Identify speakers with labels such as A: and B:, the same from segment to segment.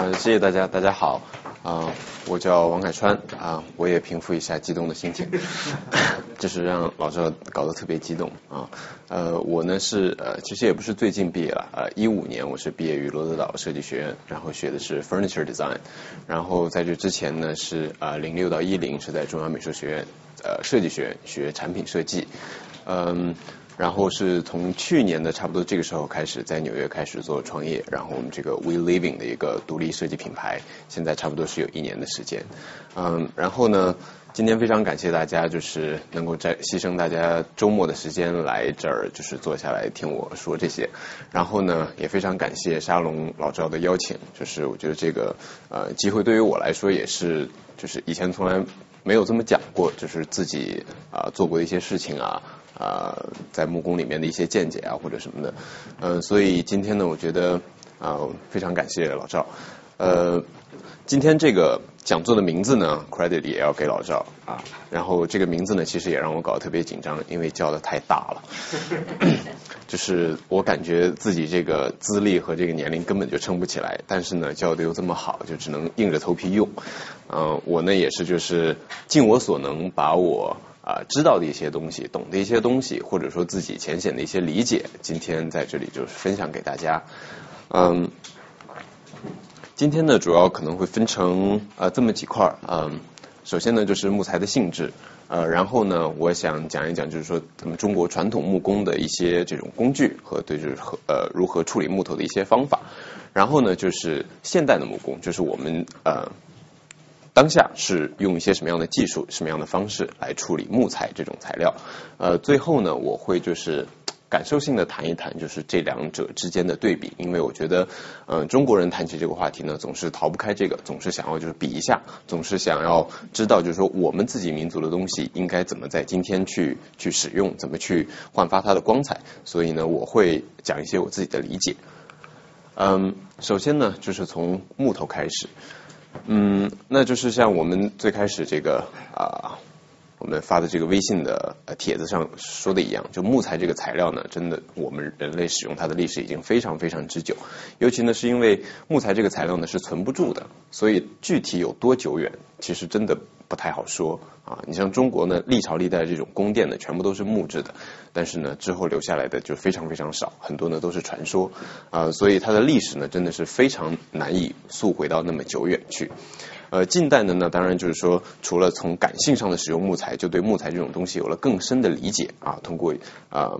A: 啊，谢谢大家，大家好，啊，我叫王凯川，啊，我也平复一下激动的心情，就是让老赵搞得特别激动啊，呃，我呢是呃，其实也不是最近毕业了，呃，一五年我是毕业于罗德岛设计学院，然后学的是 furniture design，然后在这之前呢是呃零六到一零是在中央美术学院呃设计学院学产品设计，嗯。然后是从去年的差不多这个时候开始，在纽约开始做创业，然后我们这个 We Living 的一个独立设计品牌，现在差不多是有一年的时间。嗯，然后呢，今天非常感谢大家，就是能够在牺牲大家周末的时间来这儿，就是坐下来听我说这些。然后呢，也非常感谢沙龙老赵的邀请，就是我觉得这个呃机会对于我来说也是，就是以前从来没有这么讲过，就是自己啊做过的一些事情啊。啊，在木工里面的一些见解啊，或者什么的，嗯，所以今天呢，我觉得啊，非常感谢老赵。呃，今天这个讲座的名字呢，credit 也要给老赵啊。然后这个名字呢，其实也让我搞得特别紧张，因为叫的太大了。就是我感觉自己这个资历和这个年龄根本就撑不起来，但是呢，叫的又这么好，就只能硬着头皮用。嗯，我呢也是就是尽我所能把我。啊，知道的一些东西，懂的一些东西，或者说自己浅显的一些理解，今天在这里就是分享给大家。嗯，今天呢，主要可能会分成呃这么几块儿。嗯，首先呢，就是木材的性质。呃，然后呢，我想讲一讲，就是说咱们中国传统木工的一些这种工具和对就是和呃如何处理木头的一些方法。然后呢，就是现代的木工，就是我们呃。当下是用一些什么样的技术、什么样的方式来处理木材这种材料？呃，最后呢，我会就是感受性的谈一谈，就是这两者之间的对比，因为我觉得，嗯，中国人谈起这个话题呢，总是逃不开这个，总是想要就是比一下，总是想要知道，就是说我们自己民族的东西应该怎么在今天去去使用，怎么去焕发它的光彩。所以呢，我会讲一些我自己的理解。嗯，首先呢，就是从木头开始。嗯，那就是像我们最开始这个啊，我们发的这个微信的帖子上说的一样，就木材这个材料呢，真的我们人类使用它的历史已经非常非常之久，尤其呢是因为木材这个材料呢是存不住的，所以具体有多久远，其实真的。不太好说啊，你像中国呢，历朝历代这种宫殿呢，全部都是木质的，但是呢，之后留下来的就非常非常少，很多呢都是传说啊，所以它的历史呢，真的是非常难以溯回到那么久远去。呃，近代的呢，当然就是说，除了从感性上的使用木材，就对木材这种东西有了更深的理解啊，通过啊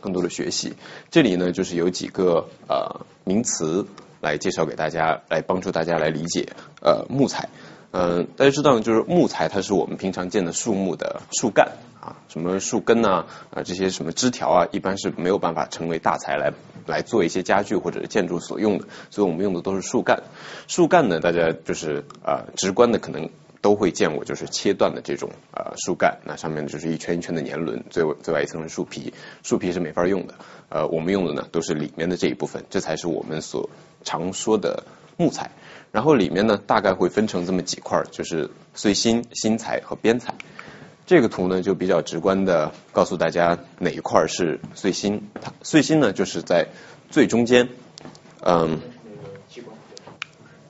A: 更多的学习。这里呢，就是有几个呃名词来介绍给大家，来帮助大家来理解呃木材。嗯，大家知道，就是木材，它是我们平常见的树木的树干啊，什么树根呐啊，这些什么枝条啊，一般是没有办法成为大材来来做一些家具或者建筑所用的，所以我们用的都是树干。树干呢，大家就是啊，直观的可能都会见过，就是切断的这种啊树干，那上面就是一圈一圈的年轮，最最外一层是树皮，树皮是没法用的，呃，我们用的呢都是里面的这一部分，这才是我们所常说的木材。然后里面呢，大概会分成这么几块，就是碎芯、芯材和边材。这个图呢，就比较直观的告诉大家哪一块是碎芯。它碎芯呢，就是在最中间，嗯，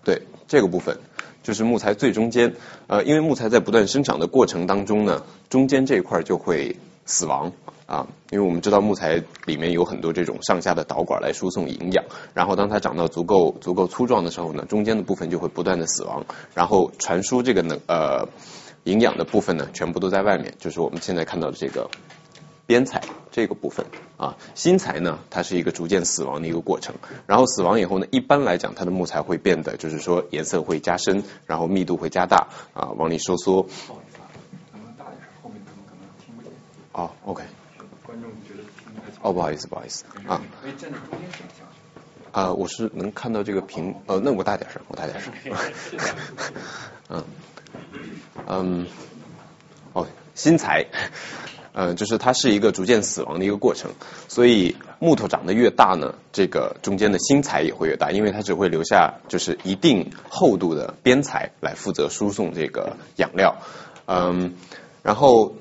A: 对，这个部分就是木材最中间。呃，因为木材在不断生长的过程当中呢，中间这一块就会死亡。啊，因为我们知道木材里面有很多这种上下的导管来输送营养，然后当它长到足够足够粗壮的时候呢，中间的部分就会不断的死亡，然后传输这个能呃营养的部分呢，全部都在外面，就是我们现在看到的这个边材这个部分啊，新材呢，它是一个逐渐死亡的一个过程，然后死亡以后呢，一般来讲它的木材会变得就是说颜色会加深，然后密度会加大啊，往里收缩。哦，OK。观众觉得哦，不好意思，不好意思啊。可以站在中间想象。啊，我是能看到这个屏，呃，那我大点声，我大点声。嗯嗯，哦，新材，呃，就是它是一个逐渐死亡的一个过程，所以木头长得越大呢，这个中间的新材也会越大，因为它只会留下就是一定厚度的边材来负责输送这个养料，嗯，然后。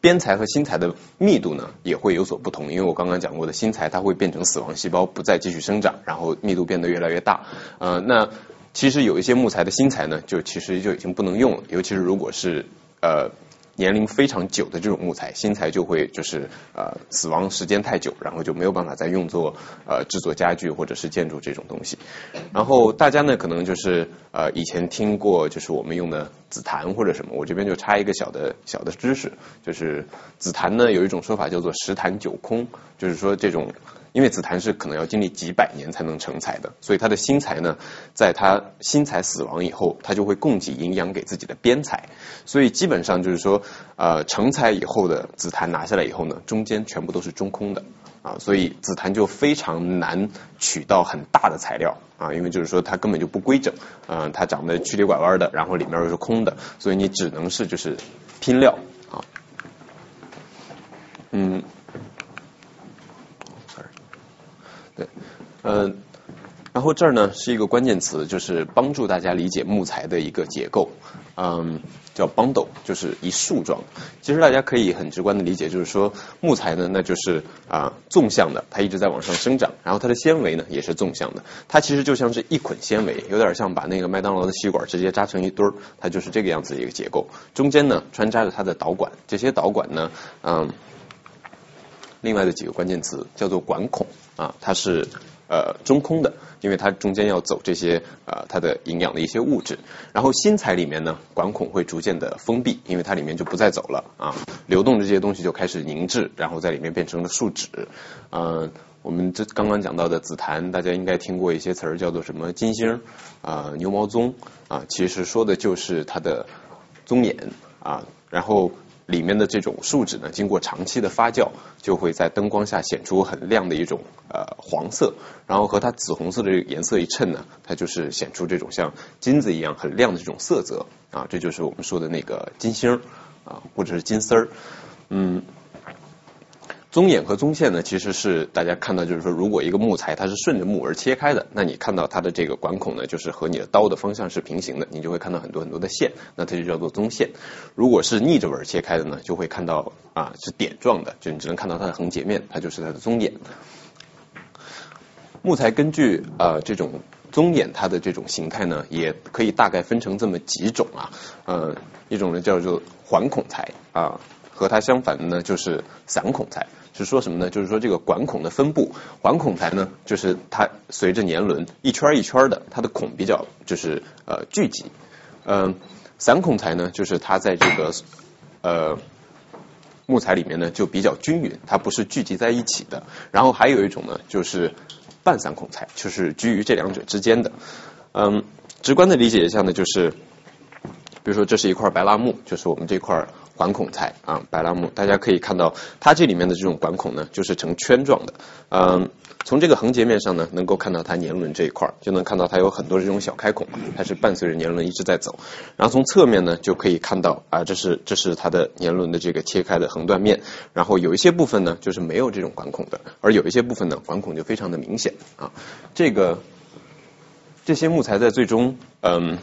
A: 边材和新材的密度呢也会有所不同，因为我刚刚讲过的新材它会变成死亡细胞，不再继续生长，然后密度变得越来越大。呃，那其实有一些木材的新材呢，就其实就已经不能用了，尤其是如果是呃。年龄非常久的这种木材，新材就会就是呃死亡时间太久，然后就没有办法再用作呃制作家具或者是建筑这种东西。然后大家呢可能就是呃以前听过就是我们用的紫檀或者什么，我这边就插一个小的小的知识，就是紫檀呢有一种说法叫做十檀九空，就是说这种。因为紫檀是可能要经历几百年才能成材的，所以它的新材呢，在它新材死亡以后，它就会供给营养给自己的边材，所以基本上就是说，呃，成材以后的紫檀拿下来以后呢，中间全部都是中空的啊，所以紫檀就非常难取到很大的材料啊，因为就是说它根本就不规整，嗯，它长得曲里拐弯的，然后里面又是空的，所以你只能是就是拼料啊，嗯。对，呃，然后这儿呢是一个关键词，就是帮助大家理解木材的一个结构，嗯，叫 bundle，就是一束状。其实大家可以很直观的理解，就是说木材呢，那就是啊纵向的，它一直在往上生长，然后它的纤维呢也是纵向的，它其实就像是一捆纤维，有点像把那个麦当劳的吸管直接扎成一堆儿，它就是这个样子一个结构。中间呢穿插着它的导管，这些导管呢，嗯。另外的几个关键词叫做管孔啊，它是呃中空的，因为它中间要走这些呃它的营养的一些物质。然后新材里面呢，管孔会逐渐的封闭，因为它里面就不再走了啊，流动的这些东西就开始凝滞，然后在里面变成了树脂。嗯，我们这刚刚讲到的紫檀，大家应该听过一些词儿，叫做什么金星啊、牛毛棕啊，其实说的就是它的棕眼啊，然后。里面的这种树脂呢，经过长期的发酵，就会在灯光下显出很亮的一种呃黄色，然后和它紫红色的颜色一衬呢，它就是显出这种像金子一样很亮的这种色泽啊，这就是我们说的那个金星儿啊，或者是金丝儿，嗯。棕眼和棕线呢，其实是大家看到，就是说，如果一个木材它是顺着木而切开的，那你看到它的这个管孔呢，就是和你的刀的方向是平行的，你就会看到很多很多的线，那它就叫做棕线。如果是逆着纹切开的呢，就会看到啊是点状的，就你只能看到它的横截面，它就是它的棕眼。木材根据呃这种棕眼它的这种形态呢，也可以大概分成这么几种啊，呃一种呢叫做环孔材啊，和它相反的呢就是散孔材。是说什么呢？就是说这个管孔的分布，环孔材呢，就是它随着年轮一圈一圈的，它的孔比较就是呃聚集。嗯，散孔材呢，就是它在这个呃木材里面呢就比较均匀，它不是聚集在一起的。然后还有一种呢，就是半散孔材，就是居于这两者之间的。嗯，直观的理解一下呢，就是比如说这是一块白蜡木，就是我们这块。管孔材啊，白蜡木，大家可以看到它这里面的这种管孔呢，就是呈圈状的。嗯，从这个横截面上呢，能够看到它年轮这一块儿，就能看到它有很多这种小开孔，它是伴随着年轮一直在走。然后从侧面呢，就可以看到啊，这是这是它的年轮的这个切开的横断面。然后有一些部分呢，就是没有这种管孔的，而有一些部分呢，管孔就非常的明显啊。这个这些木材在最终嗯。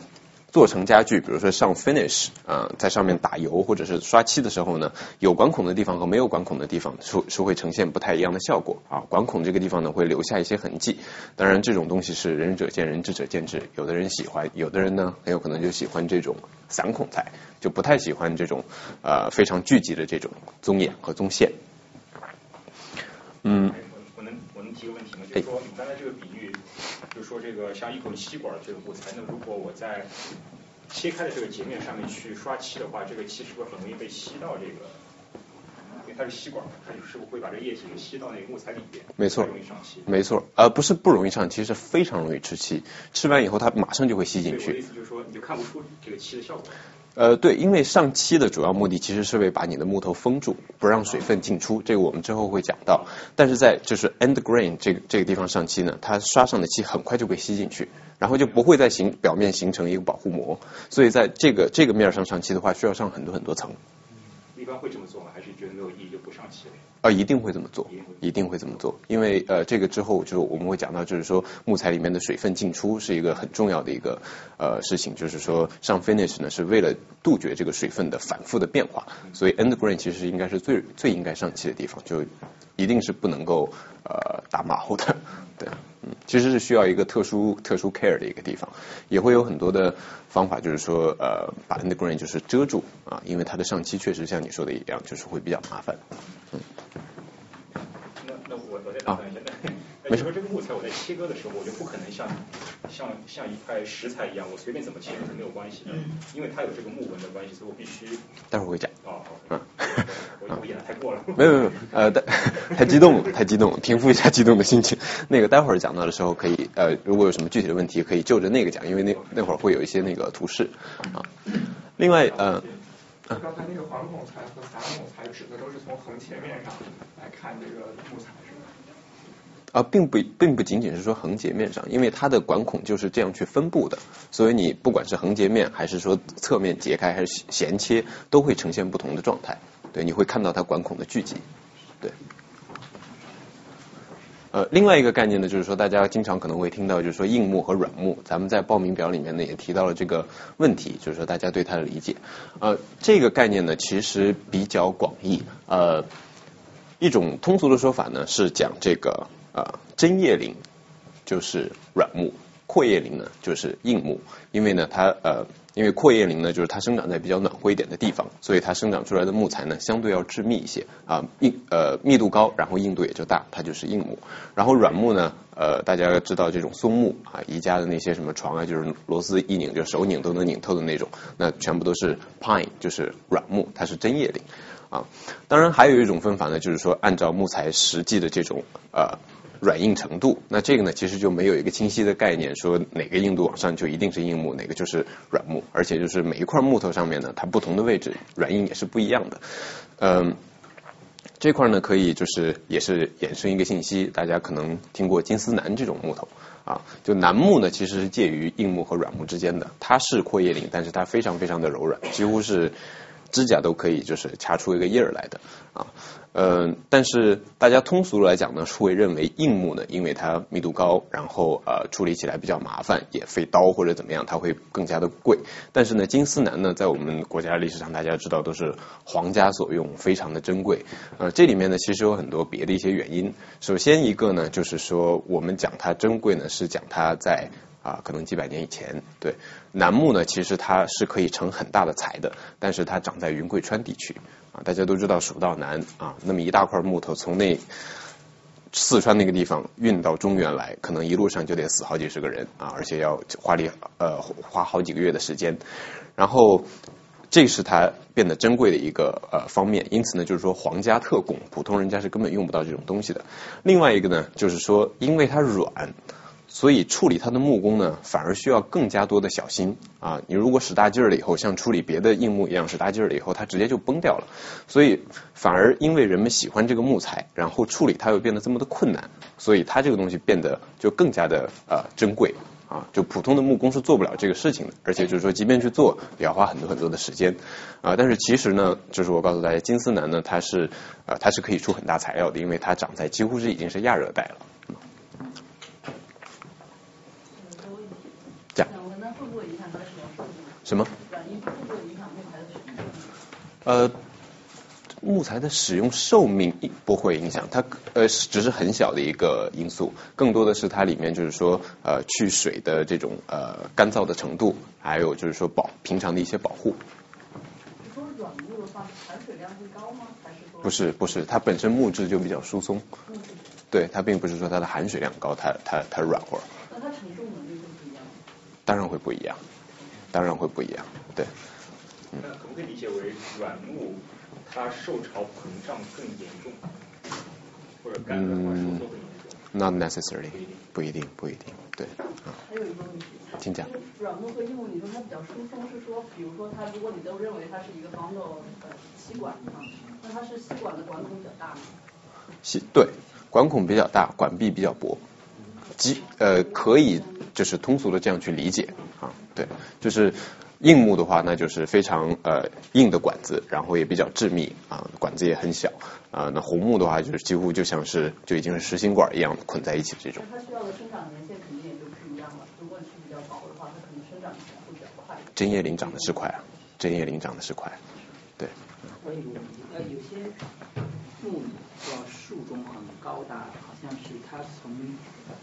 A: 做成家具，比如说上 finish 啊，在上面打油或者是刷漆的时候呢，有管孔的地方和没有管孔的地方是是会呈现不太一样的效果啊。管孔这个地方呢会留下一些痕迹，当然这种东西是仁者见仁，智者见智。有的人喜欢，有的人呢很有可能就喜欢这种散孔材，就不太喜欢这种呃非常聚集的这种棕眼和棕线。
B: 嗯，我能我能提个问题吗？就是说你刚才这个比喻。就是说，这个像一口吸管这个木材，那如果我在切开的这个截面上面去刷漆的话，这个漆是不是很容易被吸到这个？因为它是吸管，它是不是会把这液体给吸到那个木材里边？
A: 没错，
B: 容易上漆。
A: 没错，呃，不是不容易上漆，是非常容易吃漆。吃完以后，它马上就会吸进去。
B: 我的意思就是说，你就看不出这个漆的效果。
A: 呃，对，因为上漆的主要目的其实是为把你的木头封住，不让水分进出。这个我们之后会讲到。但是在就是 end grain 这个这个地方上漆呢，它刷上的漆很快就被吸进去，然后就不会再形表面形成一个保护膜。所以在这个这个面上上漆的话，需要上很多很多层。
B: 一般会这么做吗？还是觉得没有意义就不上漆了？
A: 啊，一定会这么做，一定会这么做，因为呃，这个之后就是我们会讲到，就是说木材里面的水分进出是一个很重要的一个呃事情，就是说上 finish 呢是为了杜绝这个水分的反复的变化，所以 end grain 其实应该是最最应该上漆的地方，就一定是不能够呃打马虎的，对，嗯，其实是需要一个特殊特殊 care 的一个地方，也会有很多的方法，就是说呃把 end grain 就是遮住啊，因为它的上漆确实像你说的一样，就是会比较麻烦，嗯。
B: 那那我我再打断一下，那那就说这个木材我在切割的时候，我就不可能像像像一块石材一样，我随便怎么切都是没有关系的，因为它有这个木纹的关系，所以我必须。
A: 待会儿会讲。
B: 哦，嗯，我我演的太过了。
A: 没有没有，呃，太太激动了，太激动了，平复一下激动的心情。那个待会儿讲到的时候可以，呃，如果有什么具体的问题，可以就着那个讲，因为那那会儿会有一些那个图示啊。另外，呃。
C: 刚才那个环孔材和散孔材指的都是从横切面上来看这个木材
A: 啊，并不并不仅仅是说横截面上，因为它的管孔就是这样去分布的，所以你不管是横截面还是说侧面截开还是衔切，都会呈现不同的状态。对，你会看到它管孔的聚集。对。呃，另外一个概念呢，就是说大家经常可能会听到，就是说硬木和软木，咱们在报名表里面呢也提到了这个问题，就是说大家对它的理解。呃，这个概念呢其实比较广义。呃，一种通俗的说法呢是讲这个呃针叶林就是软木，阔叶林呢就是硬木，因为呢它呃。因为阔叶林呢，就是它生长在比较暖和一点的地方，所以它生长出来的木材呢，相对要致密一些啊，硬呃密度高，然后硬度也就大，它就是硬木。然后软木呢，呃，大家知道这种松木啊，宜家的那些什么床啊，就是螺丝一拧就手拧都能拧透的那种，那全部都是 pine，就是软木，它是针叶林啊。当然还有一种分法呢，就是说按照木材实际的这种呃。软硬程度，那这个呢，其实就没有一个清晰的概念，说哪个硬度往上就一定是硬木，哪个就是软木，而且就是每一块木头上面呢，它不同的位置软硬也是不一样的。嗯，这块呢可以就是也是衍生一个信息，大家可能听过金丝楠这种木头啊，就楠木呢其实是介于硬木和软木之间的，它是阔叶林，但是它非常非常的柔软，几乎是。指甲都可以就是掐出一个印儿来的啊，嗯，但是大家通俗来讲呢，是会认为硬木呢，因为它密度高，然后呃处理起来比较麻烦，也费刀或者怎么样，它会更加的贵。但是呢，金丝楠呢，在我们国家历史上大家知道都是皇家所用，非常的珍贵。呃，这里面呢，其实有很多别的一些原因。首先一个呢，就是说我们讲它珍贵呢，是讲它在。啊，可能几百年以前，对楠木呢，其实它是可以成很大的材的，但是它长在云贵川地区啊，大家都知道蜀道难啊，那么一大块木头从那四川那个地方运到中原来，可能一路上就得死好几十个人啊，而且要花力呃花好几个月的时间，然后这是它变得珍贵的一个呃方面，因此呢，就是说皇家特供，普通人家是根本用不到这种东西的。另外一个呢，就是说因为它软。所以处理它的木工呢，反而需要更加多的小心啊！你如果使大劲儿了以后，像处理别的硬木一样使大劲儿了以后，它直接就崩掉了。所以反而因为人们喜欢这个木材，然后处理它又变得这么的困难，所以它这个东西变得就更加的呃珍贵啊！就普通的木工是做不了这个事情的，而且就是说，即便去做，也要花很多很多的时间啊！但是其实呢，就是我告诉大家，金丝楠呢，它是呃它是可以出很大材料的，因为它长在几乎是已经是亚热带了。什么？呃，木材的使用寿命不会影响，它呃只是很小的一个因素，更多的是它里面就是说呃去水的这种呃干燥的程度，还有就是说保平常的一些保护。
D: 说软木的话，含水量会高吗？还是说？
A: 不是不是，它本身木质就比较疏松。对，它并不是说它的含水量高，它它它软和。
D: 那它承重能力会不一样？
A: 当然会不一样。当然会不一样，对。
B: 那可不可以理解为软木它受潮膨胀更严重，或者干的话收缩更严重
A: ？Not necessarily，不一定，不一定，对。
D: 还有一个问题，
A: 请讲。
D: 软木和硬木，你说它比较疏松，是说，比如说它，如果你都认为它是一个方豆呃吸管啊，那它是吸管的管孔比较大吗？
A: 吸对，管孔比较大，管壁比较薄，即呃可以就是通俗的这样去理解啊。对，就是硬木的话，那就是非常呃硬的管子，然后也比较致密啊，管子也很小啊。那红木的话，就是几乎就像是就已经是实心管一样捆在一起这种。
D: 它需要的生长年限肯定也就不一样了。如果是比较薄的话，它可能生长起来会比较快。
A: 针叶林长得是快啊，针叶林长得是快，对。
E: 我有个问题，呃，有些木说树种很高大，好像是它从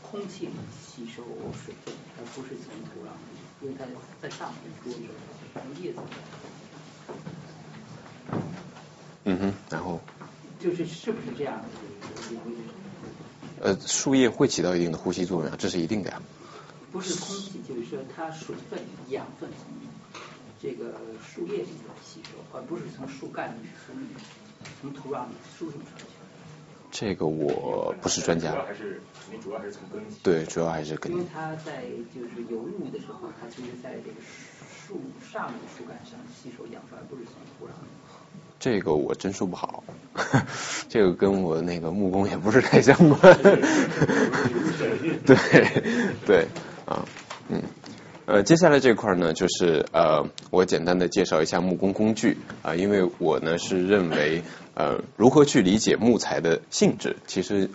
E: 空气里吸收水分，而不是从土壤里，因为它在上面多着，从叶子。
A: 嗯哼，然后
E: 就是是不是这样的？
A: 呃，树叶会起到一定的呼吸作用啊，这是一定的呀。
E: 不是空气，就是说它水分、养分从这个树叶里面吸收，而不是从树干里、从从土壤里输送出去。
A: 这个我不是专家
B: 主要。还是主要还是从根。
A: 对，主要还是根
E: 因为它在就是有露的时候，它其实在这个树上面树干上吸收养分，而不是从土壤。
A: 这个我真说不好，这个跟我那个木工也不是太相关。对对 啊嗯呃，接下来这块呢，就是呃，我简单的介绍一下木工工具啊、因为我呢是认为呃，如何去理解木材的性质，其实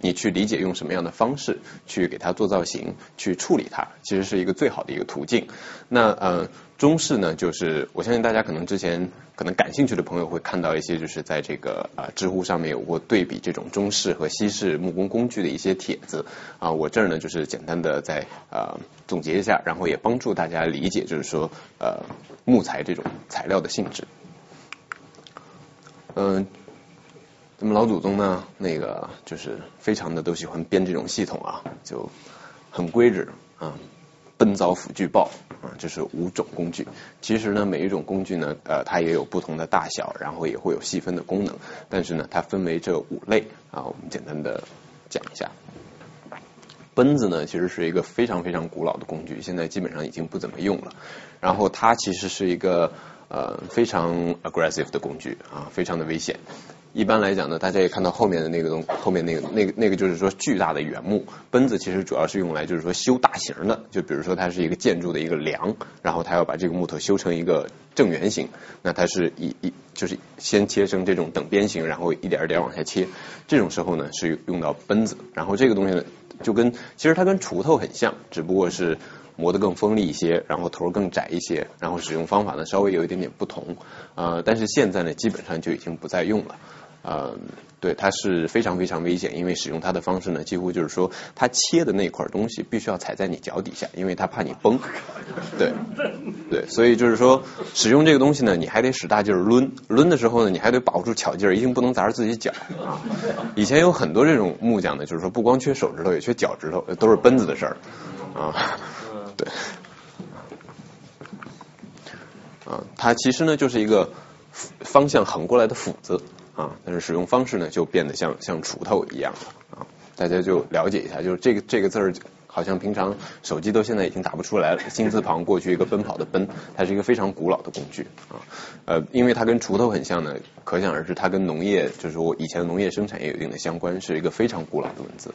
A: 你去理解用什么样的方式去给它做造型，去处理它，其实是一个最好的一个途径。那呃，中式呢，就是我相信大家可能之前可能感兴趣的朋友会看到一些，就是在这个啊、知乎上面有过对比这种中式和西式木工工具的一些帖子啊、我这儿呢就是简单的再呃总结一下，然后也帮助大家理解，就是说呃木材这种材料的性质。嗯、咱们老祖宗呢，那个就是非常的都喜欢编这种系统啊，就很规制啊。奔凿斧锯刨啊，这是五种工具。其实呢，每一种工具呢，呃，它也有不同的大小，然后也会有细分的功能。但是呢，它分为这五类啊，我们简单的讲一下。奔子呢，其实是一个非常非常古老的工具，现在基本上已经不怎么用了。然后它其实是一个呃非常 aggressive 的工具啊，非常的危险。一般来讲呢，大家也看到后面的那个东，后面那个那个那个就是说巨大的原木奔子，其实主要是用来就是说修大型的，就比如说它是一个建筑的一个梁，然后它要把这个木头修成一个正圆形，那它是一一就是先切成这种等边形，然后一点一点往下切，这种时候呢是用到奔子，然后这个东西呢就跟其实它跟锄头很像，只不过是。磨得更锋利一些，然后头儿更窄一些，然后使用方法呢稍微有一点点不同，呃，但是现在呢基本上就已经不再用了，呃，对，它是非常非常危险，因为使用它的方式呢，几乎就是说它切的那块东西必须要踩在你脚底下，因为它怕你崩，对，对，所以就是说使用这个东西呢，你还得使大劲儿抡，抡的时候呢，你还得把握住巧劲儿，一定不能砸着自己脚啊。以前有很多这种木匠呢，就是说不光缺手指头，也缺脚趾头，都是奔子的事儿啊。对，啊，它其实呢就是一个方向横过来的斧子啊，但是使用方式呢就变得像像锄头一样了啊，大家就了解一下，就是这个这个字儿好像平常手机都现在已经打不出来了，金字旁过去一个奔跑的奔，它是一个非常古老的工具啊，呃，因为它跟锄头很像呢，可想而知它跟农业就是我以前农业生产也有一定的相关，是一个非常古老的文字。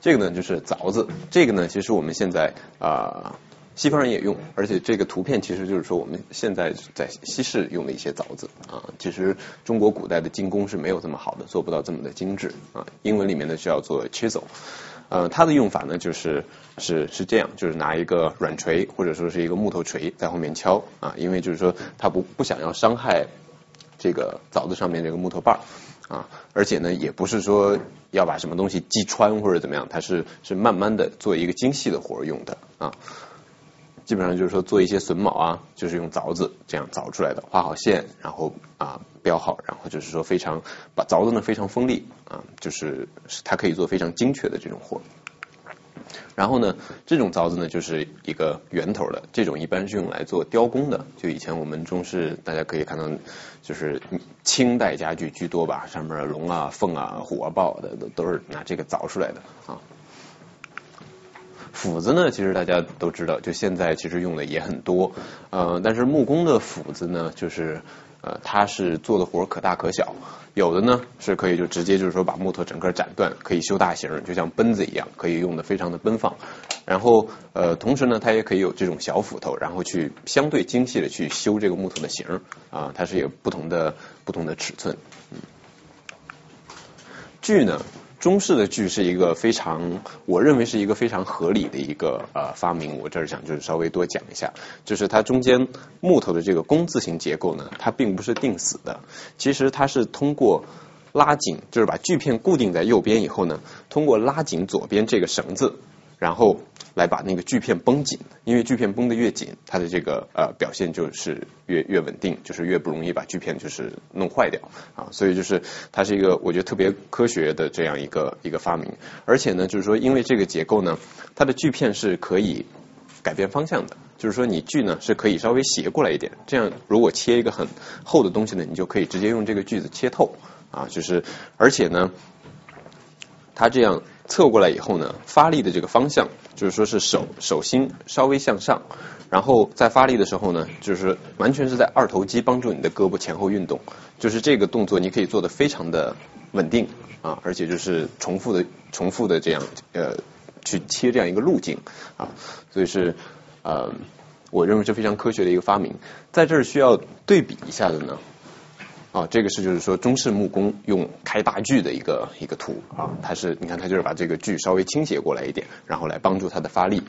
A: 这个呢就是凿子，这个呢其实我们现在啊、西方人也用，而且这个图片其实就是说我们现在在西式用的一些凿子啊。其实中国古代的精工是没有这么好的，做不到这么的精致啊。英文里面呢是要做 chisel，呃，它的用法呢就是是是这样，就是拿一个软锤或者说是一个木头锤在后面敲啊，因为就是说它不不想要伤害这个凿子上面这个木头把儿。啊，而且呢，也不是说要把什么东西击穿或者怎么样，它是是慢慢的做一个精细的活用的啊。基本上就是说做一些榫卯啊，就是用凿子这样凿出来的，画好线，然后啊标好，然后就是说非常把凿子呢非常锋利啊，就是它可以做非常精确的这种活。然后呢，这种凿子呢就是一个圆头的，这种一般是用来做雕工的。就以前我们中式大家可以看到，就是清代家具居多吧，上面龙啊、凤啊、虎啊、豹的都都是拿这个凿出来的啊。斧子呢，其实大家都知道，就现在其实用的也很多，嗯，但是木工的斧子呢，就是呃，它是做的活可大可小，有的呢是可以就直接就是说把木头整个斩断，可以修大型，就像奔子一样，可以用的非常的奔放。然后呃，同时呢，它也可以有这种小斧头，然后去相对精细的去修这个木头的形儿啊，它是有不同的不同的尺寸。嗯，锯呢，中式的锯是一个非常，我认为是一个非常合理的一个呃发明。我这儿想就是稍微多讲一下，就是它中间木头的这个工字形结构呢，它并不是定死的，其实它是通过。拉紧就是把锯片固定在右边以后呢，通过拉紧左边这个绳子，然后来把那个锯片绷紧。因为锯片绷得越紧，它的这个呃表现就是越越稳定，就是越不容易把锯片就是弄坏掉啊。所以就是它是一个我觉得特别科学的这样一个一个发明。而且呢，就是说因为这个结构呢，它的锯片是可以改变方向的。就是说你锯呢是可以稍微斜过来一点，这样如果切一个很厚的东西呢，你就可以直接用这个锯子切透。啊，就是，而且呢，它这样侧过来以后呢，发力的这个方向，就是说是手手心稍微向上，然后在发力的时候呢，就是完全是在二头肌帮助你的胳膊前后运动，就是这个动作你可以做的非常的稳定啊，而且就是重复的重复的这样呃去切这样一个路径啊，所以是呃我认为是非常科学的一个发明，在这儿需要对比一下的呢。啊，这个是就是说中式木工用开大锯的一个一个图啊，它是你看它就是把这个锯稍微倾斜过来一点，然后来帮助它的发力。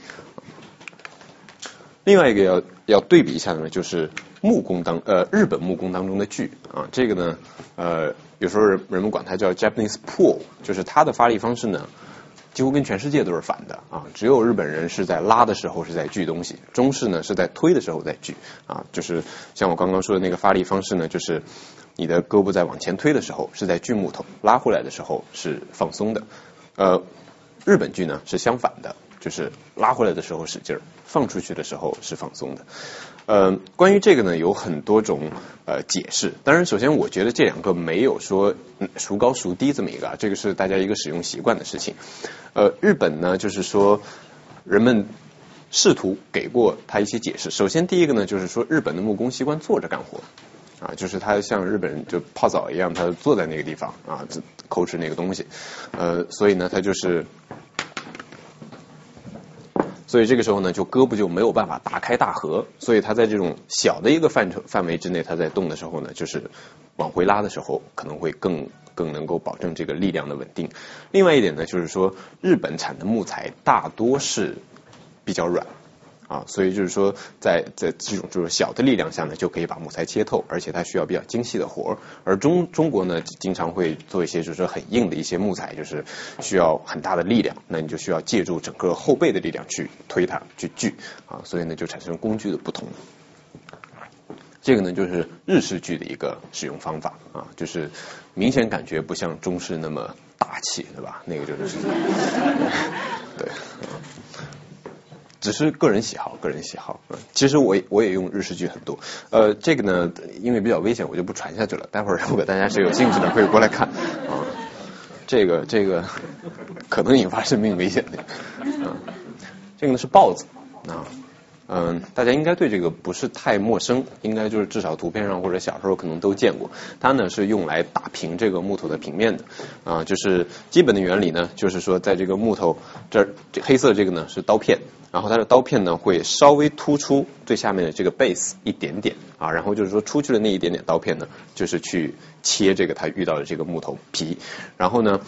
A: 另外一个要要对比一下的呢，就是木工当呃日本木工当中的锯啊，这个呢呃有时候人人们管它叫 Japanese pull，就是它的发力方式呢几乎跟全世界都是反的啊，只有日本人是在拉的时候是在锯东西，中式呢是在推的时候在锯啊，就是像我刚刚说的那个发力方式呢，就是。你的胳膊在往前推的时候是在锯木头，拉回来的时候是放松的。呃，日本锯呢是相反的，就是拉回来的时候使劲儿，放出去的时候是放松的。呃，关于这个呢有很多种呃解释。当然，首先我觉得这两个没有说孰高孰低这么一个，这个是大家一个使用习惯的事情。呃，日本呢就是说人们试图给过他一些解释。首先第一个呢就是说日本的木工习惯坐着干活。啊，就是他像日本人就泡澡一样，他坐在那个地方啊，抠吃那个东西，呃，所以呢，他就是，所以这个时候呢，就胳膊就没有办法大开大合，所以他在这种小的一个范畴范围之内，他在动的时候呢，就是往回拉的时候，可能会更更能够保证这个力量的稳定。另外一点呢，就是说日本产的木材大多是比较软。啊，所以就是说，在在这种就是小的力量下呢，就可以把木材切透，而且它需要比较精细的活儿。而中中国呢，经常会做一些就是说很硬的一些木材，就是需要很大的力量，那你就需要借助整个后背的力量去推它去锯啊，所以呢就产生工具的不同。这个呢就是日式锯的一个使用方法啊，就是明显感觉不像中式那么大气，对吧？那个就是 对。只是个人喜好，个人喜好。其实我我也用日式剧很多。呃，这个呢，因为比较危险，我就不传下去了。待会儿如果大家是有兴趣的，可以过来看啊。这个这个可能引发生命危险的。啊，这个呢是豹子啊。嗯，大家应该对这个不是太陌生，应该就是至少图片上或者小时候可能都见过。它呢是用来打平这个木头的平面的啊，就是基本的原理呢，就是说在这个木头这儿，这黑色这个呢是刀片，然后它的刀片呢会稍微突出最下面的这个 base 一点点啊，然后就是说出去的那一点点刀片呢，就是去切这个它遇到的这个木头皮，然后呢。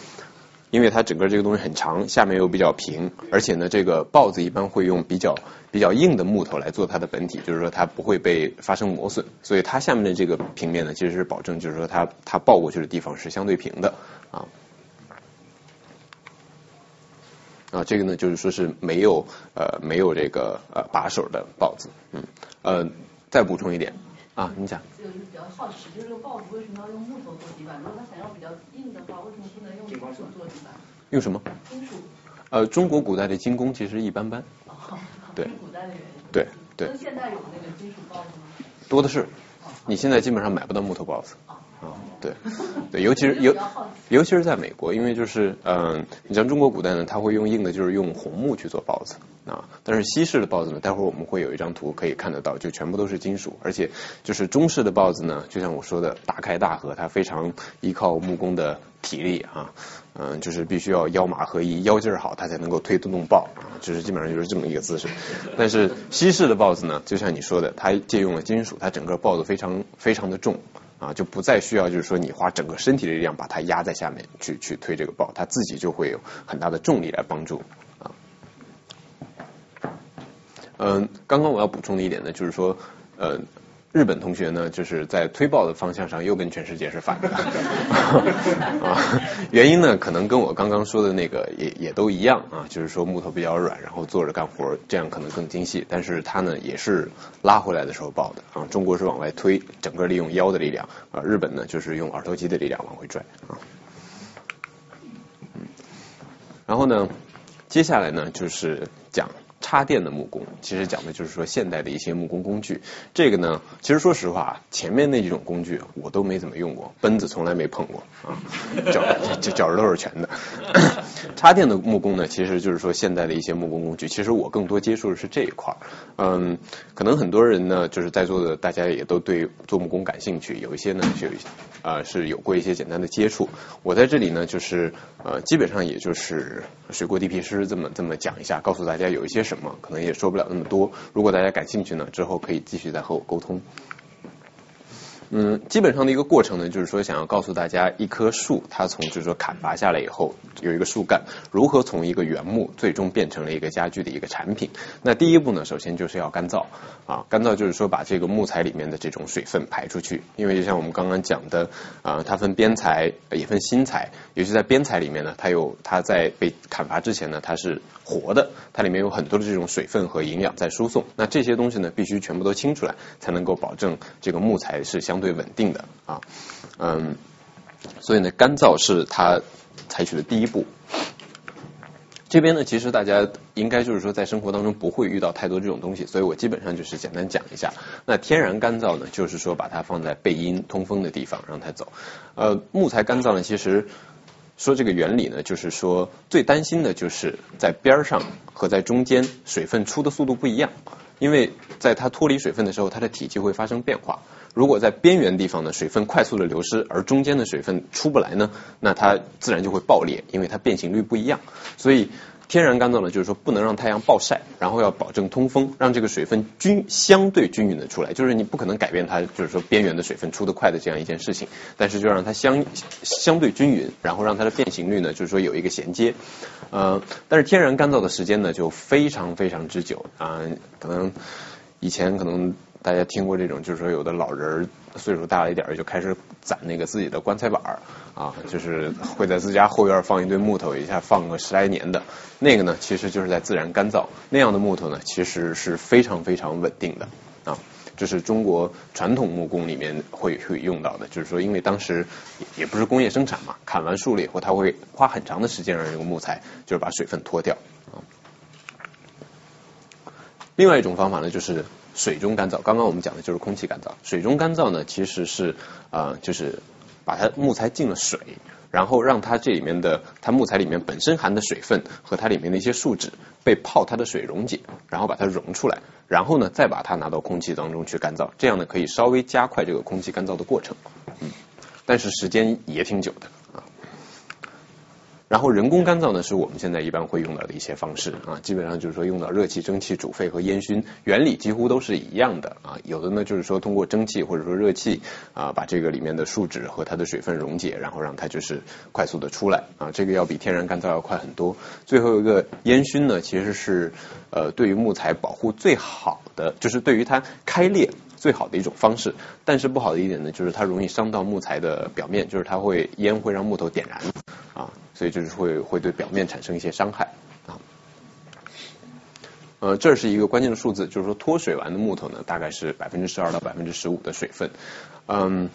A: 因为它整个这个东西很长，下面又比较平，而且呢，这个刨子一般会用比较比较硬的木头来做它的本体，就是说它不会被发生磨损，所以它下面的这个平面呢，其实是保证就是说它它抱过去的地方是相对平的啊。啊，这个呢就是说是没有呃没有这个呃把手的豹子，嗯呃再补充一点。啊，你讲。
D: 这个就比较好奇，就是这个豹子为什么要用木头做底板？如果它想要比较硬的话，为什么不能用金属做底板？
A: 用什么？
D: 金属。
A: 呃，中国古代的精工其实一般般。
D: 哦。
A: 对。对对。
D: 跟现在有那个金属刨子吗？
A: 多的是。你现在基本上买不到木头刨子。啊，对，对，尤其是 尤尤其是在美国，因为就是嗯，你像中国古代呢，它会用硬的，就是用红木去做豹子啊，但是西式的豹子呢，待会儿我们会有一张图可以看得到，就全部都是金属，而且就是中式的豹子呢，就像我说的，大开大合，它非常依靠木工的体力啊，嗯，就是必须要腰马合一，腰劲儿好，它才能够推得动豹啊，就是基本上就是这么一个姿势。但是西式的豹子呢，就像你说的，它借用了金属，它整个豹子非常非常的重。啊，就不再需要，就是说你花整个身体的力量把它压在下面去去推这个豹，它自己就会有很大的重力来帮助啊。嗯，刚刚我要补充的一点呢，就是说，呃。日本同学呢，就是在推爆的方向上又跟全世界是反的啊。原因呢，可能跟我刚刚说的那个也也都一样啊，就是说木头比较软，然后坐着干活这样可能更精细。但是它呢也是拉回来的时候爆的啊。中国是往外推，整个利用腰的力量啊。日本呢就是用耳朵肌的力量往回拽啊。嗯，然后呢，接下来呢就是讲。插电的木工，其实讲的就是说现代的一些木工工具。这个呢，其实说实话，前面那几种工具我都没怎么用过，奔子从来没碰过啊，脚脚脚都是全的。插电的木工呢，其实就是说现代的一些木工工具。其实我更多接触的是这一块儿。嗯，可能很多人呢，就是在座的大家也都对做木工感兴趣，有一些呢就啊是有过一些简单的接触。我在这里呢，就是呃基本上也就是水过地皮师这么这么讲一下，告诉大家有一些。什么可能也说不了那么多。如果大家感兴趣呢，之后可以继续再和我沟通。嗯，基本上的一个过程呢，就是说想要告诉大家，一棵树它从就是说砍伐下来以后，有一个树干如何从一个原木最终变成了一个家具的一个产品。那第一步呢，首先就是要干燥啊，干燥就是说把这个木材里面的这种水分排出去。因为就像我们刚刚讲的啊，它分边材也分新材，尤其在边材里面呢，它有它在被砍伐之前呢，它是活的，它里面有很多的这种水分和营养在输送。那这些东西呢，必须全部都清出来，才能够保证这个木材是相。对稳定的啊，嗯，所以呢，干燥是它采取的第一步。这边呢，其实大家应该就是说，在生活当中不会遇到太多这种东西，所以我基本上就是简单讲一下。那天然干燥呢，就是说把它放在背阴通风的地方让它走。呃，木材干燥呢，其实说这个原理呢，就是说最担心的就是在边上和在中间水分出的速度不一样，因为在它脱离水分的时候，它的体积会发生变化。如果在边缘地方呢，水分快速的流失，而中间的水分出不来呢，那它自然就会爆裂，因为它变形率不一样。所以天然干燥呢，就是说不能让太阳暴晒，然后要保证通风，让这个水分均相对均匀的出来。就是你不可能改变它，就是说边缘的水分出得快的这样一件事情，但是就让它相相对均匀，然后让它的变形率呢，就是说有一个衔接。呃，但是天然干燥的时间呢，就非常非常之久啊，可能以前可能。大家听过这种，就是说有的老人岁数大了一点就开始攒那个自己的棺材板儿啊，就是会在自家后院放一堆木头，一下放个十来年的。那个呢，其实就是在自然干燥那样的木头呢，其实是非常非常稳定的啊。这是中国传统木工里面会会 用到的，就是说因为当时也不是工业生产嘛，砍完树了以后，他会花很长的时间让这个木材就是把水分脱掉啊。另外一种方法呢，就是。水中干燥，刚刚我们讲的就是空气干燥。水中干燥呢，其实是啊，就是把它木材进了水，然后让它这里面的它木材里面本身含的水分和它里面的一些树脂被泡它的水溶解，然后把它溶出来，然后呢再把它拿到空气当中去干燥，这样呢可以稍微加快这个空气干燥的过程，嗯，但是时间也挺久的。然后人工干燥呢，是我们现在一般会用到的一些方式啊，基本上就是说用到热气、蒸汽煮沸和烟熏，原理几乎都是一样的啊。有的呢就是说通过蒸汽或者说热气啊，把这个里面的树脂和它的水分溶解，然后让它就是快速的出来啊。这个要比天然干燥要快很多。最后一个烟熏呢，其实是呃对于木材保护最好的，就是对于它开裂最好的一种方式。但是不好的一点呢，就是它容易伤到木材的表面，就是它会烟会让木头点燃啊。所以就是会会对表面产生一些伤害啊，呃，这是一个关键的数字，就是说脱水完的木头呢，大概是百分之十二到百分之十五的水分，嗯，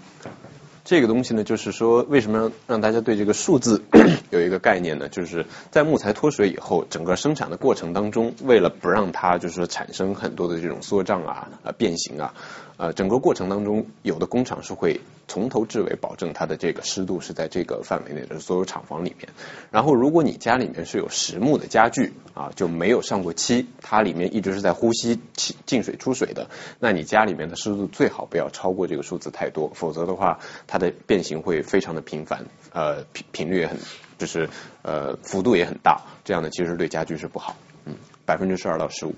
A: 这个东西呢，就是说为什么让大家对这个数字 有一个概念呢？就是在木材脱水以后，整个生产的过程当中，为了不让它就是说产生很多的这种缩胀啊、啊变形啊，呃，整个过程当中，有的工厂是会从头至尾保证它的这个湿度是在这个范围内的，所有厂房里面。然后如果你家里面是有实木的家具啊，就没有上过漆，它里面一直是在呼吸进水出水的，那你家里面的湿度最好不要超过这个数字太多，否则的话它的变形会非常的频繁，呃频频率也很就是呃幅度也很大，这样呢其实对家具是不好。嗯，百分之十二到十五。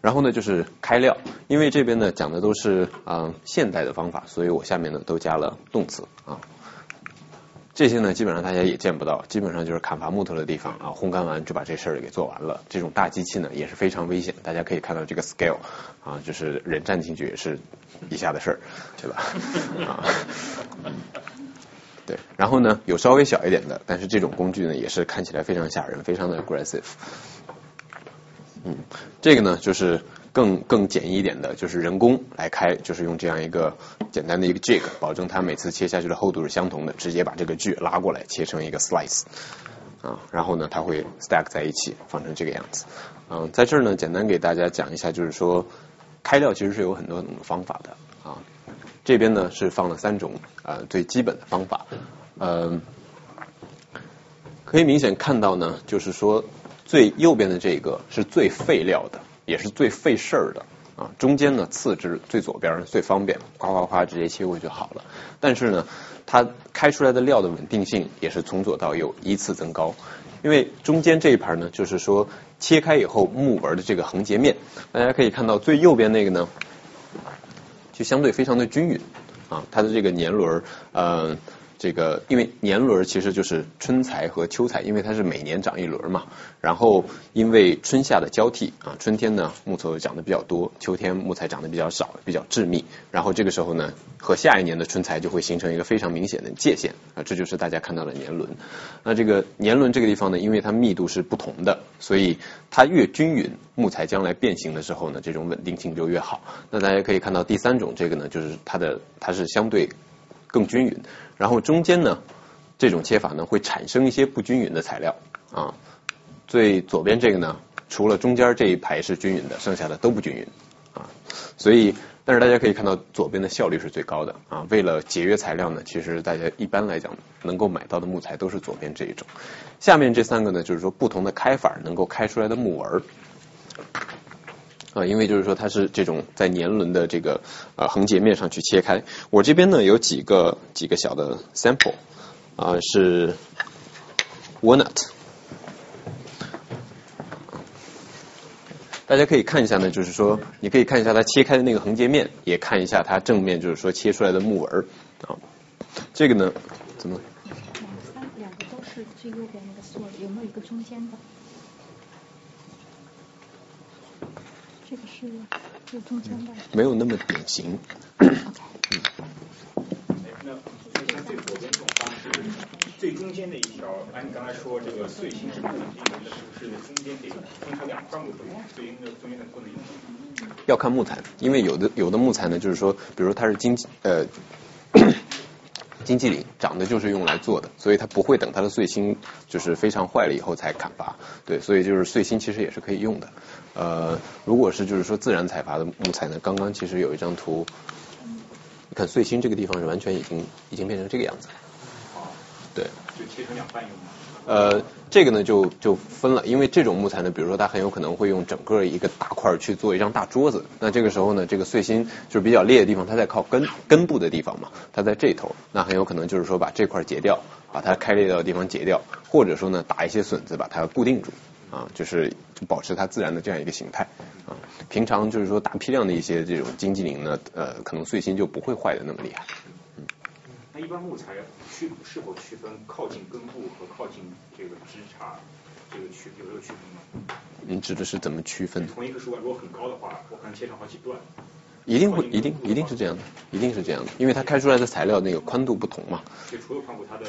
A: 然后呢，就是开料，因为这边呢讲的都是啊现代的方法，所以我下面呢都加了动词啊。这些呢基本上大家也见不到，基本上就是砍伐木头的地方啊，烘干完就把这事儿给做完了。这种大机器呢也是非常危险，大家可以看到这个 scale 啊，就是人站进去也是一下的事儿，对吧？啊，对。然后呢有稍微小一点的，但是这种工具呢也是看起来非常吓人，非常的 aggressive。嗯，这个呢就是更更简易一点的，就是人工来开，就是用这样一个简单的一个 jig，保证它每次切下去的厚度是相同的，直接把这个锯拉过来切成一个 slice，啊，然后呢它会 stack 在一起，放成这个样子。嗯，在这儿呢简单给大家讲一下，就是说开料其实是有很多种方法的啊。这边呢是放了三种呃最基本的方法，嗯，可以明显看到呢，就是说。最右边的这个是最费料的，也是最费事儿的啊。中间呢次之，最左边最方便，夸夸夸直接切过去就好了。但是呢，它开出来的料的稳定性也是从左到右依次增高。因为中间这一盘呢，就是说切开以后木纹的这个横截面，大家可以看到最右边那个呢，就相对非常的均匀啊，它的这个年轮呃。这个因为年轮其实就是春材和秋材，因为它是每年长一轮嘛。然后因为春夏的交替啊，春天呢木头长得比较多，秋天木材长得比较少，比较致密。然后这个时候呢，和下一年的春材就会形成一个非常明显的界限啊，这就是大家看到的年轮。那这个年轮这个地方呢，因为它密度是不同的，所以它越均匀，木材将来变形的时候呢，这种稳定性就越好。那大家可以看到第三种这个呢，就是它的它是相对更均匀。然后中间呢，这种切法呢会产生一些不均匀的材料啊。最左边这个呢，除了中间这一排是均匀的，剩下的都不均匀啊。所以，但是大家可以看到左边的效率是最高的啊。为了节约材料呢，其实大家一般来讲能够买到的木材都是左边这一种。下面这三个呢，就是说不同的开法能够开出来的木纹啊，因为就是说它是这种在年轮的这个呃横截面上去切开。我这边呢有几个几个小的 sample 啊是 walnut，大家可以看一下呢，就是说你可以看一下它切开的那个横截面，也看一下它正面就是说切出来的木纹啊。这个呢怎么？
F: 两三两个都是最右边那个座有没有一个中间的？这个是有中间的，
A: 没有那么典型。
F: OK。
B: 那像最左边这种方式，最中间的一条，按你刚才说这个碎芯是不能用的，是不是中间得分成两块木头？碎芯的中间的不能用。
A: 要看木材，因为有的有的木材呢，就是说，比如它是经呃。金鸡岭长的就是用来做的，所以它不会等它的碎芯就是非常坏了以后才砍伐。对，所以就是碎芯其实也是可以用的。呃，如果是就是说自然采伐的木材呢，刚刚其实有一张图，你看碎芯这个地方是完全已经已经变成这个样子了。对。
B: 就切成两半用吗？
A: 呃，这个呢就就分了，因为这种木材呢，比如说它很有可能会用整个一个大块去做一张大桌子，那这个时候呢，这个碎芯就是比较裂的地方，它在靠根根部的地方嘛，它在这头，那很有可能就是说把这块截掉，把它开裂掉的地方截掉，或者说呢打一些笋子把它固定住，啊，就是就保持它自然的这样一个形态，啊，平常就是说大批量的一些这种经济林呢，呃，可能碎芯就不会坏的那么厉害。
B: 一般木材区是否区分靠近根部和靠近这个枝杈这个区有这个区分吗？
A: 您指的是怎么区分？
B: 同一棵树干如果很高的话，我可能切成好几段。
A: 一定会，一定一定是这样的，一定是这样的，因为它开出来的材料那个宽度不同嘛。
B: 就除了宽度，它的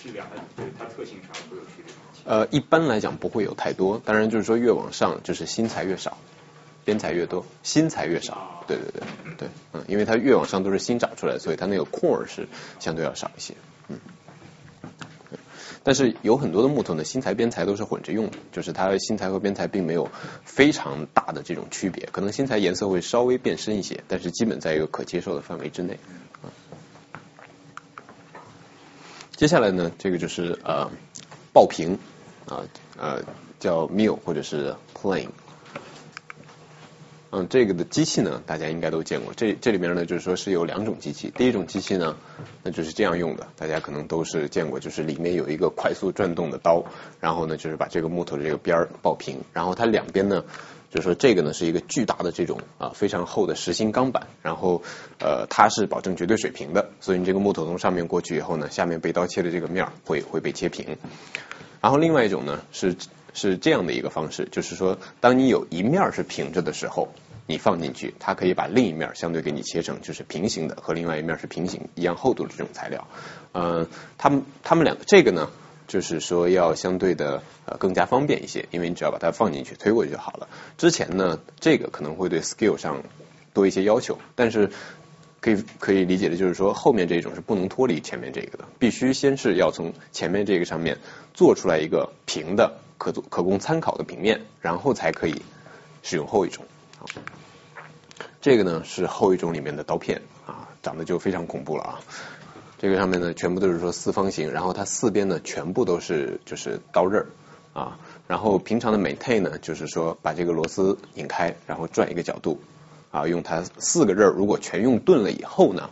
B: 质量、它它特性上会有区别。
A: 呃，一般来讲不会有太多，当然就是说越往上就是新材越少。边材越多，新材越少。对对对对，嗯，因为它越往上都是新长出来，所以它那个空儿是相对要少一些。嗯，但是有很多的木头呢，新材边材都是混着用的，就是它新材和边材并没有非常大的这种区别，可能新材颜色会稍微变深一些，但是基本在一个可接受的范围之内。嗯，接下来呢，这个就是呃爆屏啊呃叫 mill 或者是 plane。嗯，这个的机器呢，大家应该都见过。这这里面呢，就是说是有两种机器。第一种机器呢，那就是这样用的，大家可能都是见过，就是里面有一个快速转动的刀，然后呢，就是把这个木头的这个边儿爆平，然后它两边呢，就是说这个呢是一个巨大的这种啊非常厚的实心钢板，然后呃它是保证绝对水平的，所以你这个木头从上面过去以后呢，下面被刀切的这个面儿会会被切平。然后另外一种呢是。是这样的一个方式，就是说，当你有一面是平着的时候，你放进去，它可以把另一面相对给你切成就是平行的，和另外一面是平行一样厚度的这种材料。嗯，他们他们两个这个呢，就是说要相对的呃更加方便一些，因为你只要把它放进去推过去就好了。之前呢，这个可能会对 skill 上多一些要求，但是可以可以理解的就是说，后面这种是不能脱离前面这个的，必须先是要从前面这个上面做出来一个平的。可做可供参考的平面，然后才可以使用后一种。这个呢是后一种里面的刀片啊，长得就非常恐怖了啊。这个上面呢全部都是说四方形，然后它四边呢全部都是就是刀刃啊。然后平常的 maintain 呢就是说把这个螺丝拧开，然后转一个角度啊，用它四个刃如果全用钝了以后呢，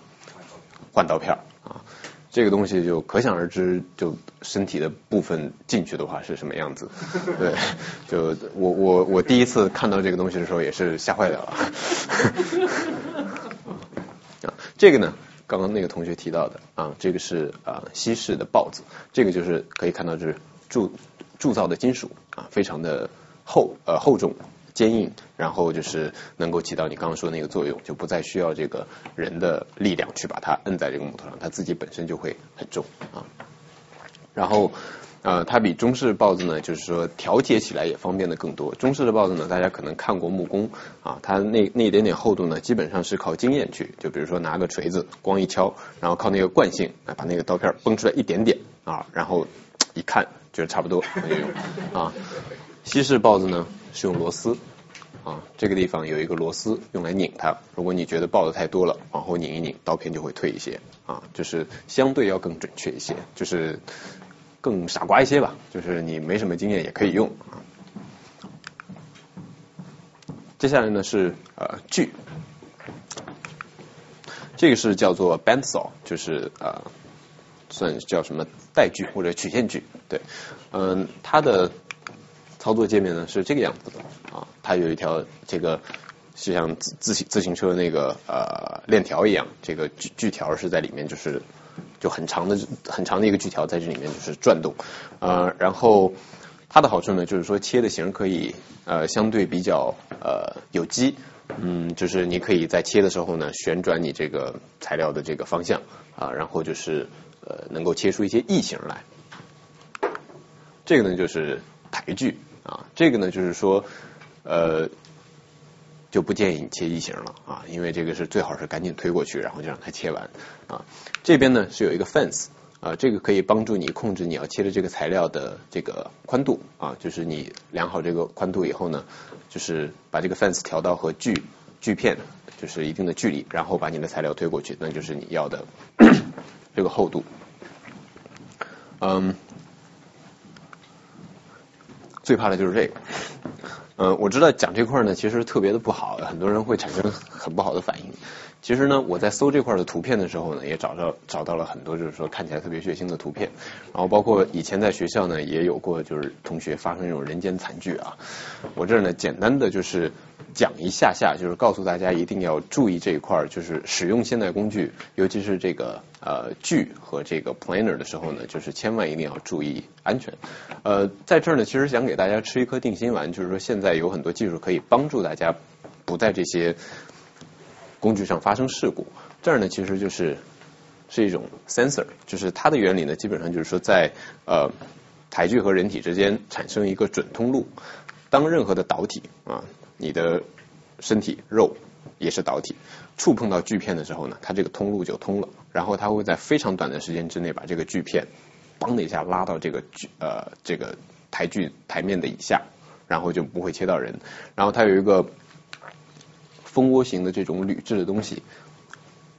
A: 换刀片啊。这个东西就可想而知，就身体的部分进去的话是什么样子。对，就我我我第一次看到这个东西的时候也是吓坏了。啊，这个呢，刚刚那个同学提到的啊，这个是啊西式的豹子，这个就是可以看到就是铸铸造的金属啊，非常的厚呃厚重。坚硬，然后就是能够起到你刚刚说的那个作用，就不再需要这个人的力量去把它摁在这个木头上，它自己本身就会很重啊。然后呃，它比中式刨子呢，就是说调节起来也方便的更多。中式的刨子呢，大家可能看过木工啊，它那那一点点厚度呢，基本上是靠经验去，就比如说拿个锤子光一敲，然后靠那个惯性来把那个刀片崩出来一点点啊，然后一看觉得差不多就用啊。西式刨子呢？是用螺丝啊，这个地方有一个螺丝用来拧它。如果你觉得爆的太多了，往后拧一拧，刀片就会退一些啊，就是相对要更准确一些，就是更傻瓜一些吧。就是你没什么经验也可以用。接下来呢是呃锯，这个是叫做 bandsaw，就是呃算叫什么带锯或者曲线锯，对，嗯，它的。操作界面呢是这个样子的啊，它有一条这个就像自自行自行车那个呃链条一样，这个锯锯条是在里面，就是就很长的很长的一个锯条在这里面就是转动呃，然后它的好处呢就是说切的形可以呃相对比较呃有机，嗯，就是你可以在切的时候呢旋转你这个材料的这个方向啊，然后就是呃能够切出一些异形来，这个呢就是台锯。啊，这个呢就是说，呃，就不建议你切异形了啊，因为这个是最好是赶紧推过去，然后就让它切完啊。这边呢是有一个 fence 啊，这个可以帮助你控制你要切的这个材料的这个宽度啊，就是你量好这个宽度以后呢，就是把这个 fence 调到和锯锯片就是一定的距离，然后把你的材料推过去，那就是你要的 这个厚度，嗯。最怕的就是这个，嗯，我知道讲这块呢，其实特别的不好，很多人会产生很不好的反应。其实呢，我在搜这块的图片的时候呢，也找到找到了很多就是说看起来特别血腥的图片，然后包括以前在学校呢也有过就是同学发生这种人间惨剧啊。我这儿呢简单的就是讲一下下，就是告诉大家一定要注意这一块，就是使用现代工具，尤其是这个呃锯和这个 planer 的时候呢，就是千万一定要注意安全。呃，在这儿呢，其实想给大家吃一颗定心丸，就是说现在有很多技术可以帮助大家不在这些。工具上发生事故，这儿呢其实就是是一种 sensor，就是它的原理呢基本上就是说在呃台锯和人体之间产生一个准通路，当任何的导体啊，你的身体肉也是导体，触碰到锯片的时候呢，它这个通路就通了，然后它会在非常短的时间之内把这个锯片嘣的一下拉到这个锯呃这个台锯台面的以下，然后就不会切到人。然后它有一个蜂窝型的这种铝制的东西，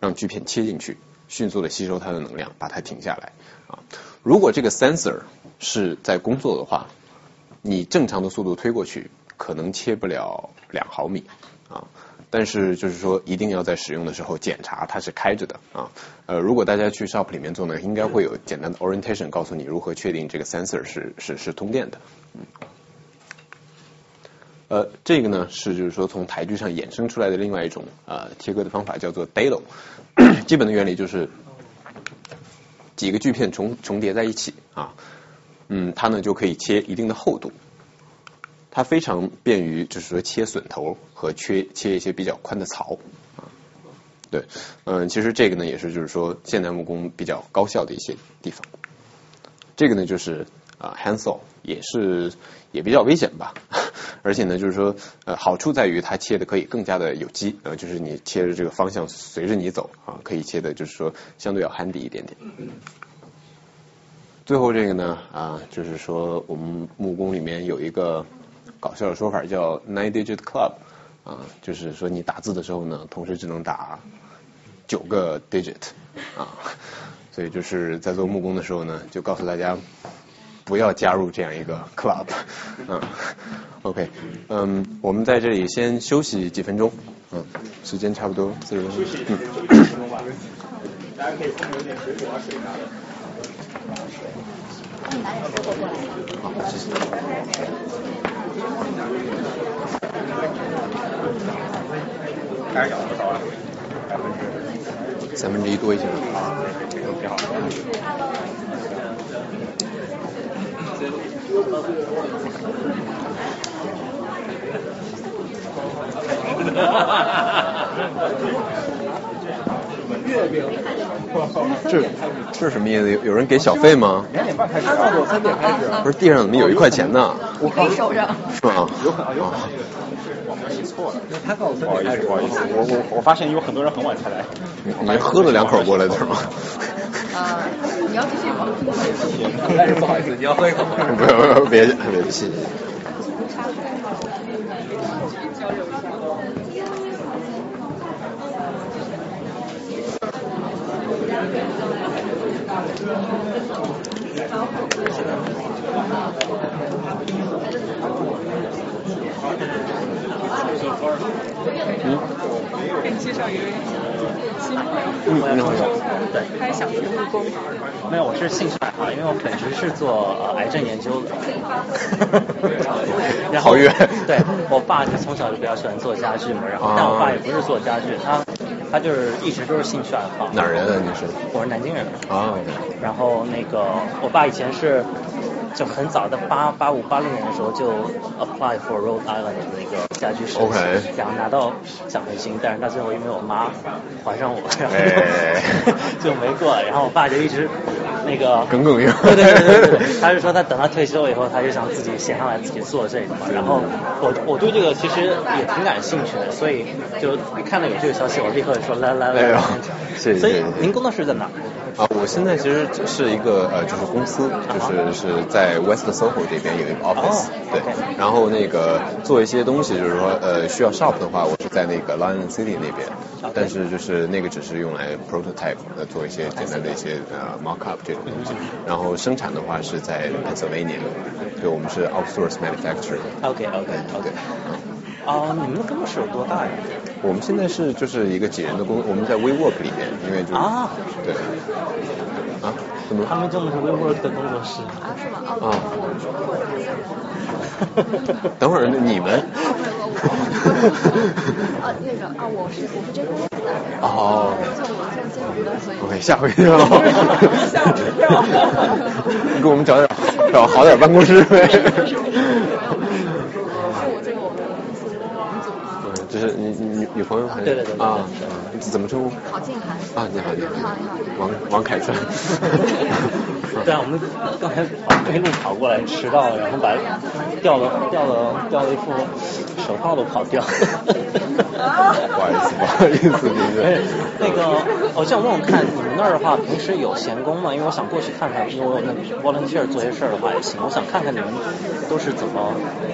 A: 让锯片切进去，迅速的吸收它的能量，把它停下来啊。如果这个 sensor 是在工作的话，你正常的速度推过去，可能切不了两毫米啊。但是就是说，一定要在使用的时候检查它是开着的啊。呃，如果大家去 shop 里面做呢，应该会有简单的 orientation 告诉你如何确定这个 sensor 是是是通电的。嗯。呃，这个呢是就是说从台锯上衍生出来的另外一种呃切割的方法，叫做 dado。基本的原理就是几个锯片重重叠在一起啊，嗯，它呢就可以切一定的厚度。它非常便于，就是说切榫头和切切一些比较宽的槽啊。对，嗯，其实这个呢也是就是说现代木工比较高效的一些地方。这个呢就是啊 handsaw，也是也比较危险吧。而且呢就是说呃好处在于它切的可以更加的有机，呃就是你切的这个方向随着你走啊，可以切的就是说相对要 handy 一点点。最后这个呢啊就是说我们木工里面有一个。搞笑的说法叫 nine digit club，啊，就是说你打字的时候呢，同时只能打九个 digit，啊，所以就是在做木工的时候呢，就告诉大家不要加入这样一个 club，嗯，OK，嗯，我们在这里先休息几分钟，嗯，时间差不多四十分钟，嗯，大家可以后面有点水果啊水啥的。好，谢谢。开始讲多少啊？三分之一多一些。啊，这个挺好。哈哈哈月饼，这这是什么意思？有有人给小费吗？
C: 两点半开始，差不多三点开始。
A: 不是地上怎么有一块钱呢？
D: 我可以收着。
A: 是吗？
C: 有可能，有可能。我们写错了。他告诉我三点开始。不好意思，我我我发现有很多人很晚才来。
A: 你喝了两口过来的是吗？
D: 啊，你要继续吗？
C: 但是 不好意思，你要喝一口吗？
A: 不要，别别气。
G: 嗯，给你介绍一位新朋友。
A: 嗯。
G: 对，他也想学木工。
H: 没有，我是兴趣爱好，因为我本职是做呃癌症研究的。
A: 好远。
H: 对我爸就从小就比较喜欢做家具嘛，然后但我爸也不是做家具，他他就是一直都是兴趣爱好。
A: 哪人啊？你是？
H: 我是南京人。
A: 啊。
H: 然后那个我爸以前是。就很早的八八五八六年的时候就 apply for Rhode Island 的那个家居设计，然后拿到奖学金，但是他最后因为我妈怀上我，然后 就没过。然后我爸就一直那个
A: 耿耿于怀。
H: 对对对对，他是说他等他退休以后，他就想自己写下来自己做这个嘛。然后我我对这个其实也挺感兴趣的，所以就一看到有这个消息，我立刻说来来来。所以您工作室在哪？
A: 啊，我现在其实是一个呃，就是公司，就是是在 West SoHo 这边有一个 office，对，然后那个做一些东西，就是说呃需要 shop 的话，我是在那个 Lion City 那边，但是就是那个只是用来 prototype，呃做一些简单的一些呃 mock up 这种东西，然后生产的话是在 Pennsylvania，对，我们是 outsource manufacturing。
H: OK OK OK。啊，你们的工作室有多大呀？
A: 我们现在是就是一个几人的工，我们在 WeWork 里面，因为就
H: 啊，
A: 对，啊，怎么？
H: 他们用的是 WeWork 的工作室。
D: 啊，是吗？
A: 啊。等会儿你们。
D: 啊，那个啊，我是我是这公司的。
A: 哦。
D: 做做金融的，所以。
A: OK，吓我一跳。
G: 吓我一跳。
A: 你给我们找点找好点办公室呗。就是你你女朋友还是
H: 对对对
A: 啊？怎么称呼？
D: 郝静涵
A: 啊，你好
D: 你好你好你好，
A: 王王凯川。
H: 对啊，我们刚才跑一路跑过来迟到了，然后把掉了掉了掉了一副手套都跑掉。
A: 不好意思，不好意思，就是
H: 那个，我想问问看，你们那儿的话，平时有闲工吗？因为我想过去看看，因为我那 volunteer 做些事儿的话也行。我想看看你们都是怎么。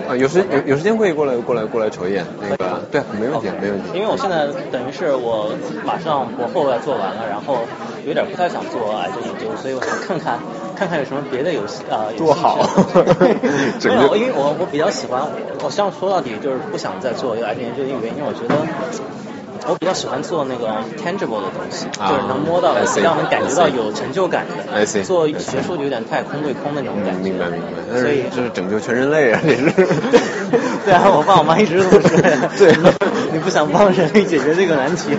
A: 啊，有时有有时间会过来过来过来瞅一眼，那个对，没问题，没问题。
H: 因为我现在等于是我马上博后要做完了，然后有点不太想做癌症研究，所以我想看看 看看有什么别的游戏 啊。
A: 多好。
H: 没有，因为我我比较喜欢，我像说到底就是不想再做一个癌症研究的原因，我觉得。我比较喜欢做那个 tangible 的东西，就是能摸到，比较能感觉到有成就感的。做学术有点太空对空的那种感觉。
A: 明白明白。
H: 所以
A: 就是拯救全人类啊！这是。
H: 对啊，我爸我妈一直这么说。
A: 对。
H: 你不想帮人类解决这个难题？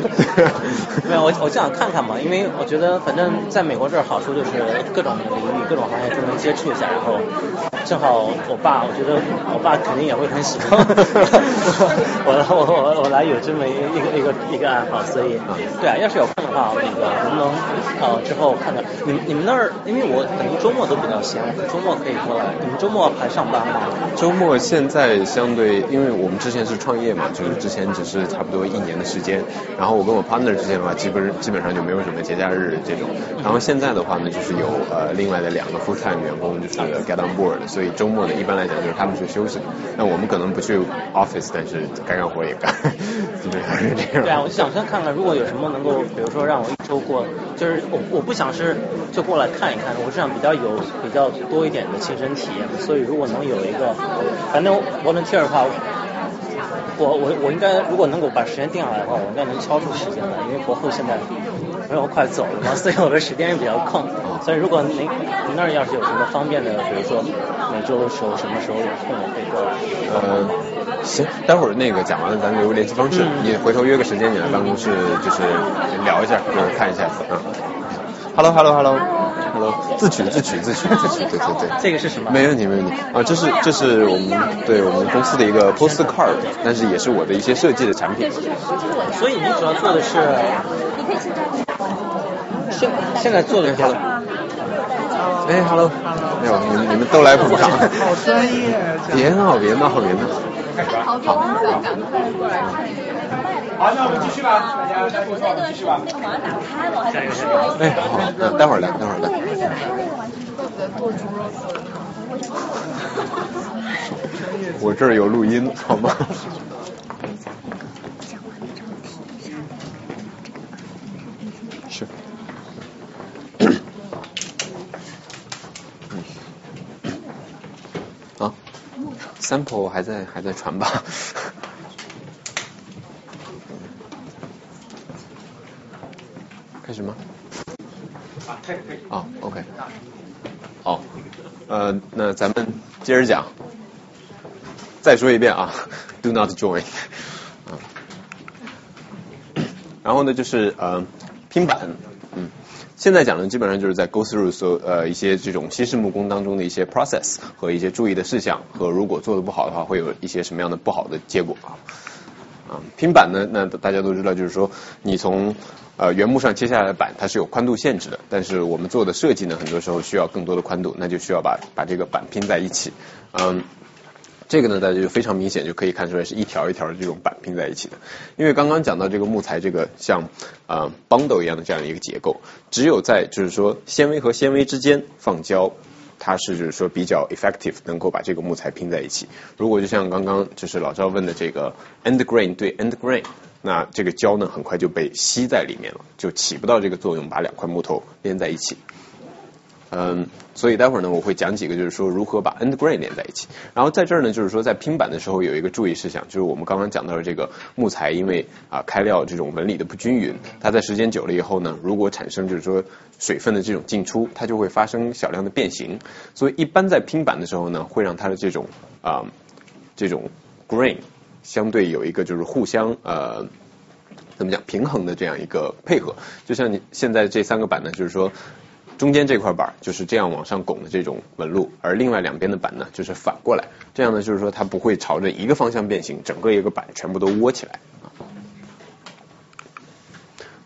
H: 没有，我我就想看看嘛，因为我觉得反正在美国这儿好处就是各种领域、各种行业都能接触一下，然后正好我爸，我觉得我爸肯定也会很喜欢。我我我我来有这么一个一个。一个爱好，所以对啊，要是有空的话，那个能不能呃之后看看你们你们那儿，因为我等于周末都比较闲，周末可以过来。你们周末还上班吗？
A: 周末现在相对，因为我们之前是创业嘛，就是之前只是差不多一年的时间。然后我跟我 partner 之间的话，基本基本上就没有什么节假日这种。然后现在的话呢，就是有呃另外的两个 full time 员工就是 get on board，所以周末呢一般来讲就是他们去休息。那我们可能不去 office，但是该干活也干，基本上是这样。
H: 对啊，我就想先看看，如果有什么能够，比如说让我一周过，就是我我不想是就过来看一看，我是想比较有比较多一点的亲身体验。所以如果能有一个，反正 volunteer 的话，我我我应该如果能够把时间定下来的话，我应该能敲出时间来，因为博后现在因为我快走了嘛，所以我的时间也比较空。所以如果您您那儿要是有什么方便的，比如说每周的时候什么时候有空，我可以过来。
A: 呃。行，待会儿那个讲完了，咱留个联系方式。你回头约个时间，你来办公室就是聊一下，就是看一下。嗯。Hello，Hello，Hello，Hello，自取自取自取自取，对对对。
H: 这个是什么？
A: 没问题没问题。啊，这是这是我们对我们公司的一个 postcard，但是也是我的一些设计的产品。
H: 所以你主要做的是？现现在做的是？
A: 哎，Hello，没有，你们你们都来捧场。
C: 好专业。
A: 别闹别闹别闹。
D: 好，好，赶快过来看一下。
B: 好，那我们继续吧，大家再说，继续吧。
D: 那个网打开了，还说
A: 哎，好，待会儿来，待会儿来。我这儿有录音，好吗？，sample 还在还在传吧。开始吗？
B: 啊，可以可以。
A: 啊，OK。好，呃，那咱们接着讲。再说一遍啊，Do not join。啊。然后呢，就是呃，拼板，嗯，现在讲的基本上就是在 go through 所呃一些这种西式木工当中的一些 process 和一些注意的事项，和如果做的不好的话，会有一些什么样的不好的结果啊。啊，拼板呢，那大家都知道，就是说你从呃原木上切下来的板，它是有宽度限制的。但是我们做的设计呢，很多时候需要更多的宽度，那就需要把把这个板拼在一起。嗯，这个呢，大家就非常明显就可以看出来是一条一条的这种板拼在一起的。因为刚刚讲到这个木材这个像呃 bundle 一样的这样一个结构，只有在就是说纤维和纤维之间放胶。它是就是说比较 effective，能够把这个木材拼在一起。如果就像刚刚就是老赵问的这个 end grain 对 end grain，那这个胶呢很快就被吸在里面了，就起不到这个作用，把两块木头连在一起。嗯，所以待会儿呢我会讲几个就是说如何把 end grain 连在一起。然后在这儿呢就是说在拼板的时候有一个注意事项，就是我们刚刚讲到的这个木材因为啊开料这种纹理的不均匀，它在时间久了以后呢，如果产生就是说水分的这种进出，它就会发生小量的变形。所以一般在拼板的时候呢，会让它的这种啊这种 grain 相对有一个就是互相呃怎么讲平衡的这样一个配合。就像你现在这三个板呢，就是说。中间这块板就是这样往上拱的这种纹路，而另外两边的板呢就是反过来，这样呢就是说它不会朝着一个方向变形，整个一个板全部都窝起来。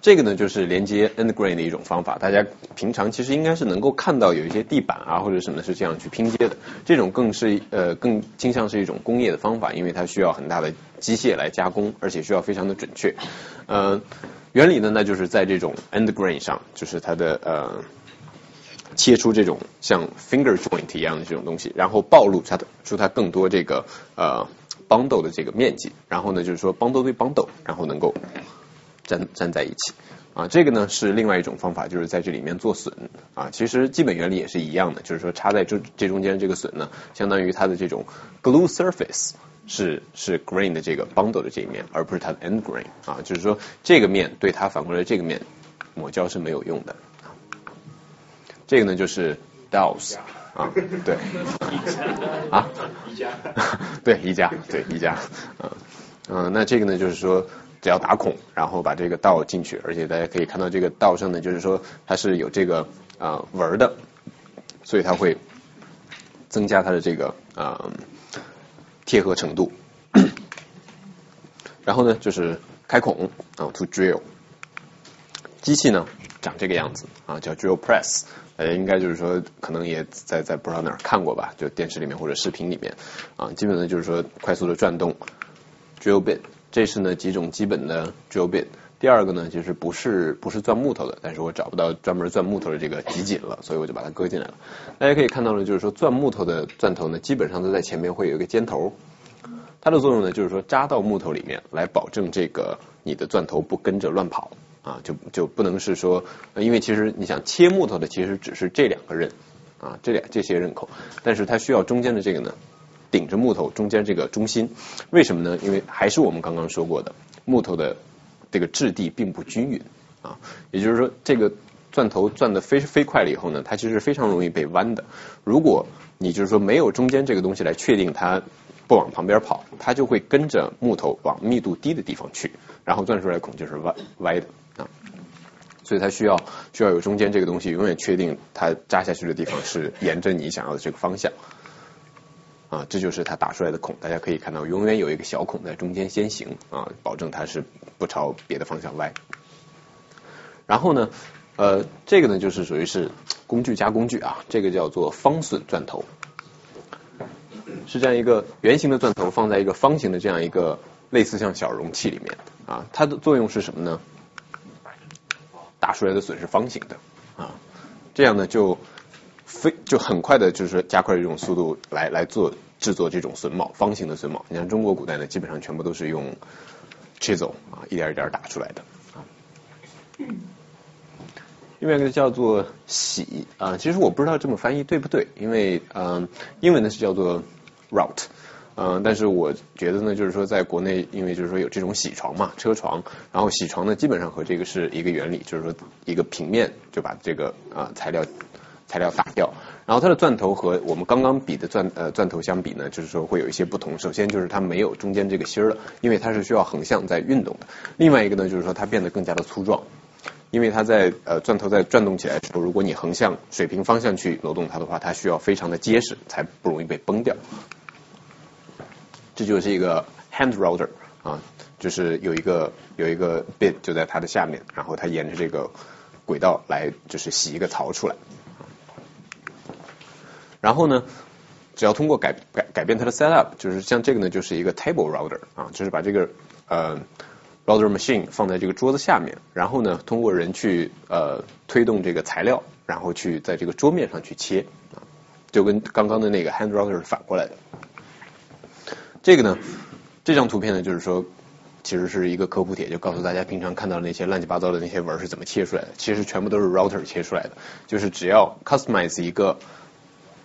A: 这个呢就是连接 end grain 的一种方法，大家平常其实应该是能够看到有一些地板啊或者什么是这样去拼接的，这种更是呃更倾向是一种工业的方法，因为它需要很大的机械来加工，而且需要非常的准确。呃，原理呢那就是在这种 end grain 上，就是它的呃切出这种像 finger joint 一样的这种东西，然后暴露它的出它更多这个呃 bundle 的这个面积，然后呢就是说 bundle 对 bundle，然后能够。粘粘在一起啊，这个呢是另外一种方法，就是在这里面做榫啊。其实基本原理也是一样的，就是说插在这这中间这个榫呢，相当于它的这种 glue surface 是是 grain 的这个 bundle 的这一面，而不是它的 end grain 啊。就是说这个面对它反过来这个面抹胶是没有用的。这个呢就是 dowels 啊，对啊，对宜家，对宜家，嗯嗯，那这个呢就是说。只要打孔，然后把这个道进去，而且大家可以看到这个道上呢，就是说它是有这个啊纹的，所以它会增加它的这个啊贴合程度。然后呢，就是开孔啊，to drill。机器呢长这个样子啊，叫 drill press，大家应该就是说可能也在在不知道哪儿看过吧，就电视里面或者视频里面啊，基本呢就是说快速的转动 drill bit。这是呢几种基本的 drill bit，第二个呢就是不是不是钻木头的，但是我找不到专门钻木头的这个集锦了，所以我就把它搁进来了。大家可以看到呢，就是说钻木头的钻头呢，基本上都在前面会有一个尖头，它的作用呢就是说扎到木头里面来保证这个你的钻头不跟着乱跑啊，就就不能是说，因为其实你想切木头的其实只是这两个刃啊，这两这些刃口，但是它需要中间的这个呢。顶着木头中间这个中心，为什么呢？因为还是我们刚刚说过的，木头的这个质地并不均匀啊，也就是说，这个钻头钻的飞飞快了以后呢，它其实非常容易被弯的。如果你就是说没有中间这个东西来确定它不往旁边跑，它就会跟着木头往密度低的地方去，然后钻出来孔就是歪歪的啊。所以它需要需要有中间这个东西，永远确定它扎下去的地方是沿着你想要的这个方向。啊，这就是它打出来的孔，大家可以看到，永远有一个小孔在中间先行啊，保证它是不朝别的方向歪。然后呢，呃，这个呢就是属于是工具加工具啊，这个叫做方榫钻头，是这样一个圆形的钻头放在一个方形的这样一个类似像小容器里面啊，它的作用是什么呢？打出来的榫是方形的啊，这样呢就。非就很快的，就是加快这种速度来来做制作这种榫卯，方形的榫卯。你像中国古代呢，基本上全部都是用 chisel 啊，一点一点打出来的啊。另外一个叫做洗啊，其实我不知道这么翻译对不对，因为嗯，英文呢是叫做 route，嗯，但是我觉得呢，就是说在国内，因为就是说有这种铣床嘛，车床，然后铣床呢基本上和这个是一个原理，就是说一个平面就把这个啊材料。材料打掉，然后它的钻头和我们刚刚比的钻呃钻头相比呢，就是说会有一些不同。首先就是它没有中间这个芯儿了，因为它是需要横向在运动的。另外一个呢，就是说它变得更加的粗壮，因为它在呃钻头在转动起来的时候，如果你横向水平方向去挪动它的话，它需要非常的结实，才不容易被崩掉。这就是一个 hand router 啊，就是有一个有一个 bit 就在它的下面，然后它沿着这个轨道来就是洗一个槽出来。然后呢，只要通过改改改变它的 set up，就是像这个呢，就是一个 table router 啊，就是把这个呃 router machine 放在这个桌子下面，然后呢，通过人去呃推动这个材料，然后去在这个桌面上去切啊，就跟刚刚的那个 hand router 是反过来的。这个呢，这张图片呢，就是说其实是一个科普帖，就告诉大家平常看到的那些乱七八糟的那些纹是怎么切出来的，其实全部都是 router 切出来的，就是只要 customize 一个。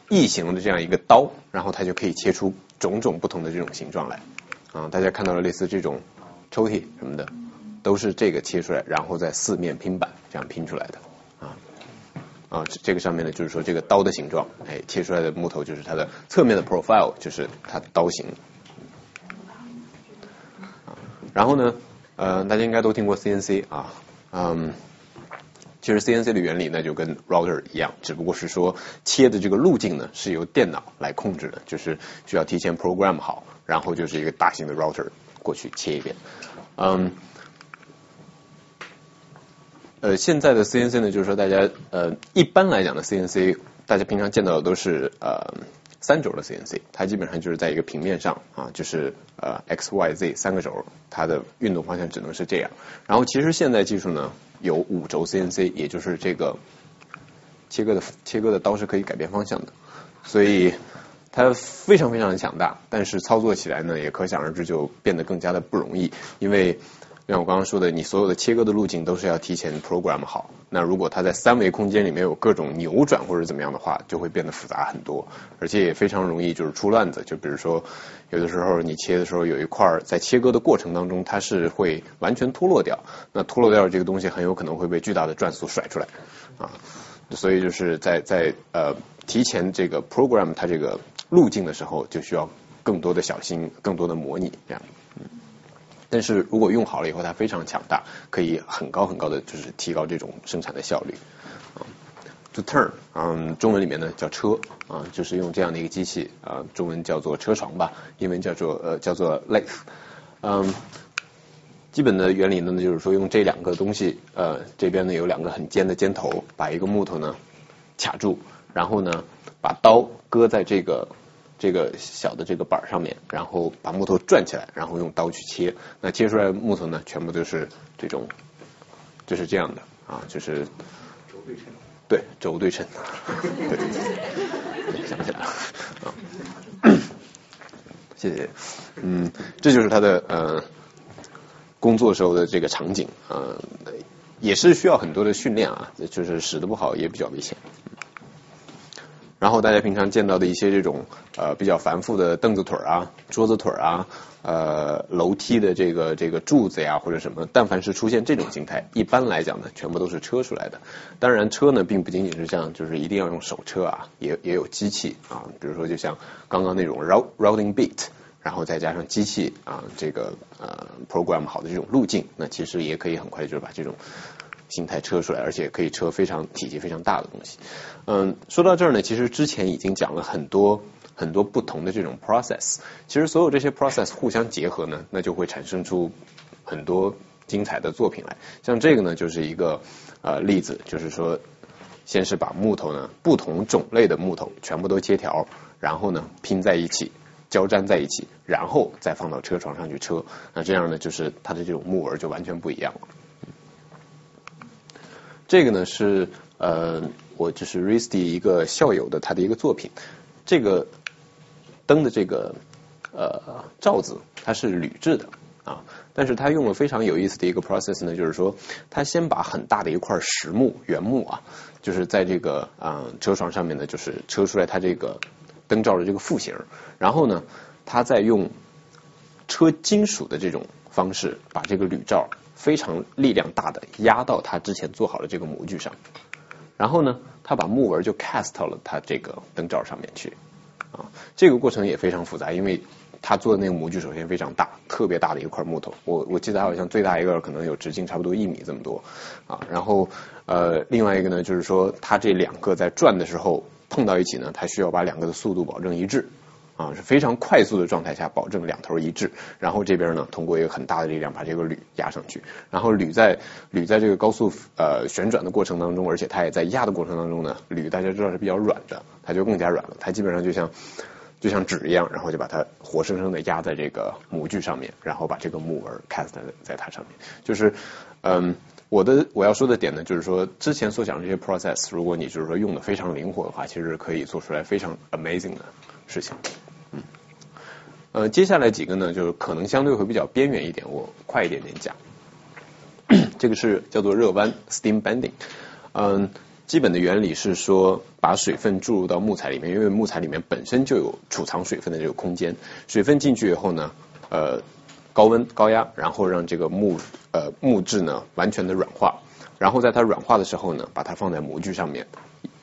A: 异形的这样一个刀，然后它就可以切出种种不同的这种形状来啊！大家看到了类似这种抽屉什么的，都是这个切出来，然后在四面拼板这样拼出来的啊啊！这个上面呢，就是说这个刀的形状，哎，切出来的木头就是它的侧面的 profile，就是它刀形。然后呢，呃，大家应该都听过 CNC 啊，嗯。其实 CNC 的原理呢就跟 router 一样，只不过是说切的这个路径呢是由电脑来控制的，就是需要提前 program 好，然后就是一个大型的 router 过去切一遍。嗯，呃，现在的 CNC 呢，就是说大家呃，一般来讲的 CNC，大家平常见到的都是呃三轴的 CNC，它基本上就是在一个平面上啊，就是呃 X Y Z 三个轴，它的运动方向只能是这样。然后其实现在技术呢有五轴 CNC，也就是这个切割的切割的刀是可以改变方向的，所以它非常非常的强大，但是操作起来呢也可想而知就变得更加的不容易，因为。像我刚刚说的，你所有的切割的路径都是要提前 program 好。那如果它在三维空间里面有各种扭转或者怎么样的话，就会变得复杂很多，而且也非常容易就是出乱子。就比如说，有的时候你切的时候有一块在切割的过程当中，它是会完全脱落掉。那脱落掉这个东西很有可能会被巨大的转速甩出来啊。所以就是在在呃提前这个 program 它这个路径的时候，就需要更多的小心，更多的模拟这样。但是如果用好了以后，它非常强大，可以很高很高的就是提高这种生产的效率。，to turn，嗯，中文里面呢叫车，啊，就是用这样的一个机器，啊，中文叫做车床吧，英文叫做呃叫做 lathe，嗯，基本的原理呢就是说用这两个东西，呃，这边呢有两个很尖的尖头，把一个木头呢卡住，然后呢把刀搁在这个。这个小的这个板上面，然后把木头转起来，然后用刀去切。那切出来木头呢，全部都是这种，就是这样的啊，就是
B: 轴对称。
A: 对，轴对称。对，想起来了啊。谢谢。嗯，这就是他的呃工作时候的这个场景啊，也是需要很多的训练啊，就是使得不好也比较危险。然后大家平常见到的一些这种呃比较繁复的凳子腿儿啊、桌子腿儿啊、呃楼梯的这个这个柱子呀或者什么，但凡是出现这种形态，一般来讲呢，全部都是车出来的。当然车呢，并不仅仅是这样，就是一定要用手车啊，也也有机器啊，比如说就像刚刚那种 routing beat，然后再加上机器啊，这个呃 program 好的这种路径，那其实也可以很快就把这种。静态车出来，而且可以车非常体积非常大的东西。嗯，说到这儿呢，其实之前已经讲了很多很多不同的这种 process。其实所有这些 process 互相结合呢，那就会产生出很多精彩的作品来。像这个呢，就是一个呃例子，就是说，先是把木头呢不同种类的木头全部都切条，然后呢拼在一起，交粘在一起，然后再放到车床上去车。那这样呢，就是它的这种木纹就完全不一样了。这个呢是呃，我就是 Risty 一个校友的他的一个作品。这个灯的这个呃罩子它是铝制的啊，但是他用了非常有意思的一个 process 呢，就是说他先把很大的一块实木原木啊，就是在这个啊车床上面呢，就是车出来它这个灯罩的这个副型，然后呢，他再用车金属的这种方式把这个铝罩。非常力量大的压到他之前做好的这个模具上，然后呢，他把木纹就 cast 到了他这个灯罩上面去啊。这个过程也非常复杂，因为他做的那个模具首先非常大，特别大的一块木头。我我记得好像最大一个可能有直径差不多一米这么多啊。然后呃，另外一个呢，就是说他这两个在转的时候碰到一起呢，他需要把两个的速度保证一致。啊，是非常快速的状态下保证两头一致，然后这边呢通过一个很大的力量把这个铝压上去，然后铝在铝在这个高速呃旋转的过程当中，而且它也在压的过程当中呢，铝大家知道是比较软的，它就更加软了，它基本上就像就像纸一样，然后就把它活生生的压在这个模具上面，然后把这个木纹 cast 在它上面，就是嗯我的我要说的点呢，就是说之前所讲的这些 process，如果你就是说用的非常灵活的话，其实可以做出来非常 amazing 的事情。呃，接下来几个呢，就是可能相对会比较边缘一点，我快一点点讲。这个是叫做热弯 （steam bending）。嗯，基本的原理是说，把水分注入到木材里面，因为木材里面本身就有储藏水分的这个空间。水分进去以后呢，呃，高温高压，然后让这个木呃木质呢完全的软化，然后在它软化的时候呢，把它放在模具上面，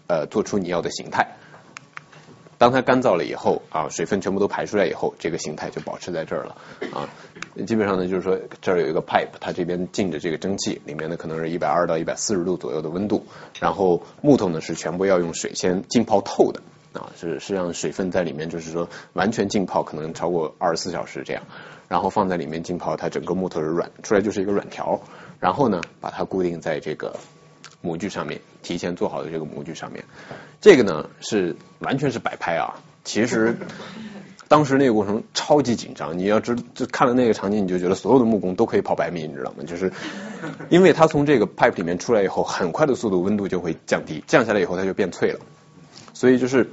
A: 呃，做出你要的形态。当它干燥了以后啊，水分全部都排出来以后，这个形态就保持在这儿了啊。基本上呢，就是说这儿有一个 pipe，它这边进着这个蒸汽，里面呢可能是一百二到一百四十度左右的温度。然后木头呢是全部要用水先浸泡透的啊，是是让水分在里面，就是说完全浸泡，可能超过二十四小时这样。然后放在里面浸泡，它整个木头是软，出来就是一个软条。然后呢，把它固定在这个模具上面，提前做好的这个模具上面。这个呢是完全是摆拍啊，其实。当时那个过程超级紧张，你要知就看了那个场景，你就觉得所有的木工都可以跑百米，你知道吗？就是因为它从这个 pipe 里面出来以后，很快的速度温度就会降低，降下来以后它就变脆了，所以就是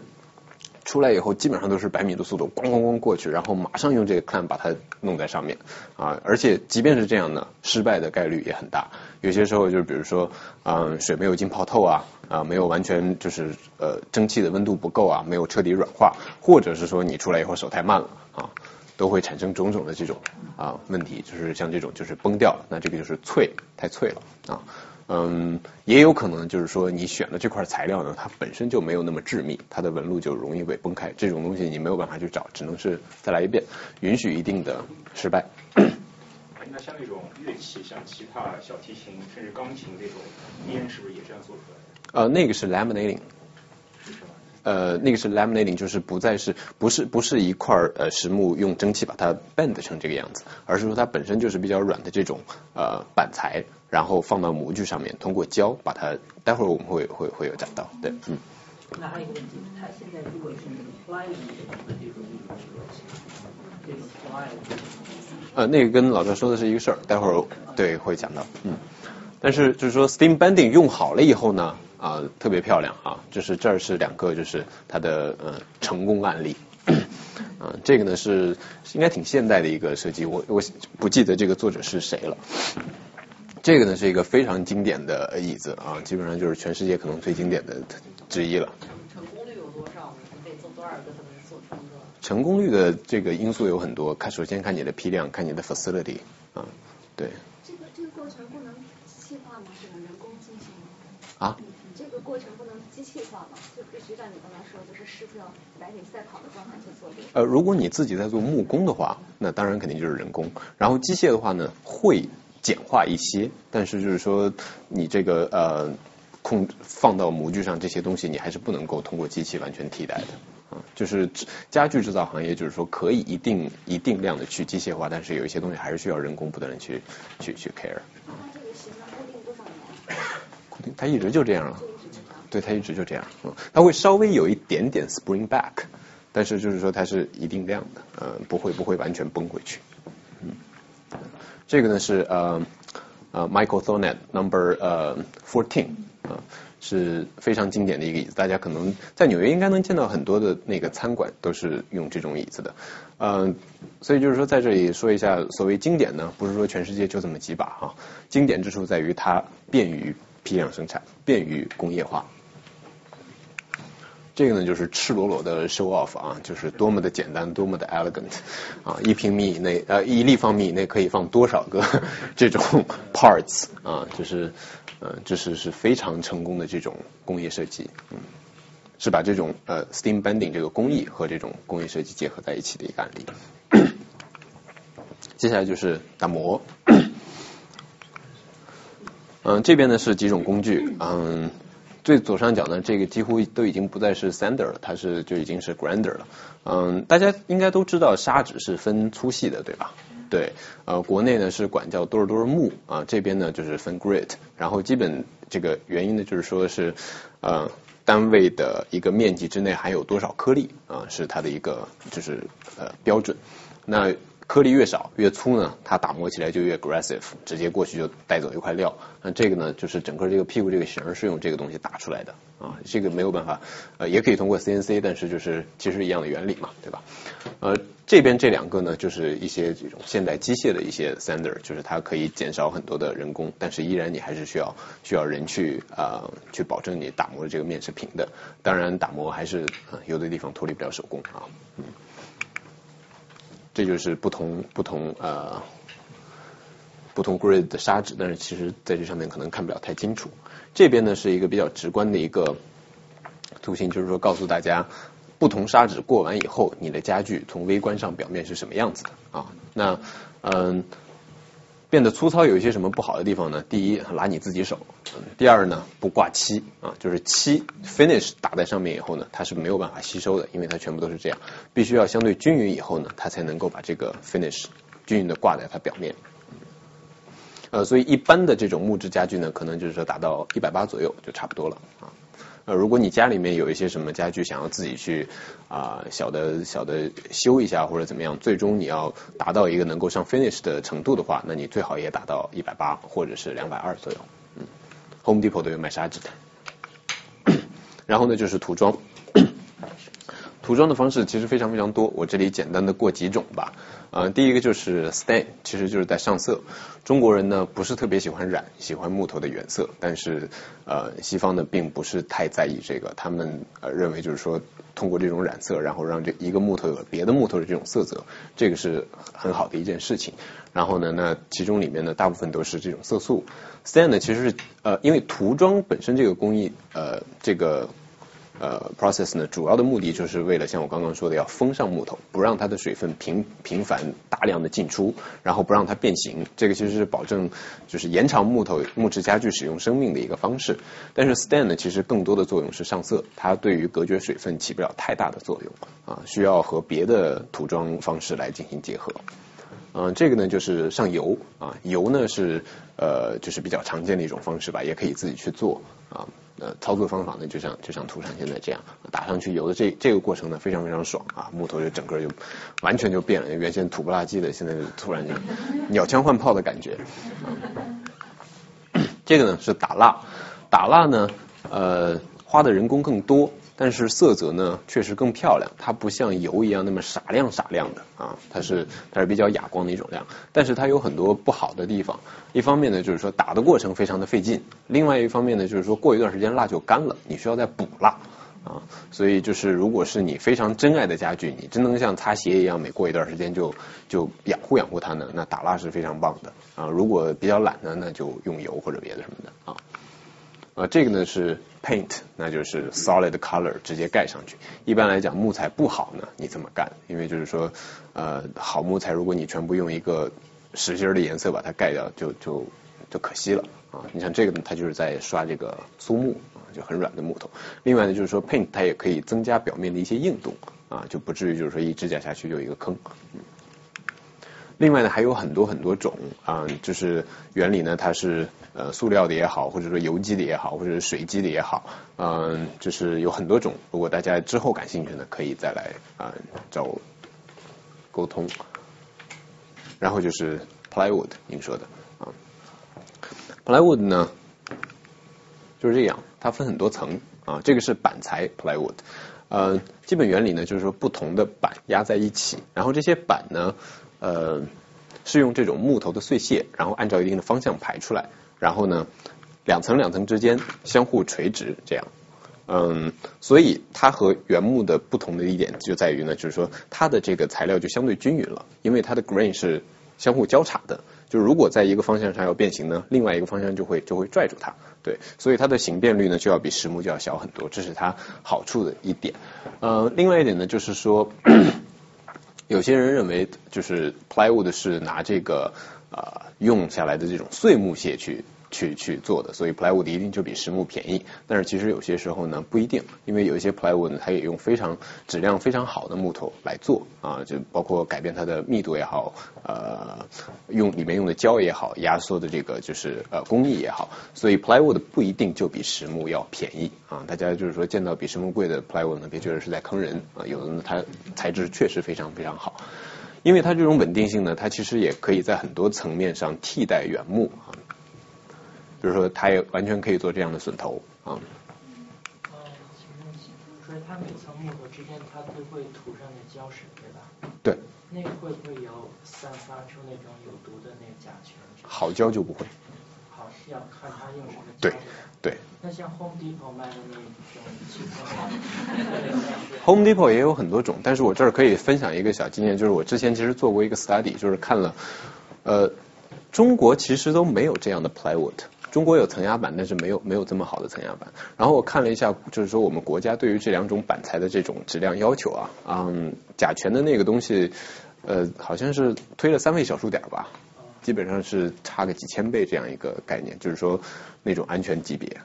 A: 出来以后基本上都是百米的速度，咣咣咣过去，然后马上用这个 clamp 把它弄在上面啊，而且即便是这样呢，失败的概率也很大。有些时候就是比如说，嗯，水没有浸泡透啊。啊，没有完全就是呃，蒸汽的温度不够啊，没有彻底软化，或者是说你出来以后手太慢了啊，都会产生种种的这种啊问题，就是像这种就是崩掉了，那这个就是脆，太脆了啊，嗯，也有可能就是说你选的这块材料呢，它本身就没有那么致密，它的纹路就容易被崩开，这种东西你没有办法去找，只能是再来一遍，允许一定的失败。
B: 那像那种乐器，像吉他、小提琴，甚至钢琴这种边，是不是也这样做出来的？
A: 呃，那个是 laminating，呃，那个是 laminating，就是不再是不是不是一块呃实木用蒸汽把它 bend 成这个样子，而是说它本身就是比较软的这种呃板材，然后放到模具上面，通过胶把它，待会儿我们会会会有讲到，对，
E: 嗯。那还有一个问题，它现在如果是那个 fly 的这种这个 fly，
A: 呃，那个跟老赵说的是一个事儿，待会儿对会讲到，嗯，但是就是说 steam bending 用好了以后呢。啊，特别漂亮啊！就是这儿是两个，就是它的呃成功案例。嗯，这个呢是应该挺现代的一个设计，我我不记得这个作者是谁了。这个呢是一个非常经典的椅子啊，基本上就是全世界可能最经典的之一了。
D: 成功率有多少？可以做多少个才能做成个？
A: 成功率的这个因素有很多，看首先看你的批量，看你的 facility 啊，对。
I: 这个这个过程不能机器化吗？只能人工进行
A: 吗？啊？
I: 过程不能机器化吗？就必须像你刚才说，就是师傅要白领赛跑的状态去做这个。
A: 呃，如果你自己在做木工的话，那当然肯定就是人工。然后机械的话呢，会简化一些，但是就是说你这个呃控放到模具上这些东西，你还是不能够通过机器完全替代的。啊，就是家具制造行业，就是说可以一定一定量的去机械化，但是有一些东西还是需要人工不断的去去去 care。
I: 那这个型固定多少年？
A: 固定，它一直就这样了。对，它一直就这样，嗯，它会稍微有一点点 spring back，但是就是说它是一定量的，呃，不会不会完全崩回去，嗯，这个呢是呃呃 Michael Thornet Number 呃 Fourteen 啊，是非常经典的一个椅子，大家可能在纽约应该能见到很多的那个餐馆都是用这种椅子的，嗯，所以就是说在这里说一下，所谓经典呢，不是说全世界就这么几把哈，经典之处在于它便于批量生产，便于工业化。这个呢就是赤裸裸的 show off 啊，就是多么的简单，多么的 elegant 啊，一平米以内呃一立方米以内可以放多少个 这种 parts 啊，就是呃就是是非常成功的这种工业设计，嗯，是把这种呃 steam bending 这个工艺和这种工业设计结合在一起的一个案例。接下来就是打磨，嗯，这边呢是几种工具，嗯。最左上角呢，这个几乎都已经不再是 sander 了，它是就已经是 grinder 了。嗯，大家应该都知道砂纸是分粗细的，对吧？对，呃，国内呢是管叫多少多少目啊，这边呢就是分 grit，然后基本这个原因呢就是说是呃单位的一个面积之内含有多少颗粒啊，是它的一个就是呃标准。那颗粒越少越粗呢，它打磨起来就越 aggressive，直接过去就带走一块料。那这个呢，就是整个这个屁股这个型是用这个东西打出来的啊，这个没有办法，呃，也可以通过 CNC，但是就是其实一样的原理嘛，对吧？呃，这边这两个呢，就是一些这种现代机械的一些 sander，就是它可以减少很多的人工，但是依然你还是需要需要人去啊去保证你打磨的这个面是平的。当然打磨还是有的地方脱离不了手工啊。嗯。这就是不同不同呃不同 grade 的砂纸，但是其实在这上面可能看不了太清楚。这边呢是一个比较直观的一个图形，就是说告诉大家不同砂纸过完以后，你的家具从微观上表面是什么样子的啊？那嗯。变得粗糙有一些什么不好的地方呢？第一，拉你自己手；第二呢，不挂漆啊，就是漆 finish 打在上面以后呢，它是没有办法吸收的，因为它全部都是这样，必须要相对均匀以后呢，它才能够把这个 finish 均匀的挂在它表面。呃，所以一般的这种木质家具呢，可能就是说达到一百八左右就差不多了啊。呃，如果你家里面有一些什么家具想要自己去啊小的小的修一下或者怎么样，最终你要达到一个能够上 finish 的程度的话，那你最好也达到一百八或者是两百二左右。嗯，Home Depot 都有卖砂纸的。然后呢，就是涂装。涂装的方式其实非常非常多，我这里简单的过几种吧。呃，第一个就是 stain，其实就是在上色。中国人呢不是特别喜欢染，喜欢木头的原色，但是呃西方呢并不是太在意这个，他们呃认为就是说通过这种染色，然后让这一个木头有别的木头的这种色泽，这个是很好的一件事情。然后呢，那其中里面呢大部分都是这种色素。stain 呢其实是呃因为涂装本身这个工艺呃这个。呃，process 呢，主要的目的就是为了像我刚刚说的，要封上木头，不让它的水分频频繁大量的进出，然后不让它变形。这个其实是保证就是延长木头木质家具使用生命的一个方式。但是 stain 呢，其实更多的作用是上色，它对于隔绝水分起不了太大的作用啊，需要和别的涂装方式来进行结合。嗯，这个呢就是上油啊，油呢是呃就是比较常见的一种方式吧，也可以自己去做啊。呃，操作方法呢，就像就像图上现在这样，打上去油的这这个过程呢，非常非常爽啊，木头就整个就完全就变了，原先土不拉几的，现在就突然就鸟枪换炮的感觉。这个呢是打蜡，打蜡呢呃花的人工更多。但是色泽呢，确实更漂亮。它不像油一样那么傻亮傻亮的啊，它是它是比较哑光的一种亮。但是它有很多不好的地方。一方面呢，就是说打的过程非常的费劲；另外一方面呢，就是说过一段时间蜡就干了，你需要再补蜡啊。所以就是如果是你非常珍爱的家具，你真能像擦鞋一样，每过一段时间就就养护养护它呢，那打蜡是非常棒的啊。如果比较懒呢，那就用油或者别的什么的啊。啊，这个呢是 paint，那就是 solid color 直接盖上去。一般来讲，木材不好呢，你怎么干？因为就是说，呃，好木材，如果你全部用一个实心的颜色把它盖掉，就就就可惜了啊。你像这个呢，它就是在刷这个苏木啊，就很软的木头。另外呢，就是说 paint 它也可以增加表面的一些硬度啊，就不至于就是说一指甲下去就有一个坑。另外呢，还有很多很多种啊，就是原理呢，它是呃塑料的也好，或者说油基的也好，或者是水基的也好，嗯，就是有很多种。如果大家之后感兴趣呢，可以再来啊找我沟通。然后就是 plywood，您说的啊，plywood 呢就是这样，它分很多层啊，这个是板材 plywood，呃，基本原理呢就是说不同的板压在一起，然后这些板呢。呃，是用这种木头的碎屑，然后按照一定的方向排出来，然后呢，两层两层之间相互垂直，这样，嗯，所以它和原木的不同的一点就在于呢，就是说它的这个材料就相对均匀了，因为它的 grain 是相互交叉的，就如果在一个方向上要变形呢，另外一个方向就会就会拽住它，对，所以它的形变率呢就要比实木就要小很多，这是它好处的一点。呃，另外一点呢就是说。有些人认为，就是 plywood 是拿这个啊用下来的这种碎木屑去。去去做的，所以 plywood 一定就比实木便宜。但是其实有些时候呢不一定，因为有一些 plywood 它也用非常质量非常好的木头来做啊，就包括改变它的密度也好，呃，用里面用的胶也好，压缩的这个就是呃工艺也好，所以 plywood 不一定就比实木要便宜啊。大家就是说见到比实木贵的 plywood 呢，别觉得是在坑人啊，有的呢它材质确实非常非常好，因为它这种稳定性呢，它其实也可以在很多层面上替代原木啊。比如说，它也完全可以做这样的榫头啊。
J: 呃，请问，就是说，它每层木头之间，它都会涂上那胶水，对吧？
A: 对。
J: 那个会不会有散发出那种有毒的那个甲醛？
A: 好胶就不会。
J: 好，是要看它用什么。
A: 对对。
J: 那像 Home Depot 卖的那种
A: ，Home Depot 也有很多种，但是我这儿可以分享一个小经验，就是我之前其实做过一个 study，就是看了，呃，中国其实都没有这样的 plywood。中国有层压板，但是没有没有这么好的层压板。然后我看了一下，就是说我们国家对于这两种板材的这种质量要求啊，嗯，甲醛的那个东西，呃，好像是推了三位小数点吧，基本上是差个几千倍这样一个概念，就是说那种安全级别。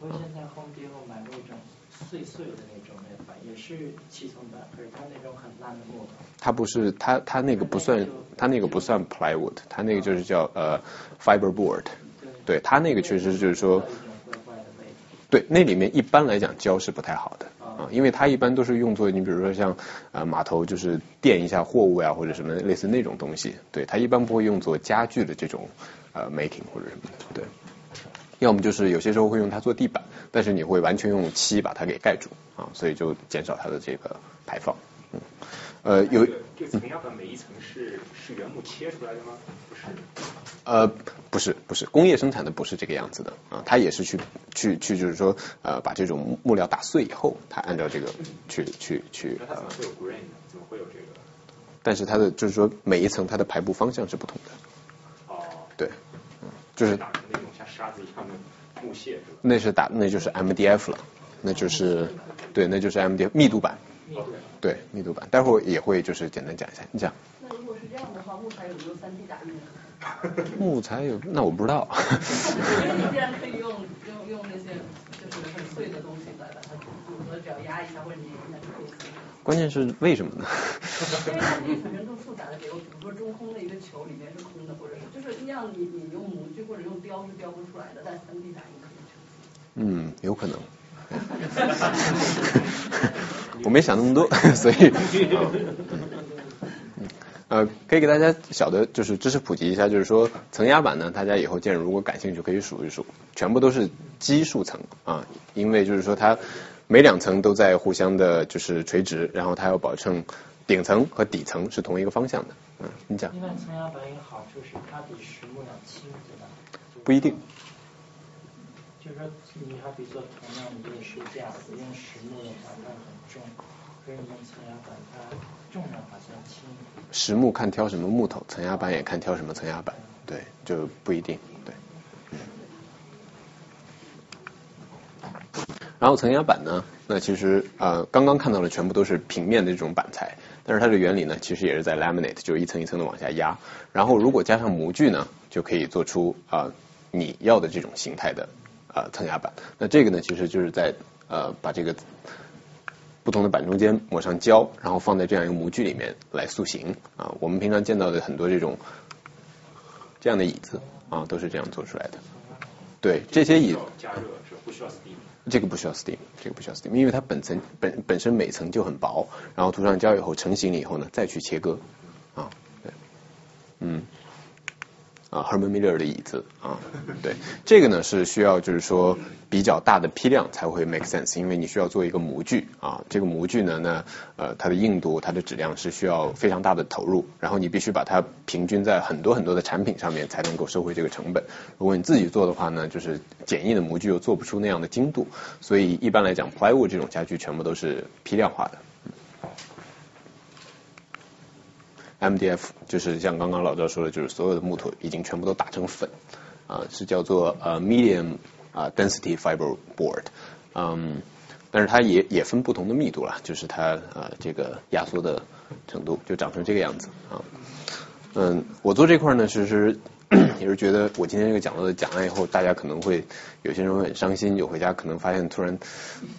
J: 我现在 Home Depot 买那种碎碎的那种那个板也是七层板，可是它那种很烂的木头。
A: 它不是，它它那个不算，它那个不算 plywood，它那个就是叫呃 fiberboard。对，它那个确实就是说，对，那里面一般来讲胶是不太好的啊，因为它一般都是用作你比如说像呃码头就是垫一下货物呀或者什么类似那种东西，对，它一般不会用作家具的这种呃 making 或者什么，对。要么就是有些时候会用它做地板，但是你会完全用漆把它给盖住啊，所以就减少它的这个排放。嗯，呃，有。
B: 这层压板每一层是是原木切出来的吗？不是。
A: 呃，不是，不是，工业生产的不是这个样子的啊，它也是去去去，就是说呃，把这种木料打碎以后，它按照这个去去去。
B: 它怎么会有 grain 呢？怎么会有这个？
A: 但是它的就是说每一层它的排布方向是不同
B: 的。哦。
A: 对，嗯，就是。
B: 打成那种像沙子一样的木屑？
A: 那是打，那就是 MDF 了，那就是对，那就是 MDF 密度板。
B: 密度。
A: 对，密度板，待会儿也会就是简单讲一下，你讲。
D: 那如果是这样的话，木材有没有 3D 打印？
A: 木材有，那我不知道。
D: 你既然可以用用用那些就是很碎的东西来把它堵住，我只要压一下或者捏一下就可以。
A: 关键是为什么呢？
D: 因为它可以产生更复杂的结构，比如说中空的一个球里面是空的，或者是就是那样你你用模具或者用雕是雕不出来的，但三 D 打印可以。
A: 嗯，有可能。我没想那么多，所以。呃，可以给大家小的，就是知识普及一下，就是说层压板呢，大家以后见如果感兴趣可以数一数，全部都是基数层啊，因为就是说它每两层都在互相的就是垂直，然后它要保证顶层和底层是同一个方向的。嗯，你讲。
J: 另外层压板一个好处是它比实木要轻，对吧？
A: 不一定。
J: 就是说，你还比如说同样的一个书架，用实木的话它很重，可是你用层压板它重量好像轻。
A: 实木看挑什么木头，层压板也看挑什么层压板，对，就不一定，对。然后层压板呢，那其实呃刚刚看到的全部都是平面的这种板材，但是它的原理呢，其实也是在 laminate，就是一层一层的往下压。然后如果加上模具呢，就可以做出啊你要的这种形态的啊层压板。那这个呢，其实就是在呃把这个。不同的板中间抹上胶，然后放在这样一个模具里面来塑形啊。我们平常见到的很多这种这样的椅子啊，都是这样做出来的。对，这些椅子
B: 加热是不需要 steam。
A: 这个不需要 steam，这个不需要 steam，因为它本层本本身每层就很薄，然后涂上胶以后成型了以后呢，再去切割啊。对，嗯。啊，Herman Miller 的椅子啊，对，这个呢是需要就是说比较大的批量才会 make sense，因为你需要做一个模具啊，这个模具呢，那呃它的硬度、它的质量是需要非常大的投入，然后你必须把它平均在很多很多的产品上面才能够收回这个成本。如果你自己做的话呢，就是简易的模具又做不出那样的精度，所以一般来讲，plywood 这种家具全部都是批量化的。MDF 就是像刚刚老赵说的，就是所有的木头已经全部都打成粉，啊，是叫做呃 medium 啊 density fiber board，嗯，但是它也也分不同的密度了，就是它呃这个压缩的程度就长成这个样子啊，嗯，我做这块呢，其实 也是觉得我今天这个讲座讲完以后，大家可能会有些人会很伤心，就回家可能发现突然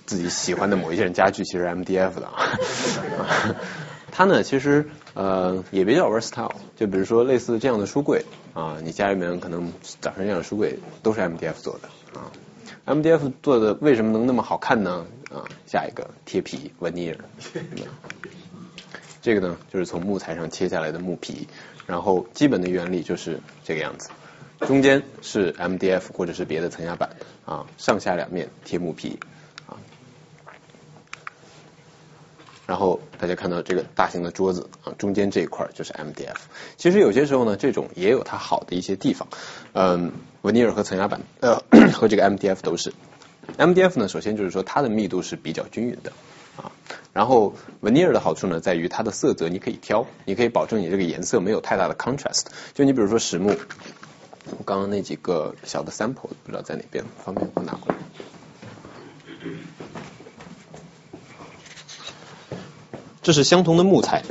A: 自己喜欢的某一件家具其实 MDF 的啊。它呢，其实呃也比较 versatile，就比如说类似这样的书柜啊，你家里面可能长成这样的书柜都是 MDF 做的啊。MDF 做的为什么能那么好看呢？啊，下一个贴皮 veneer，这个呢就是从木材上切下来的木皮，然后基本的原理就是这个样子，中间是 MDF 或者是别的层压板啊，上下两面贴木皮。然后大家看到这个大型的桌子啊，中间这一块就是 MDF。其实有些时候呢，这种也有它好的一些地方。嗯，维尼尔和层压板呃 和这个 MDF 都是。MDF 呢，首先就是说它的密度是比较均匀的啊。然后维尼尔的好处呢，在于它的色泽你可以挑，你可以保证你这个颜色没有太大的 contrast。就你比如说实木，我刚刚那几个小的 sample 不知道在哪边，方便我拿过来。这是相同的木材，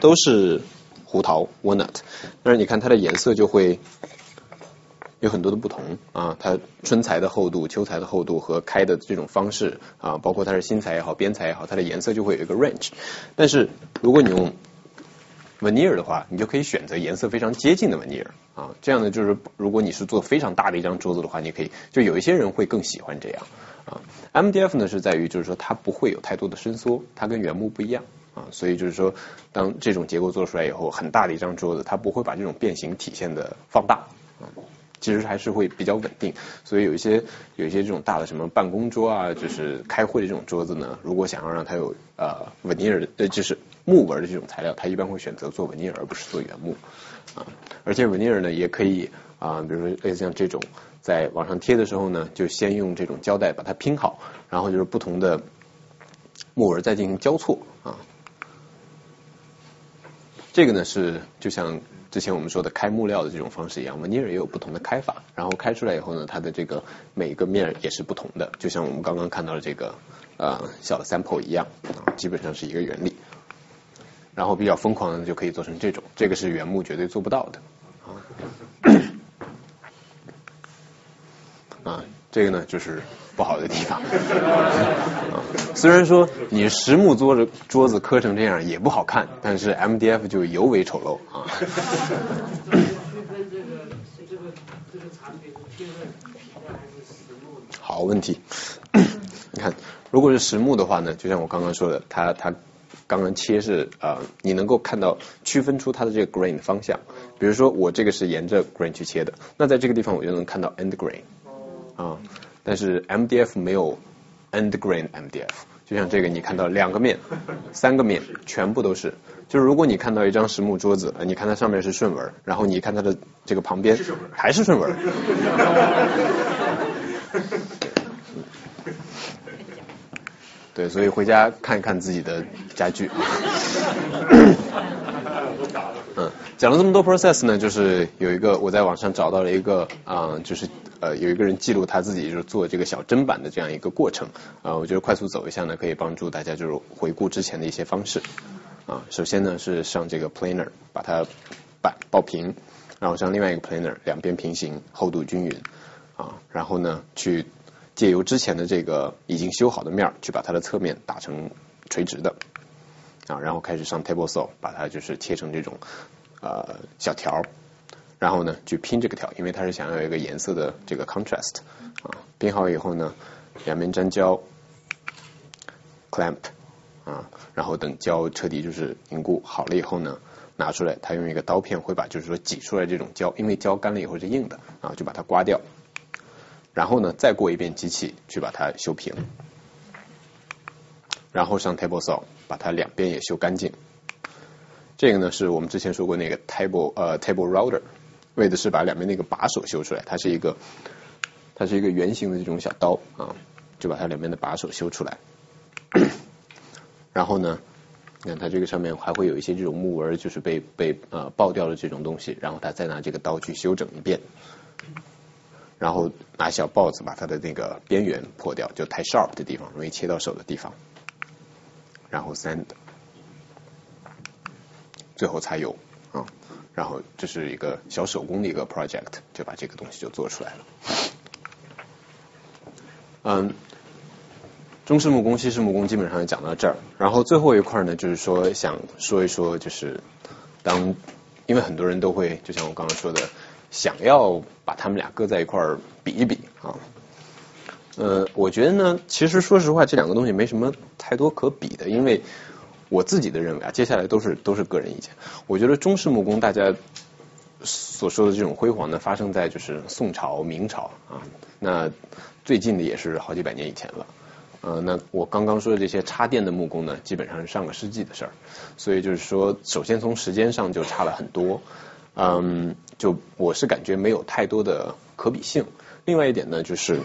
A: 都是胡桃 walnut，但是你看它的颜色就会有很多的不同啊，它春材的厚度、秋材的厚度和开的这种方式啊，包括它是新材也好、边材也好，它的颜色就会有一个 range。但是如果你用 veneer 的话，你就可以选择颜色非常接近的 veneer 啊，这样呢就是如果你是做非常大的一张桌子的话，你可以就有一些人会更喜欢这样啊。MDF 呢是在于就是说它不会有太多的伸缩，它跟原木不一样。啊，所以就是说，当这种结构做出来以后，很大的一张桌子，它不会把这种变形体现的放大，啊，其实还是会比较稳定。所以有一些有一些这种大的什么办公桌啊，就是开会的这种桌子呢，如果想要让它有呃纹尼尔呃就是木纹的这种材料，它一般会选择做纹尼尔而不是做原木啊。而且纹尼尔呢也可以啊，比如说类似像这种在往上贴的时候呢，就先用这种胶带把它拼好，然后就是不同的木纹再进行交错啊。这个呢是就像之前我们说的开木料的这种方式一样，纹尼尔也有不同的开法，然后开出来以后呢，它的这个每个面也是不同的，就像我们刚刚看到的这个呃小的 sample 一样，啊，基本上是一个原理。然后比较疯狂的就可以做成这种，这个是原木绝对做不到的啊。啊，这个呢就是不好的地方。啊，虽然说你实木桌子桌子磕成这样也不好看，但是 MDF 就尤为丑陋啊。好问题，你看，如果是实木的话呢，就像我刚刚说的，它它刚刚切是呃，你能够看到区分出它的这个 grain 的方向。比如说我这个是沿着 grain 去切的，那在这个地方我就能看到 end grain。啊，但是 MDF 没有 end grain MDF，就像这个，你看到两个面、三个面，全部都是。就是如果你看到一张实木桌子，你看它上面是顺纹，然后你看它的这个旁边还是顺纹。对，所以回家看一看自己的家具。嗯，讲了这么多 process 呢，就是有一个我在网上找到了一个啊，就是呃有一个人记录他自己就是做这个小砧板的这样一个过程啊，我觉得快速走一下呢，可以帮助大家就是回顾之前的一些方式啊。首先呢是上这个 planer 把它板抱平，然后上另外一个 planer 两边平行，厚度均匀啊，然后呢去借由之前的这个已经修好的面去把它的侧面打成垂直的。啊，然后开始上 table saw，把它就是切成这种呃小条，然后呢去拼这个条，因为它是想要一个颜色的这个 contrast 啊，拼好以后呢，两边粘胶，clamp 啊，然后等胶彻底就是凝固好了以后呢，拿出来，他用一个刀片会把就是说挤出来这种胶，因为胶干了以后是硬的啊，就把它刮掉，然后呢再过一遍机器去把它修平。然后上 table saw，把它两边也修干净。这个呢是我们之前说过那个 table 呃 table router，为的是把两边那个把手修出来。它是一个它是一个圆形的这种小刀啊，就把它两边的把手修出来。然后呢，你看它这个上面还会有一些这种木纹，就是被被呃爆掉的这种东西。然后他再拿这个刀去修整一遍，然后拿小刨子把它的那个边缘破掉，就太 sharp 的地方，容易切到手的地方。然后 sand，最后擦油啊，然后这是一个小手工的一个 project，就把这个东西就做出来了。嗯，中式木工、西式木工基本上讲到这儿，然后最后一块呢，就是说想说一说，就是当因为很多人都会，就像我刚刚说的，想要把他们俩搁在一块儿比一比啊。呃，我觉得呢，其实说实话，这两个东西没什么太多可比的，因为我自己的认为啊，接下来都是都是个人意见。我觉得中式木工大家所说的这种辉煌呢，发生在就是宋朝、明朝啊，那最近的也是好几百年以前了。呃，那我刚刚说的这些插电的木工呢，基本上是上个世纪的事儿，所以就是说，首先从时间上就差了很多，嗯，就我是感觉没有太多的可比性。另外一点呢，就是。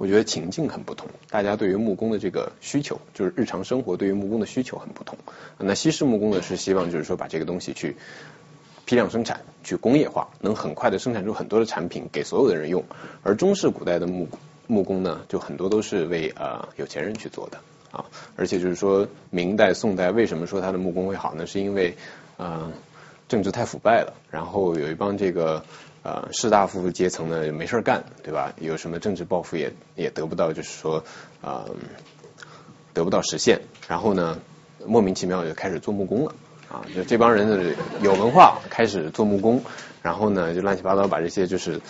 A: 我觉得情境很不同，大家对于木工的这个需求，就是日常生活对于木工的需求很不同。那西式木工呢，是希望就是说把这个东西去批量生产，去工业化，能很快的生产出很多的产品给所有的人用。而中式古代的木木工呢，就很多都是为呃有钱人去做的啊。而且就是说明代、宋代为什么说它的木工会好呢？是因为呃政治太腐败了，然后有一帮这个呃士大夫阶层呢没事干，对吧？有什么政治抱负也也得不到，就是说啊得不到实现，然后呢莫名其妙就开始做木工了啊，就这帮人有文化开始做木工，然后呢就乱七八糟把这些就是。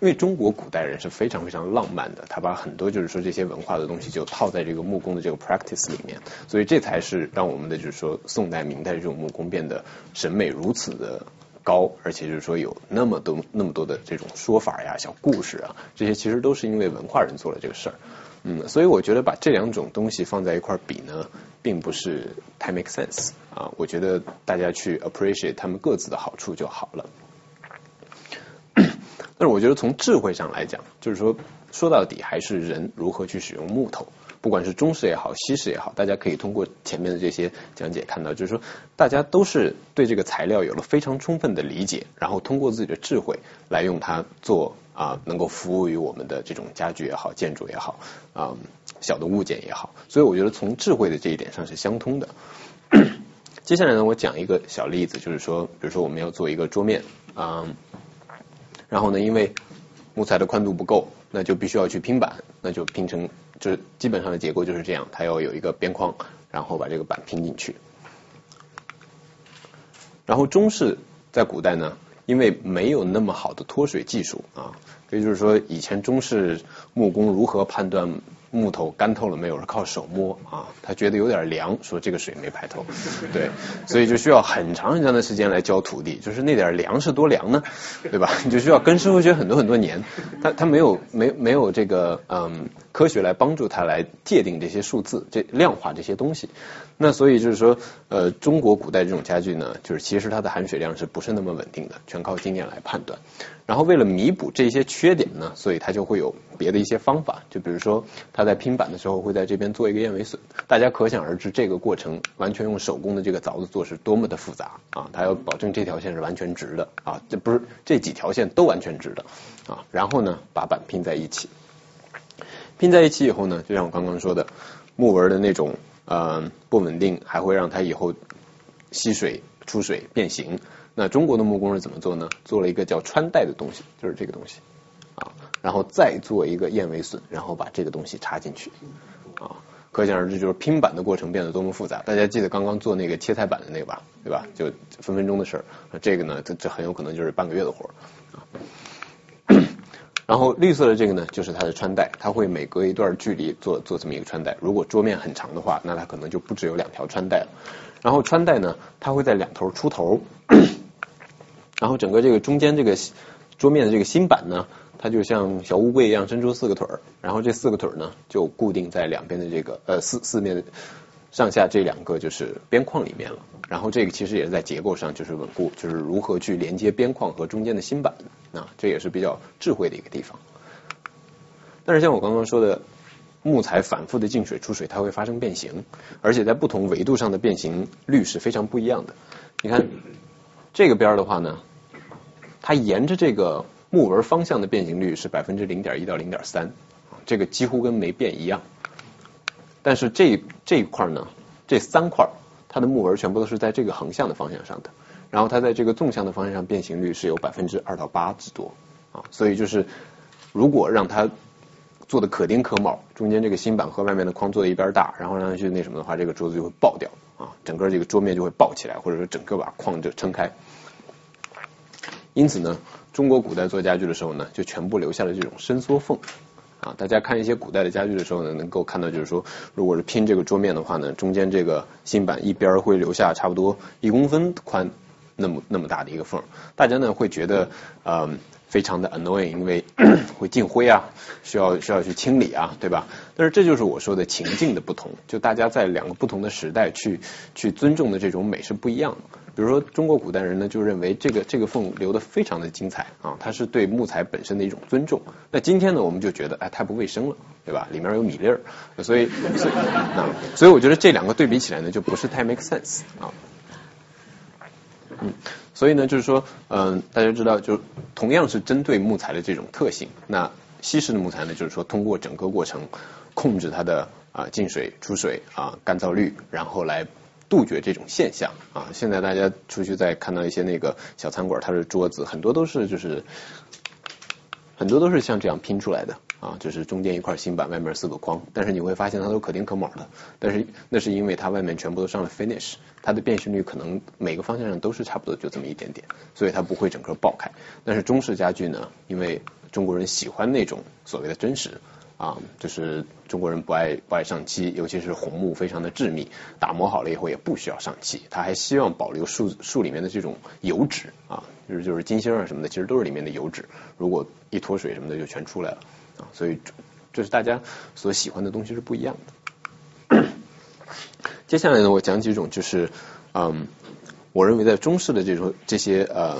A: 因为中国古代人是非常非常浪漫的，他把很多就是说这些文化的东西就套在这个木工的这个 practice 里面，所以这才是让我们的就是说宋代、明代这种木工变得审美如此的高，而且就是说有那么多那么多的这种说法呀、小故事啊，这些其实都是因为文化人做了这个事儿。嗯，所以我觉得把这两种东西放在一块比呢，并不是太 make sense 啊。我觉得大家去 appreciate 他们各自的好处就好了。但是我觉得从智慧上来讲，就是说说到底还是人如何去使用木头，不管是中式也好，西式也好，大家可以通过前面的这些讲解看到，就是说大家都是对这个材料有了非常充分的理解，然后通过自己的智慧来用它做啊，能够服务于我们的这种家具也好，建筑也好啊，小的物件也好，所以我觉得从智慧的这一点上是相通的。接下来呢，我讲一个小例子，就是说，比如说我们要做一个桌面啊。然后呢，因为木材的宽度不够，那就必须要去拼板，那就拼成，就是基本上的结构就是这样，它要有一个边框，然后把这个板拼进去。然后中式在古代呢，因为没有那么好的脱水技术啊，也就是说以前中式木工如何判断？木头干透了没有？是靠手摸啊，他觉得有点凉，说这个水没排透，对，所以就需要很长很长的时间来浇土地，就是那点凉是多凉呢，对吧？你就需要跟师傅学很多很多年，他他没有没没有这个嗯科学来帮助他来界定这些数字，这量化这些东西。那所以就是说，呃，中国古代这种家具呢，就是其实它的含水量是不是那么稳定的，全靠经验来判断。然后为了弥补这些缺点呢，所以它就会有别的一些方法，就比如说他在拼板的时候会在这边做一个燕尾榫，大家可想而知这个过程完全用手工的这个凿子做是多么的复杂啊！他要保证这条线是完全直的啊，这不是这几条线都完全直的啊。然后呢，把板拼在一起，拼在一起以后呢，就像我刚刚说的，木纹的那种。呃，不稳定还会让它以后吸水、出水、变形。那中国的木工是怎么做呢？做了一个叫穿带的东西，就是这个东西啊，然后再做一个燕尾榫，然后把这个东西插进去啊。可想而知，就是拼板的过程变得多么复杂。大家记得刚刚做那个切菜板的那个吧，对吧？就分分钟的事儿。这个呢，这这很有可能就是半个月的活儿啊。然后绿色的这个呢，就是它的穿戴，它会每隔一段距离做做这么一个穿戴。如果桌面很长的话，那它可能就不只有两条穿戴了。然后穿戴呢，它会在两头出头，然后整个这个中间这个桌面的这个新板呢，它就像小乌龟一样伸出四个腿儿，然后这四个腿儿呢就固定在两边的这个呃四四面上下这两个就是边框里面了。然后这个其实也是在结构上就是稳固，就是如何去连接边框和中间的新板啊，这也是比较智慧的一个地方。但是像我刚刚说的，木材反复的进水出水，它会发生变形，而且在不同维度上的变形率是非常不一样的。你看这个边儿的话呢，它沿着这个木纹方向的变形率是百分之零点一到零点三，这个几乎跟没变一样。但是这这一块呢，这三块。它的木纹全部都是在这个横向的方向上的，然后它在这个纵向的方向上变形率是有百分之二到八之多啊，所以就是如果让它做的可丁可卯，中间这个新板和外面的框做的一边大，然后让它去那什么的话，这个桌子就会爆掉啊，整个这个桌面就会爆起来，或者说整个把框就撑开。因此呢，中国古代做家具的时候呢，就全部留下了这种伸缩缝。啊，大家看一些古代的家具的时候呢，能够看到就是说，如果是拼这个桌面的话呢，中间这个芯板一边会留下差不多一公分宽那么那么大的一个缝，大家呢会觉得呃非常的 annoying，因为 会进灰啊，需要需要去清理啊，对吧？但是这就是我说的情境的不同，就大家在两个不同的时代去去尊重的这种美是不一样的。比如说，中国古代人呢就认为这个这个缝留的非常的精彩啊，它是对木材本身的一种尊重。那今天呢，我们就觉得哎太不卫生了，对吧？里面有米粒儿，所以所以那所以我觉得这两个对比起来呢，就不是太 make sense 啊。嗯，所以呢，就是说，嗯，大家知道，就同样是针对木材的这种特性，那西式的木材呢，就是说通过整个过程控制它的啊进水、出水啊干燥率，然后来。杜绝这种现象啊。现在大家出去再看到一些那个小餐馆，它的桌子很多都是就是很多都是像这样拼出来的啊，就是中间一块新板，外面四个框，但是你会发现它都可丁可卯的，但是那是因为它外面全部都上了 finish，它的变形率可能每个方向上都是差不多就这么一点点，所以它不会整个爆开。但是中式家具呢，因为中国人喜欢那种所谓的真实。啊，就是中国人不爱不爱上漆，尤其是红木非常的致密，打磨好了以后也不需要上漆，他还希望保留树树里面的这种油脂啊，就是就是金星啊什么的，其实都是里面的油脂，如果一脱水什么的就全出来了啊，所以这是大家所喜欢的东西是不一样的。接下来呢，我讲几种就是嗯，我认为在中式的这种这些呃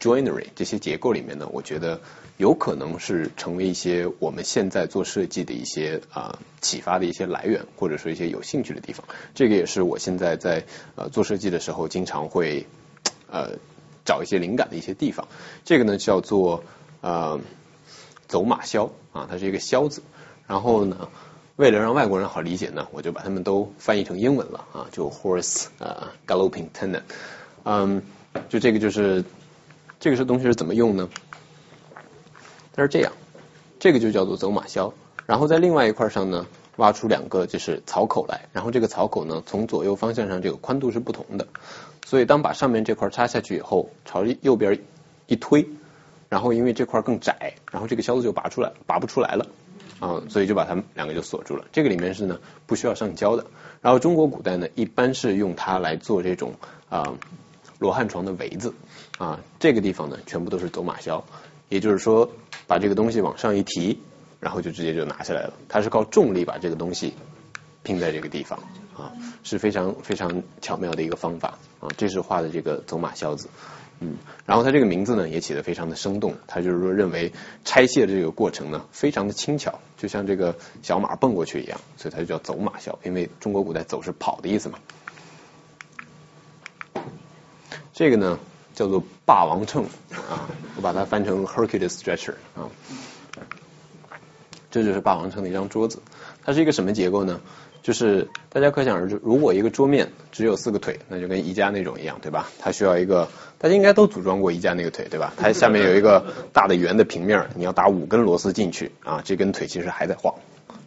A: joinery 这些结构里面呢，我觉得。有可能是成为一些我们现在做设计的一些啊启发的一些来源，或者说一些有兴趣的地方。这个也是我现在在呃做设计的时候经常会呃找一些灵感的一些地方。这个呢叫做呃走马销啊，它是一个销字。然后呢，为了让外国人好理解呢，我就把它们都翻译成英文了啊，就 horse 呃 galloping tenant。嗯，就这个就是这个是东西是怎么用呢？它是这样，这个就叫做走马销。然后在另外一块上呢，挖出两个就是槽口来。然后这个槽口呢，从左右方向上这个宽度是不同的。所以当把上面这块插下去以后，朝右边一推，然后因为这块更窄，然后这个销子就拔出来，拔不出来了啊，所以就把它们两个就锁住了。这个里面是呢不需要上胶的。然后中国古代呢，一般是用它来做这种啊罗汉床的围子啊，这个地方呢全部都是走马销。也就是说，把这个东西往上一提，然后就直接就拿下来了。它是靠重力把这个东西拼在这个地方啊，是非常非常巧妙的一个方法啊。这是画的这个走马销子，嗯，然后它这个名字呢也起得非常的生动。它就是说认为拆卸这个过程呢非常的轻巧，就像这个小马蹦过去一样，所以它就叫走马销。因为中国古代走是跑的意思嘛。这个呢。叫做霸王秤啊，我把它翻成 Hercules stretcher 啊，这就是霸王秤的一张桌子。它是一个什么结构呢？就是大家可想而知，如果一个桌面只有四个腿，那就跟宜家那种一样，对吧？它需要一个，大家应该都组装过宜家那个腿，对吧？它下面有一个大的圆的平面，你要打五根螺丝进去啊，这根腿其实还在晃，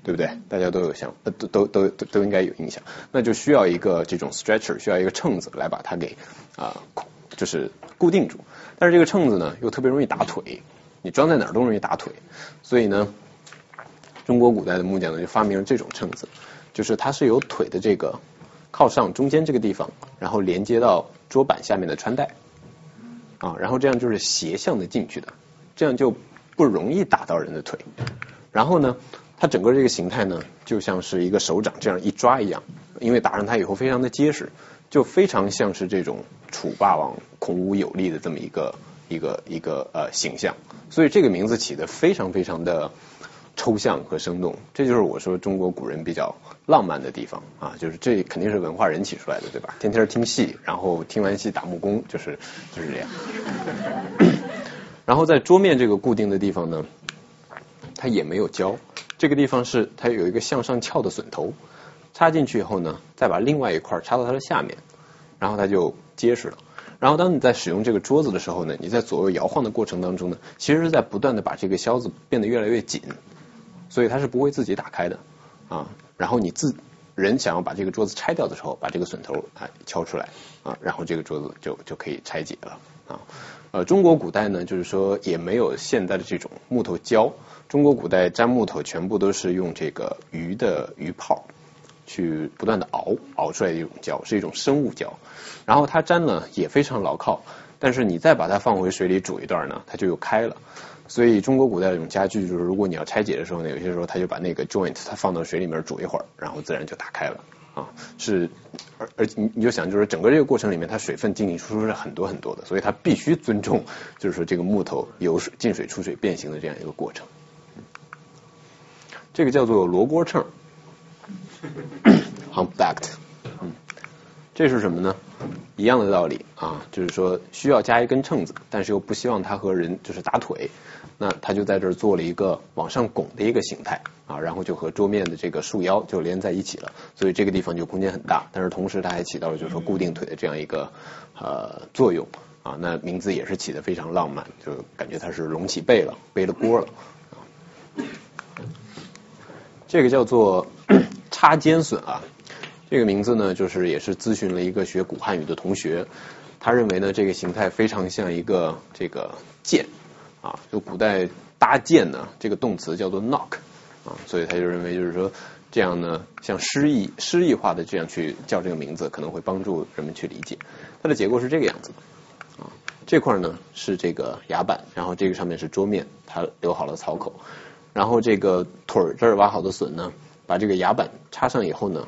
A: 对不对？大家都有想，都都都都都应该有印象。那就需要一个这种 stretcher，需要一个秤子来把它给啊。就是固定住，但是这个秤子呢又特别容易打腿，你装在哪儿都容易打腿，所以呢，中国古代的木匠呢就发明了这种秤子，就是它是有腿的这个靠上中间这个地方，然后连接到桌板下面的穿带，啊，然后这样就是斜向的进去的，这样就不容易打到人的腿，然后呢，它整个这个形态呢就像是一个手掌这样一抓一样，因为打上它以后非常的结实。就非常像是这种楚霸王孔武有力的这么一个一个一个呃形象，所以这个名字起的非常非常的抽象和生动，这就是我说中国古人比较浪漫的地方啊，就是这肯定是文化人起出来的，对吧？天天听戏，然后听完戏打木工，就是就是这样。然后在桌面这个固定的地方呢，它也没有胶，这个地方是它有一个向上翘的榫头。插进去以后呢，再把另外一块插到它的下面，然后它就结实了。然后当你在使用这个桌子的时候呢，你在左右摇晃的过程当中呢，其实是在不断的把这个销子变得越来越紧，所以它是不会自己打开的啊。然后你自人想要把这个桌子拆掉的时候，把这个榫头啊敲出来啊，然后这个桌子就就可以拆解了啊。呃，中国古代呢，就是说也没有现在的这种木头胶，中国古代粘木头全部都是用这个鱼的鱼泡。去不断的熬熬出来的一种胶，是一种生物胶，然后它粘呢也非常牢靠，但是你再把它放回水里煮一段呢，它就又开了。所以中国古代这种家具，就是如果你要拆解的时候呢，有些时候它就把那个 joint 它放到水里面煮一会儿，然后自然就打开了啊。是而而你你就想，就是整个这个过程里面，它水分进进出出是很多很多的，所以它必须尊重，就是说这个木头有水进水出水变形的这样一个过程。这个叫做罗锅秤。Humpbacked，嗯，这是什么呢？一样的道理啊，就是说需要加一根秤子，但是又不希望它和人就是打腿，那他就在这儿做了一个往上拱的一个形态啊，然后就和桌面的这个束腰就连在一起了，所以这个地方就空间很大，但是同时它还起到了就是说固定腿的这样一个呃作用啊，那名字也是起的非常浪漫，就感觉它是隆起背了，背了锅了，这个叫做 插肩榫啊。这个名字呢，就是也是咨询了一个学古汉语的同学，他认为呢，这个形态非常像一个这个剑啊，就古代搭建呢，这个动词叫做 knock 啊，所以他就认为就是说这样呢，像诗意诗意化的这样去叫这个名字，可能会帮助人们去理解。它的结构是这个样子的啊，这块呢是这个牙板，然后这个上面是桌面，它留好了槽口，然后这个腿儿这儿挖好的榫呢，把这个牙板插上以后呢。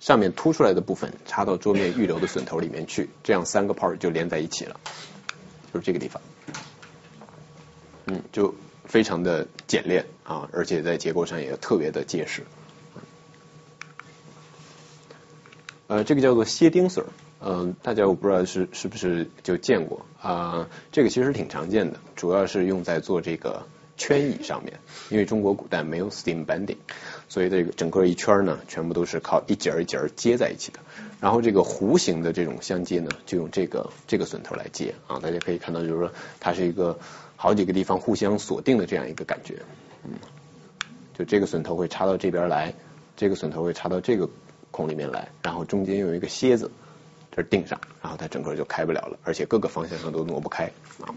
A: 上面凸出来的部分插到桌面预留的榫头里面去，这样三个 part 就连在一起了，就是这个地方，嗯，就非常的简练啊，而且在结构上也特别的结实。呃，这个叫做楔钉榫，嗯，大家我不知道是是不是就见过啊，这个其实挺常见的，主要是用在做这个圈椅上面，因为中国古代没有 steam bending。所以这个整个一圈呢，全部都是靠一节一节接在一起的。然后这个弧形的这种相接呢，就用这个这个榫头来接啊。大家可以看到，就是说它是一个好几个地方互相锁定的这样一个感觉。嗯，就这个榫头会插到这边来，这个榫头会插到这个孔里面来，然后中间用一个楔子这钉上，然后它整个就开不了了，而且各个方向上都挪不开啊。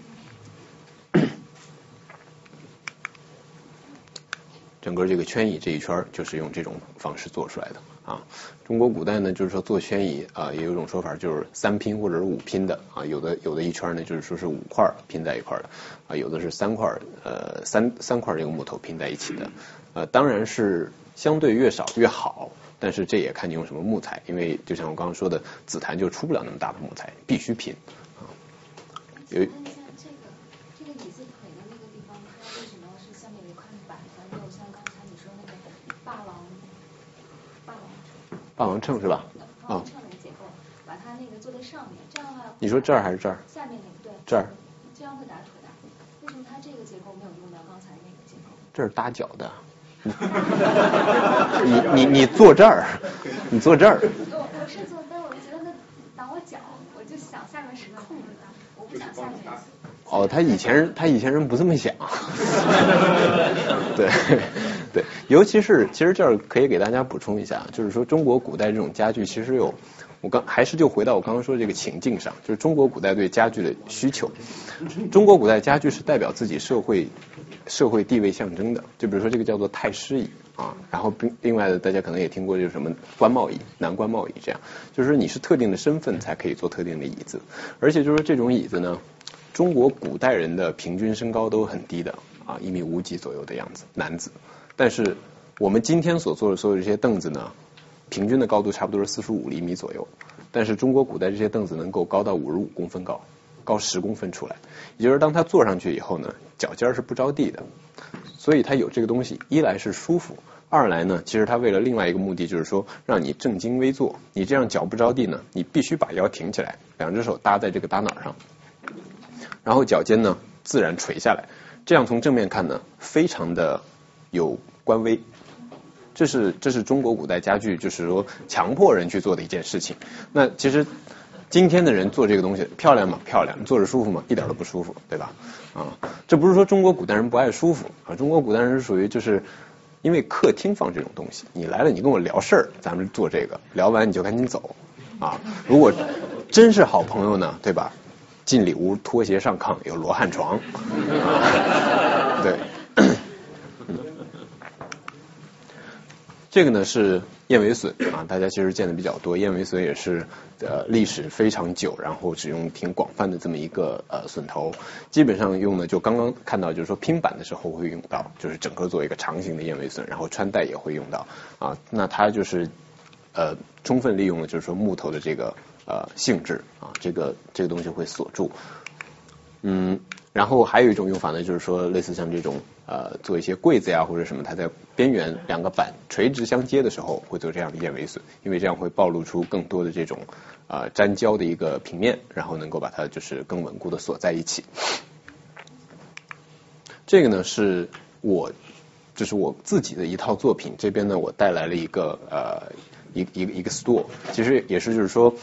A: 整个这个圈椅这一圈就是用这种方式做出来的啊。中国古代呢，就是说做圈椅啊，也有一种说法就是三拼或者是五拼的啊。有的有的一圈呢，就是说是五块拼在一块的啊，有的是三块呃三三块这个木头拼在一起的。呃，当然是相对越少越好，但是这也看你用什么木材，因为就像我刚刚说的，紫檀就出不了那么大的木材，必须拼啊。有。霸王秤是吧？
I: 啊。秤那个结构，把它那个做在上面，这样的话。
A: 你说这儿还是这儿？
I: 下面那个对。
A: 这儿。
I: 这样会打腿的。为什么它这个结构没有用到刚才那个结构？
A: 这是搭脚的。你你你坐这儿，你坐这儿。
I: 我我是坐，但我觉得那挡我脚，我就想下面是空的，我不想下面。
A: 哦，他以前人他以前人不这么想。对。对，尤其是其实这儿可以给大家补充一下，就是说中国古代这种家具其实有，我刚还是就回到我刚刚说的这个情境上，就是中国古代对家具的需求。中国古代家具是代表自己社会社会地位象征的，就比如说这个叫做太师椅啊，然后另另外的大家可能也听过就是什么官帽椅、男官帽椅这样，就是说你是特定的身份才可以坐特定的椅子，而且就是说这种椅子呢，中国古代人的平均身高都很低的啊，一米五几左右的样子，男子。但是我们今天所做的所有这些凳子呢，平均的高度差不多是四十五厘米左右。但是中国古代这些凳子能够高到五十五公分高，高十公分出来。也就是当它坐上去以后呢，脚尖是不着地的。所以它有这个东西，一来是舒服，二来呢，其实它为了另外一个目的，就是说让你正襟危坐。你这样脚不着地呢，你必须把腰挺起来，两只手搭在这个搭脑上，然后脚尖呢自然垂下来。这样从正面看呢，非常的。有官威，这是这是中国古代家具，就是说强迫人去做的一件事情。那其实今天的人做这个东西漂亮吗？漂亮，坐着舒服吗？一点都不舒服，对吧？啊，这不是说中国古代人不爱舒服啊，中国古代人是属于就是因为客厅放这种东西，你来了你跟我聊事儿，咱们做这个，聊完你就赶紧走啊。如果真是好朋友呢，对吧？进里屋脱鞋上炕，有罗汉床，对。这个呢是燕尾榫啊，大家其实见的比较多。燕尾榫也是呃历史非常久，然后使用挺广泛的这么一个呃榫头。基本上用的就刚刚看到，就是说拼板的时候会用到，就是整个做一个长形的燕尾榫，然后穿戴也会用到啊。那它就是呃充分利用了就是说木头的这个呃性质啊，这个这个东西会锁住。嗯，然后还有一种用法呢，就是说类似像这种呃做一些柜子呀或者什么，它在边缘两个板垂直相接的时候会做这样的燕尾榫，因为这样会暴露出更多的这种呃粘胶的一个平面，然后能够把它就是更稳固的锁在一起。这个呢是我这是我自己的一套作品，这边呢我带来了一个呃一一个一个 store，其实也是就是说。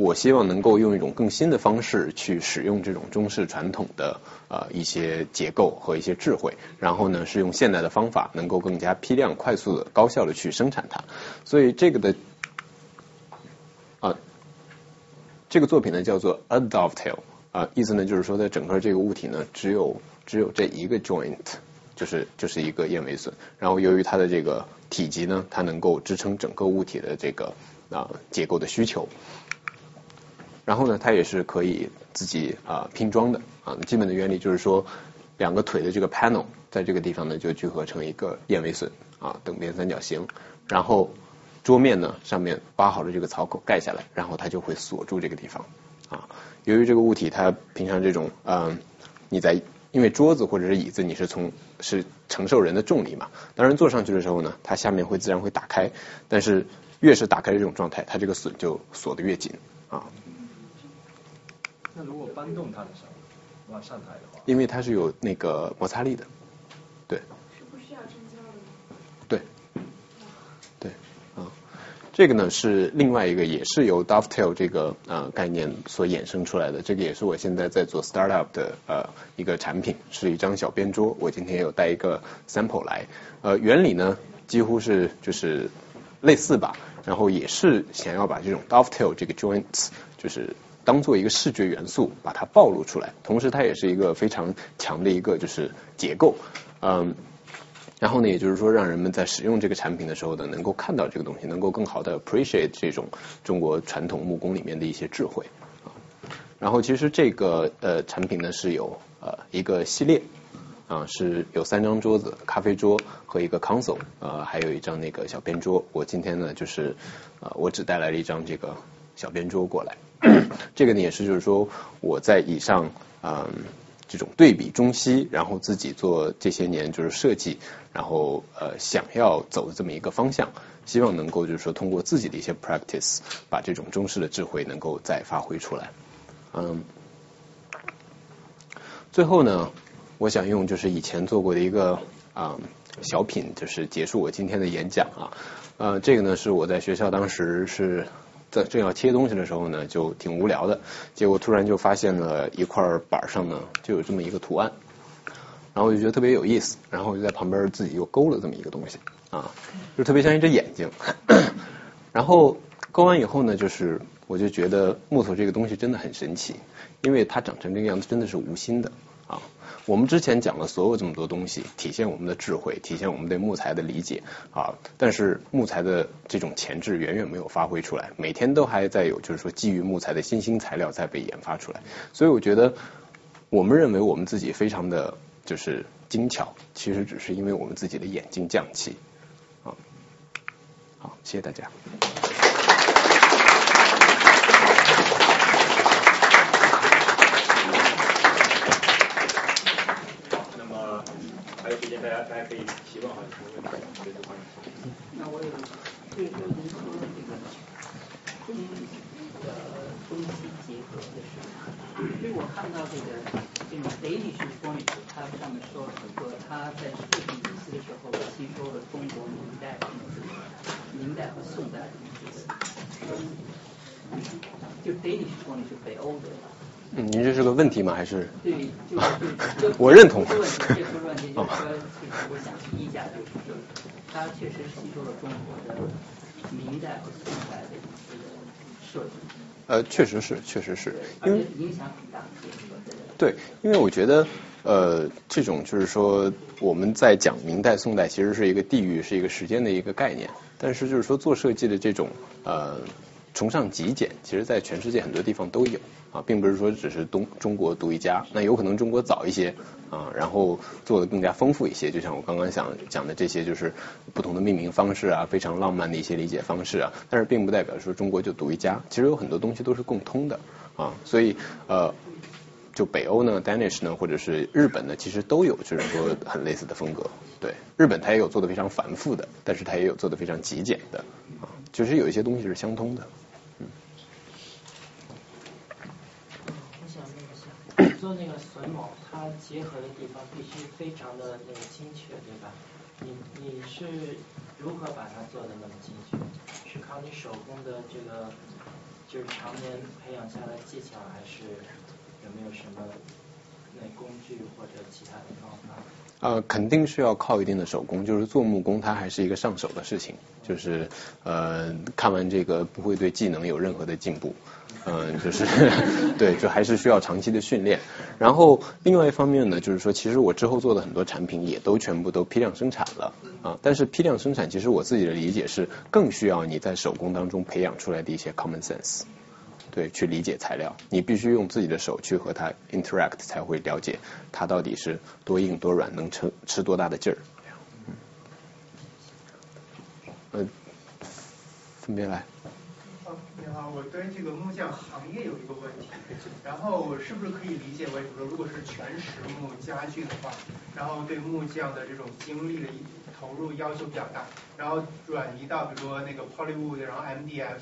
A: 我希望能够用一种更新的方式去使用这种中式传统的呃一些结构和一些智慧，然后呢是用现代的方法，能够更加批量、快速的、高效的去生产它。所以这个的啊这个作品呢叫做 a dovetail 啊，意思呢就是说在整个这个物体呢只有只有这一个 joint，就是就是一个燕尾榫，然后由于它的这个体积呢，它能够支撑整个物体的这个啊结构的需求。然后呢，它也是可以自己啊拼装的啊。基本的原理就是说，两个腿的这个 panel 在这个地方呢就聚合成一个燕尾榫啊等边三角形。然后桌面呢上面挖好了这个槽口盖下来，然后它就会锁住这个地方啊。由于这个物体它平常这种嗯你在因为桌子或者是椅子你是从是承受人的重力嘛，当然坐上去的时候呢，它下面会自然会打开，但是越是打开这种状态，它这个榫就锁得越紧啊。
K: 那如果搬动它的时候，往上抬的话，
A: 因为它是有那个摩擦力的，对。
I: 是不需要成交的。
A: 对，对，啊，这个呢是另外一个，也是由 dovetail 这个呃概念所衍生出来的。这个也是我现在在做 startup 的呃一个产品，是一张小边桌。我今天有带一个 sample 来，呃，原理呢几乎是就是类似吧，然后也是想要把这种 dovetail 这个 joints 就是。当做一个视觉元素把它暴露出来，同时它也是一个非常强的一个就是结构，嗯，然后呢，也就是说让人们在使用这个产品的时候呢，能够看到这个东西，能够更好的 appreciate 这种中国传统木工里面的一些智慧啊。然后其实这个呃产品呢是有呃一个系列啊，是有三张桌子，咖啡桌和一个 console，呃还有一张那个小边桌。我今天呢就是呃我只带来了一张这个小边桌过来。这个呢也是，就是说我在以上嗯这种对比中西，然后自己做这些年就是设计，然后呃想要走的这么一个方向，希望能够就是说通过自己的一些 practice，把这种中式的智慧能够再发挥出来。嗯，最后呢，我想用就是以前做过的一个啊小品，就是结束我今天的演讲啊。呃，这个呢是我在学校当时是。在正要切东西的时候呢，就挺无聊的，结果突然就发现了一块板上呢就有这么一个图案，然后我就觉得特别有意思，然后我就在旁边自己又勾了这么一个东西啊，就特别像一只眼睛，然后勾完以后呢，就是我就觉得木头这个东西真的很神奇，因为它长成这个样子真的是无心的。啊。我们之前讲了所有这么多东西，体现我们的智慧，体现我们对木材的理解啊。但是木材的这种潜质远远没有发挥出来，每天都还在有，就是说基于木材的新兴材料在被研发出来。所以我觉得，我们认为我们自己非常的就是精巧，其实只是因为我们自己的眼睛匠气啊。好，谢谢大家。
B: 大家可以提问哈，什么问题？对这关
E: 那我有，就是说您说这个中呃中西结合的时候，所以我看到这个这种 Danish Furniture，它上面说很多，它在设计公司的时候吸收了中国明代、明代和宋代的这个，就 Danish Furniture 北欧的。
A: 嗯，您这是个问题吗？还是？
E: 对，就是
A: 我认同。
E: 这个问题，这个问题就是说，我想提一下，就是说，它确实吸收了中国的明代和宋代的这个设计。
A: 呃，确实是，确实是。
E: 因为影响很大。
A: 对，因为我觉得，呃，这种就是说，我们在讲明代、宋代，其实是一个地域、是一个时间的一个概念。但是，就是说做设计的这种呃。崇尚极简，其实在全世界很多地方都有啊，并不是说只是东中国独一家。那有可能中国早一些啊，然后做的更加丰富一些。就像我刚刚想讲的这些，就是不同的命名方式啊，非常浪漫的一些理解方式啊。但是并不代表说中国就独一家，其实有很多东西都是共通的啊。所以呃。就北欧呢，Danish 呢，或者是日本呢，其实都有就是说很类似的风格。对，日本它也有做的非常繁复的，但是它也有做的非常极简的，啊，就是有一些东西是相通的。
J: 嗯。我想问一下，做那个榫卯，它结合的地方必须非常的那个精确，对吧？你你是如何把它做的那么精确？是靠你手工的这个，就是常年培养下来技巧，还是有没有什么那工具或者其他的方法？
A: 呃，肯定是要靠一定的手工，就是做木工，它还是一个上手的事情，就是呃，看完这个不会对技能有任何的进步。嗯，就是对，就还是需要长期的训练。然后另外一方面呢，就是说，其实我之后做的很多产品也都全部都批量生产了啊。但是批量生产，其实我自己的理解是更需要你在手工当中培养出来的一些 common sense，对，去理解材料。你必须用自己的手去和它 interact，才会了解它到底是多硬多软，能撑吃多大的劲儿。嗯，分别来。
L: 啊，我对这个木匠行业有一个问题，然后我是不是可以理解为，比如说如果是全实木家具的话，然后对木匠的这种精力的投入要求比较大，然后转移到比如说那个 Polywood，然后 MDF。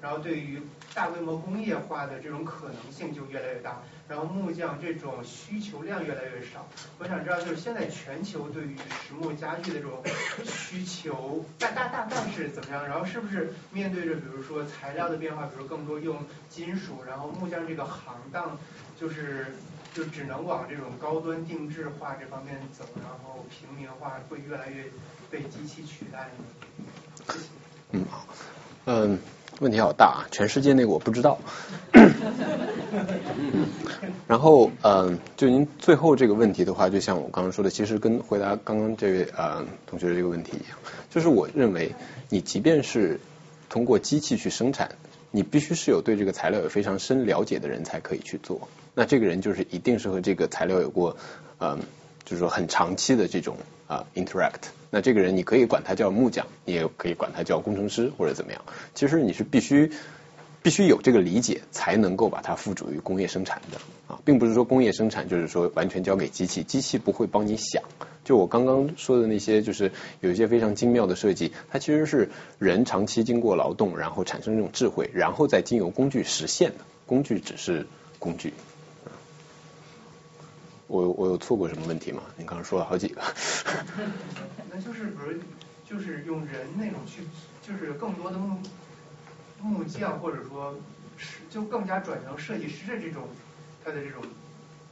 L: 然后对于大规模工业化的这种可能性就越来越大，然后木匠这种需求量越来越少。我想知道，就是现在全球对于实木家具的这种需求大大大概是怎么样？然后是不是面对着比如说材料的变化，比如更多用金属，然后木匠这个行当就是就只能往这种高端定制化这方面走，然后平民化会越来越被机器取代呢？
A: 嗯好，嗯。问题好大啊！全世界那个我不知道。然后，嗯，就您最后这个问题的话，就像我刚刚说的，其实跟回答刚刚这位呃同学的这个问题一样，就是我认为，你即便是通过机器去生产，你必须是有对这个材料有非常深了解的人才可以去做。那这个人就是一定是和这个材料有过，嗯，就是说很长期的这种啊 interact。那这个人，你可以管他叫木匠，你也可以管他叫工程师或者怎么样。其实你是必须必须有这个理解，才能够把它付诸于工业生产的啊，并不是说工业生产就是说完全交给机器，机器不会帮你想。就我刚刚说的那些，就是有一些非常精妙的设计，它其实是人长期经过劳动，然后产生这种智慧，然后再经由工具实现的。工具只是工具。我我有错过什么问题吗？你刚刚说了好几个。
L: 那就是比如就是用人那种去，就是更多的木木匠或者说是就更加转成设计师的这种他的这种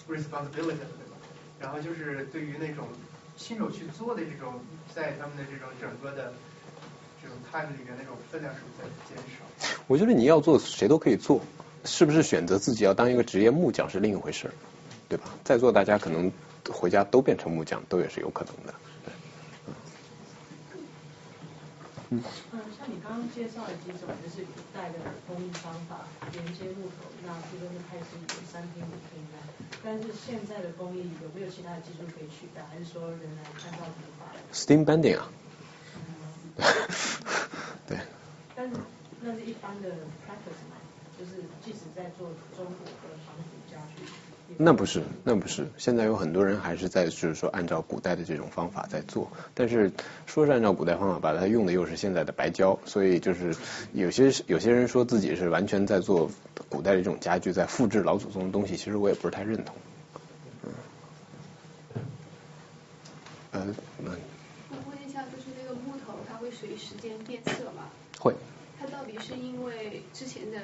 L: responsibility 对吧？然后就是对于那种亲手去做的这种，在他们的这种整个的这种 time 里面那种分量是不是在减少？
A: 我觉得你要做谁都可以做，是不是选择自己要当一个职业木匠是另一回事。对吧？在座大家可能回家都变成木匠，都也是有可能的。
D: 嗯。嗯，像你刚刚介绍的几种，就是古代的工艺方法，连接木头，那这个是开始有三天五天的。但是现在的工艺有没有其他的技术可以取代？还是说仍然按照古法
A: ？Steam bending 啊。对。
D: 但是那是一般的 practice 嘛，就是即使在做中国的仿古家具。
A: 那不是，那不是。现在有很多人还是在，就是说按照古代的这种方法在做。但是说是按照古代方法，把它用的又是现在的白胶，所以就是有些有些人说自己是完全在做古代的这种家具，在复制老祖宗的东西，其实我也不是太认同。
I: 嗯。
A: 呃，
I: 那。我问一下，就是那个木头，它会随时间变色吗？
A: 会。
I: 是因为之前的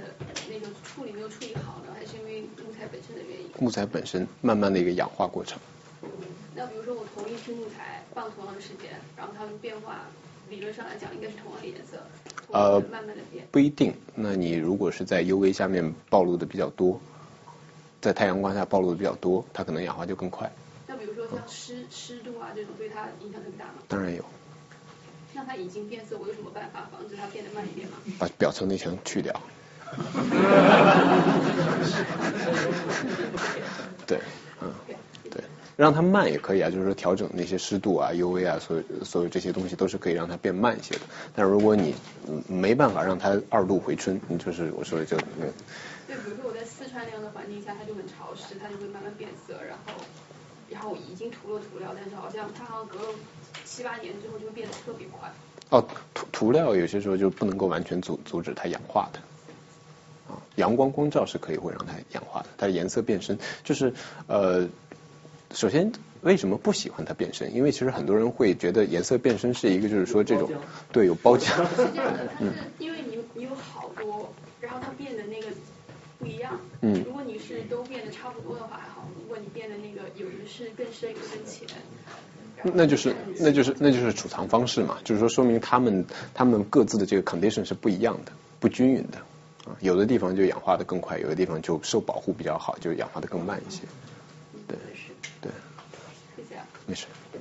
I: 那个处理没有处理好呢，还是因为木材本身的原因？
A: 木材本身慢慢的一个氧化过程。
I: 那比如说我同一批木材放同样的时间，然后它们变化，理论上来讲应该是同样的颜色，呃，慢慢的变。
A: 不一定，那你如果是在 UV 下面暴露的比较多，在太阳光下暴露的比较多，它可能氧化就更快。
I: 那比如说像湿湿度啊这种，对它影响更大吗？
A: 当然有。
I: 那它已经变色，我有什么办法防止它变得慢一点吗？
A: 把表层那层去掉。对，嗯，对，让它慢也可以啊，就是说调整那些湿度啊、UV 啊，所有所有这些东西都是可以让它变慢一些的。但如果你没办法让它二度回春，你就是我说的就
I: 那。对，比如说我在四川。川那样的环境下，它就很潮湿，它就会慢慢变色，然后然后已经涂了涂料，但是好像它好像隔了七八年之后就会变得特别快。
A: 哦，涂涂料有些时候就不能够完全阻阻止它氧化的。啊，阳光光照是可以会让它氧化的，它的颜色变深，就是呃，首先为什么不喜欢它变深？因为其实很多人会觉得颜色变深是一个就是说这种对有包浆。
I: 是这样的，它是因为你你有好多，然后它变得那个不一样。
A: 嗯。
I: 如果你是都变得差不多的话还好，如果你变得那个有的是更深有的更浅。
A: 那就是那就是那就是储藏方式嘛，就是说说明他们他们各自的这个 condition 是不一样的，不均匀的。啊，有的地方就氧化的更快，有的地方就受保护比较好，就氧化的更慢一些。对，对。
I: 谢谢。
A: 没事。
M: 我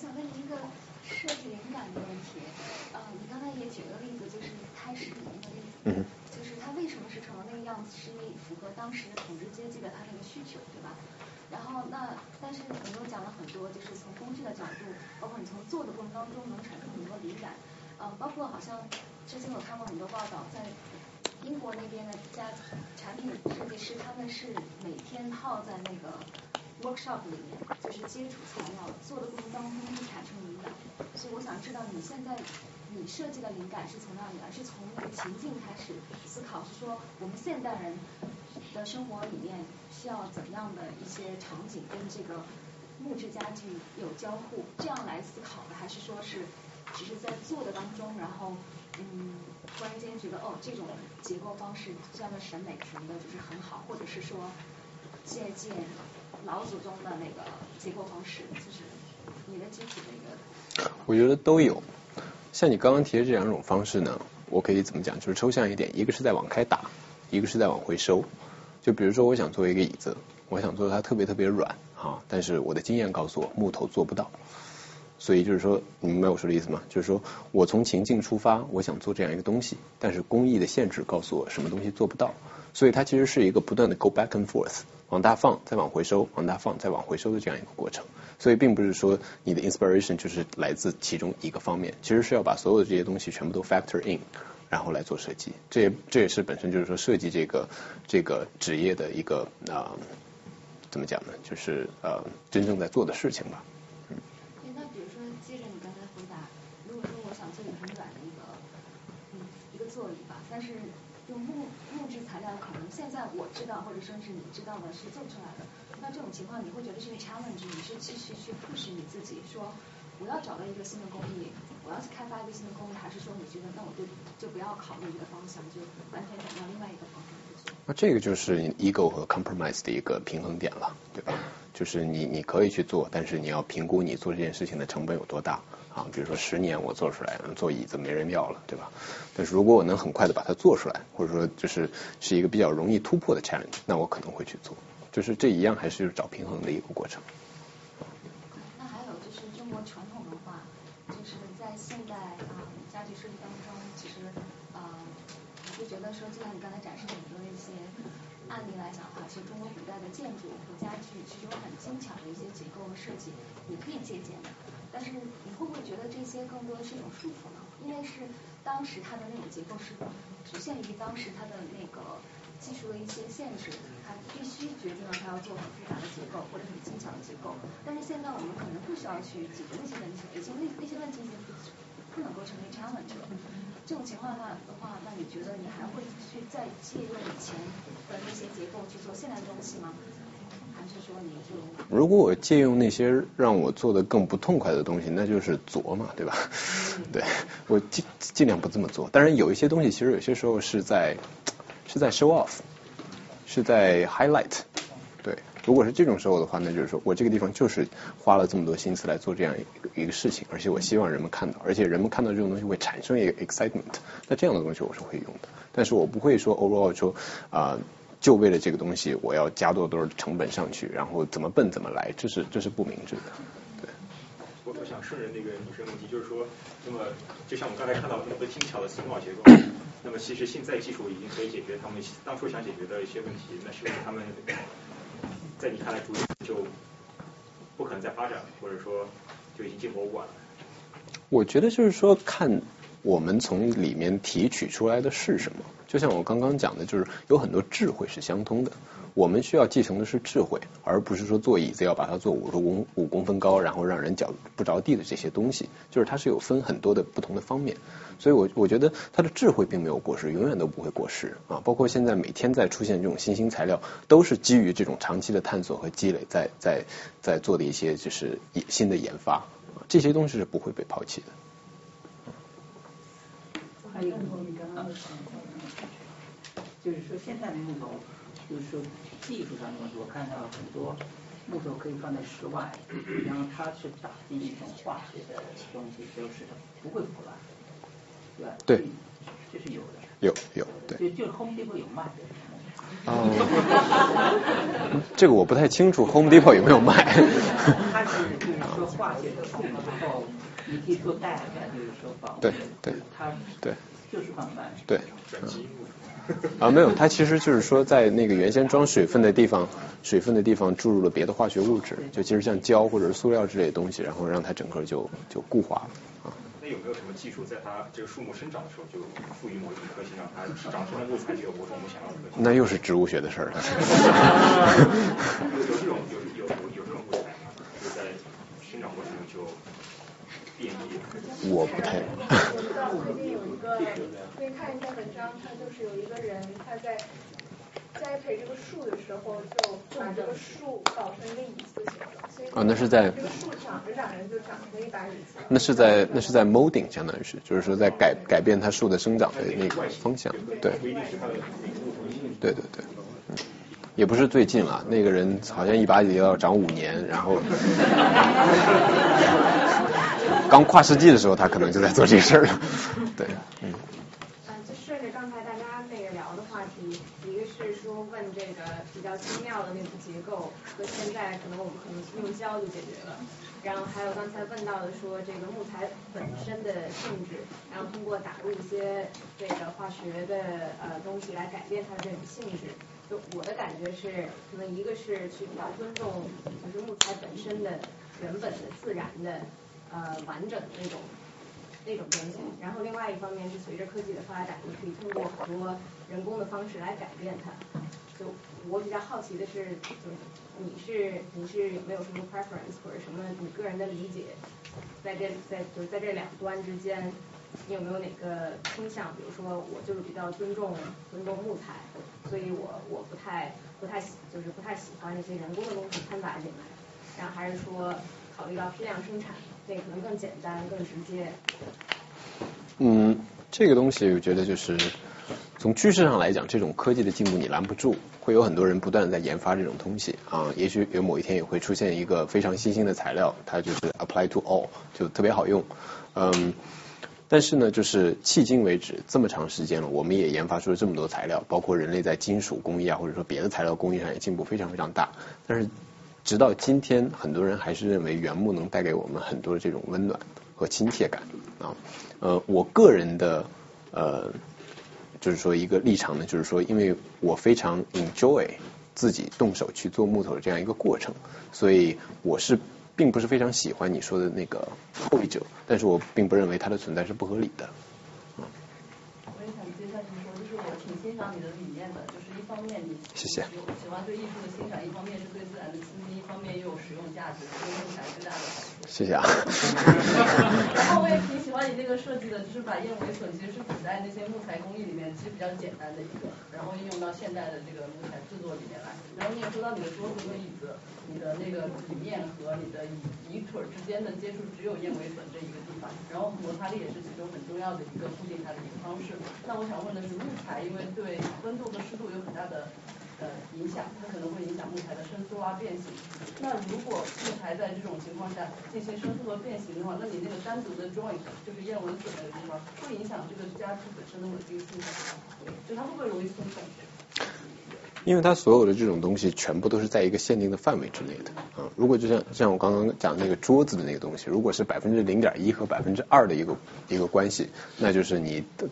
M: 想问您一个设计灵感的问题。呃，你刚才也举了个例子，就是开始那个例子。
A: 嗯。
M: 就是它为什么是成了那个样子，是因为符合当时的统治阶级的他那个需求，对吧？然后那但是你又讲了很多，就是从工具的角度，包括你从做的过程当中能产生很多灵感。嗯，包括好像之前有看过很多报道，在英国那边的家产品设计师，他们是每天泡在那个 workshop 里面，就是接触材料，做的过程当中会产生灵感。所以我想知道你现在你设计的灵感是从哪里来？是从那个情境开始思考，是说我们现代人的生活里面需要怎样的一些场景跟这个木质家具有交互，这样来思考的，还是说是？只是在做的当中，然后嗯，突然间觉得哦，这种结构方式，这样的审美什么的，就是很好，或者是说借鉴老祖宗的那个结构方式，就是你的基础的一个。
A: 我觉得都有，像你刚刚提的这两种方式呢，我可以怎么讲？就是抽象一点，一个是在往开打，一个是在往回收。就比如说，我想做一个椅子，我想做它特别特别软啊，但是我的经验告诉我，木头做不到。所以就是说，你明白我说的意思吗？就是说我从情境出发，我想做这样一个东西，但是工艺的限制告诉我什么东西做不到。所以它其实是一个不断的 go back and forth，往大放，再往回收，往大放，再往回收的这样一个过程。所以并不是说你的 inspiration 就是来自其中一个方面，其实是要把所有的这些东西全部都 factor in，然后来做设计。这也这也是本身就是说设计这个这个职业的一个啊，怎么讲呢？就是呃真正在做的事情吧。嗯。
M: 那比如说，接着你刚才回答，如果说我想做很软的一个，嗯，一个座椅吧但是用木木质材料，可能现在我知道，或者说是你知道的是做出来的。那这种情况，你会觉得是个 challenge？你是继续去 push 你自己，说我要找到一个新的工艺，我要去开发一个新的工艺，还是说你觉得那我就就不要考虑一个方向，就完全转到另外一个方向？
A: 那这个就是 ego 和 compromise 的一个平衡点了，对吧？就是你你可以去做，但是你要评估你做这件事情的成本有多大。啊，比如说十年我做出来，做椅子没人要了，对吧？但是如果我能很快的把它做出来，或者说就是是一个比较容易突破的 challenge，那我可能会去做。就是这一样还是找平衡的一个过程。
M: 那还有就是中国传统文化，就是在现代啊家具设计当中，其实啊，我会觉得说，就像你刚才展示很多一些案例来讲的话，其实中国古代的建筑和家具其实有很精巧的一些结构和设计，你可以借鉴的。但是你会不会觉得这些更多的是一种束缚呢？因为是当时它的那种结构是局限于当时它的那个技术的一些限制，它必须决定了它要做很复杂的结构或者很精巧的结构。但是现在我们可能不需要去解决那些问题，已经那那些问题已经不能够成为 challenge 了。这种情况下的话，那你觉得你还会去再借用以前的那些结构去做现在的东西吗？
A: 还是说你就如果我借用那些让我做的更不痛快的东西，那就是作嘛，对吧？对我尽尽量不这么做。当然有一些东西，其实有些时候是在是在 show off，是在 highlight。对，如果是这种时候的话，那就是说我这个地方就是花了这么多心思来做这样一个一个事情，而且我希望人们看到，而且人们看到这种东西会产生一个 excitement。那这样的东西我是会用的，但是我不会说 overall 说啊。就为了这个东西，我要加多多少成本上去，然后怎么笨怎么来，这是这是不明智的。对。
B: 我我想顺着那个女生问题，就是说，那么就像我们刚才看到那么精巧的丝帽结构，那么其实现在技术已经可以解决他们当初想解决的一些问题，那是不是他们在你看来逐渐就不可能再发展了，或者说就已经进博物馆了？
A: 我觉得就是说看。我们从里面提取出来的是什么？就像我刚刚讲的，就是有很多智慧是相通的。我们需要继承的是智慧，而不是说做椅子要把它做五十公五公分高，然后让人脚不着地的这些东西。就是它是有分很多的不同的方面，所以我我觉得它的智慧并没有过时，永远都不会过时啊。包括现在每天在出现这种新兴材料，都是基于这种长期的探索和积累，在在在做的一些就是新的研发，这些东西是不会被抛弃的。
E: 还有你刚刚就是说现在的木头。就是说，技术上面我看到很多木头可以放在室外，然后它是打进一种化学的东西，就是它不会腐烂，对吧？
A: 对，
E: 这是有的。
A: 有有对。
E: 就就 Home Depot 有卖。
A: 哦。这个我不太清楚，Home Depot 有没有卖？
E: 它是就是说化学的处理之后，你可以做袋子，就是说保。
A: 对对。
E: 它
A: 对。
E: 就是放慢。
A: 对。啊，没有，它其实就是说，在那个原先装水分的地方，水分的地方注入了别的化学物质，就其实像胶或者是塑料之类的东西，然后让它整个就就固化了啊。
B: 那有没有什么技术，在它这个树木生长的时候，就赋予某一种特性，让它长出了木材，就有某种我们想要的特性？
A: 那又是植物学的事儿了。
B: 有有这种有有有这种木材吗？就在生长过程中就。
A: 我不太。
N: 我知道最近有一个，可以看一下文章，他就是有一个人他在栽培这个树的时候，就把这个树搞成一个椅子型的，所以
A: 啊，那是在
N: 这个树长着长着就长成一把椅子。
A: 那是在那是在 molding，相当于是，就是说在改改变它树的生长的那个方向，对。对对对，嗯，也不是最近了，那个人好像一把椅子要长五年，然后。刚跨世纪的时候，他可能就在做这个事儿了。对，
N: 嗯。嗯，就顺着刚才大家那个聊的话题，一个是说问这个比较精妙的那个结构，和现在可能我们可能用胶就解决了。然后还有刚才问到的说这个木材本身的性质，然后通过打入一些这个化学的呃东西来改变它的这种性质。就我的感觉是，可能一个是去比较尊重就是木材本身的原本的自然的。呃，完整的那种那种东西。然后另外一方面是随着科技的发展，你可以通过很多人工的方式来改变它。就我比较好奇的是，就是你是你是有没有什么 preference 或者什么你个人的理解，在这在就是在这两端之间，你有没有哪个倾向？比如说我就是比较尊重尊重木材，所以我我不太不太喜就是不太喜欢那些人工的东西掺杂进来。然后还是说考虑到批量生产。这可能更简单、更直接。
A: 嗯，这个东西我觉得就是从趋势上来讲，这种科技的进步你拦不住，会有很多人不断的在研发这种东西啊。也许有某一天也会出现一个非常新兴的材料，它就是 apply to all，就特别好用。嗯，但是呢，就是迄今为止这么长时间了，我们也研发出了这么多材料，包括人类在金属工艺啊，或者说别的材料工艺上也进步非常非常大，但是。直到今天，很多人还是认为原木能带给我们很多的这种温暖和亲切感啊。呃，我个人的呃，就是说一个立场呢，就是说，因为我非常 enjoy 自己动手去做木头的这样一个过程，所以我是并不是非常喜欢你说的那个后一者，但是我并不认为它的存在是不合理的。
D: 我也想接下去说，就是我挺欣赏你的理念的，就是一方面你
A: 谢谢
D: 喜欢对艺术的欣赏，一方面是对自然的亲近。一方面又有实用价值，对木材最大的。
A: 谢谢啊。
D: 然后我也挺喜欢你那个设计的，就是把燕尾笋其实是古代那些木材工艺里面其实比较简单的一个，然后应用到现代的这个木材制作里面来。然后你也说到你的桌子和椅子，你的那个底面和你的椅椅腿之间的接触只有燕尾笋这一个地方，然后摩擦力也是其中很重要的一个固定它的一个方式。那我想问的是，木材因为对温度和湿度有很大的。影响它可能会影响木材的伸缩啊、变形。那如果木材在这种情况下进行伸缩和变形的话，那你那个单独的 joint 就是燕尾笋那个地方，会影响这个家具本身的稳定性吗？就它会不会容易松动？
A: 因为它所有的这种东西全部都是在一个限定的范围之内的啊。如果就像像我刚刚讲那个桌子的那个东西，如果是百分之零点一和百分之二的一个一个关系，那就是你的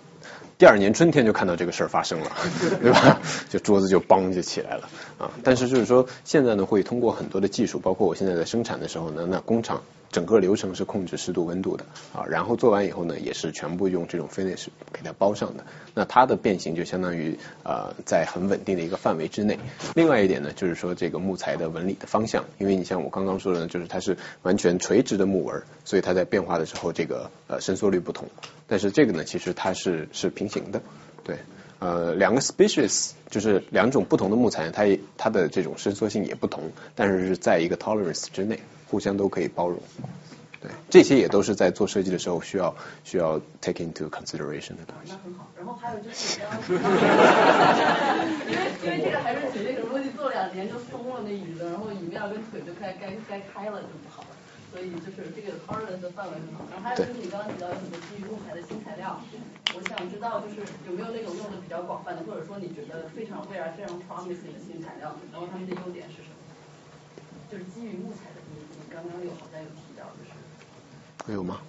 A: 第二年春天就看到这个事儿发生了，对吧？就桌子就梆就起来了啊。但是就是说现在呢，会通过很多的技术，包括我现在在生产的时候呢，那工厂整个流程是控制湿度温度的啊，然后做完以后呢，也是全部用这种 finish 给它包上的。那它的变形就相当于呃在很稳定的一个范围之内。另外一点呢，就是说这个木材的纹理的方向，因为你像我刚刚说的，就是它是完全垂直的木纹，所以它在变化的时候这个呃伸缩率不同。但是这个呢，其实它是是平行的，对，呃，两个 species 就是两种不同的木材，它它的这种伸缩性也不同，但是是在一个 tolerance 之内，互相都可以包容。对，这些也都是在做设计的时候需要需要 take into consideration 的东西。
O: 那很好，然后还有就是，因为因为这个还是挺那个东西，做两年就松了那椅子，然后椅面跟腿就该该该开了就不好了。所以就是这个 tolerance 的范围很好，然后还有就是你刚刚提到有很多基于木材的新材料，我想知道就是有没有那种用的比较广泛的，或者说你觉得非常未来非常 promising 的新材料，然后它们的优点是什么？就是基于木材的，刚刚有好像有提到，就是
A: 有吗？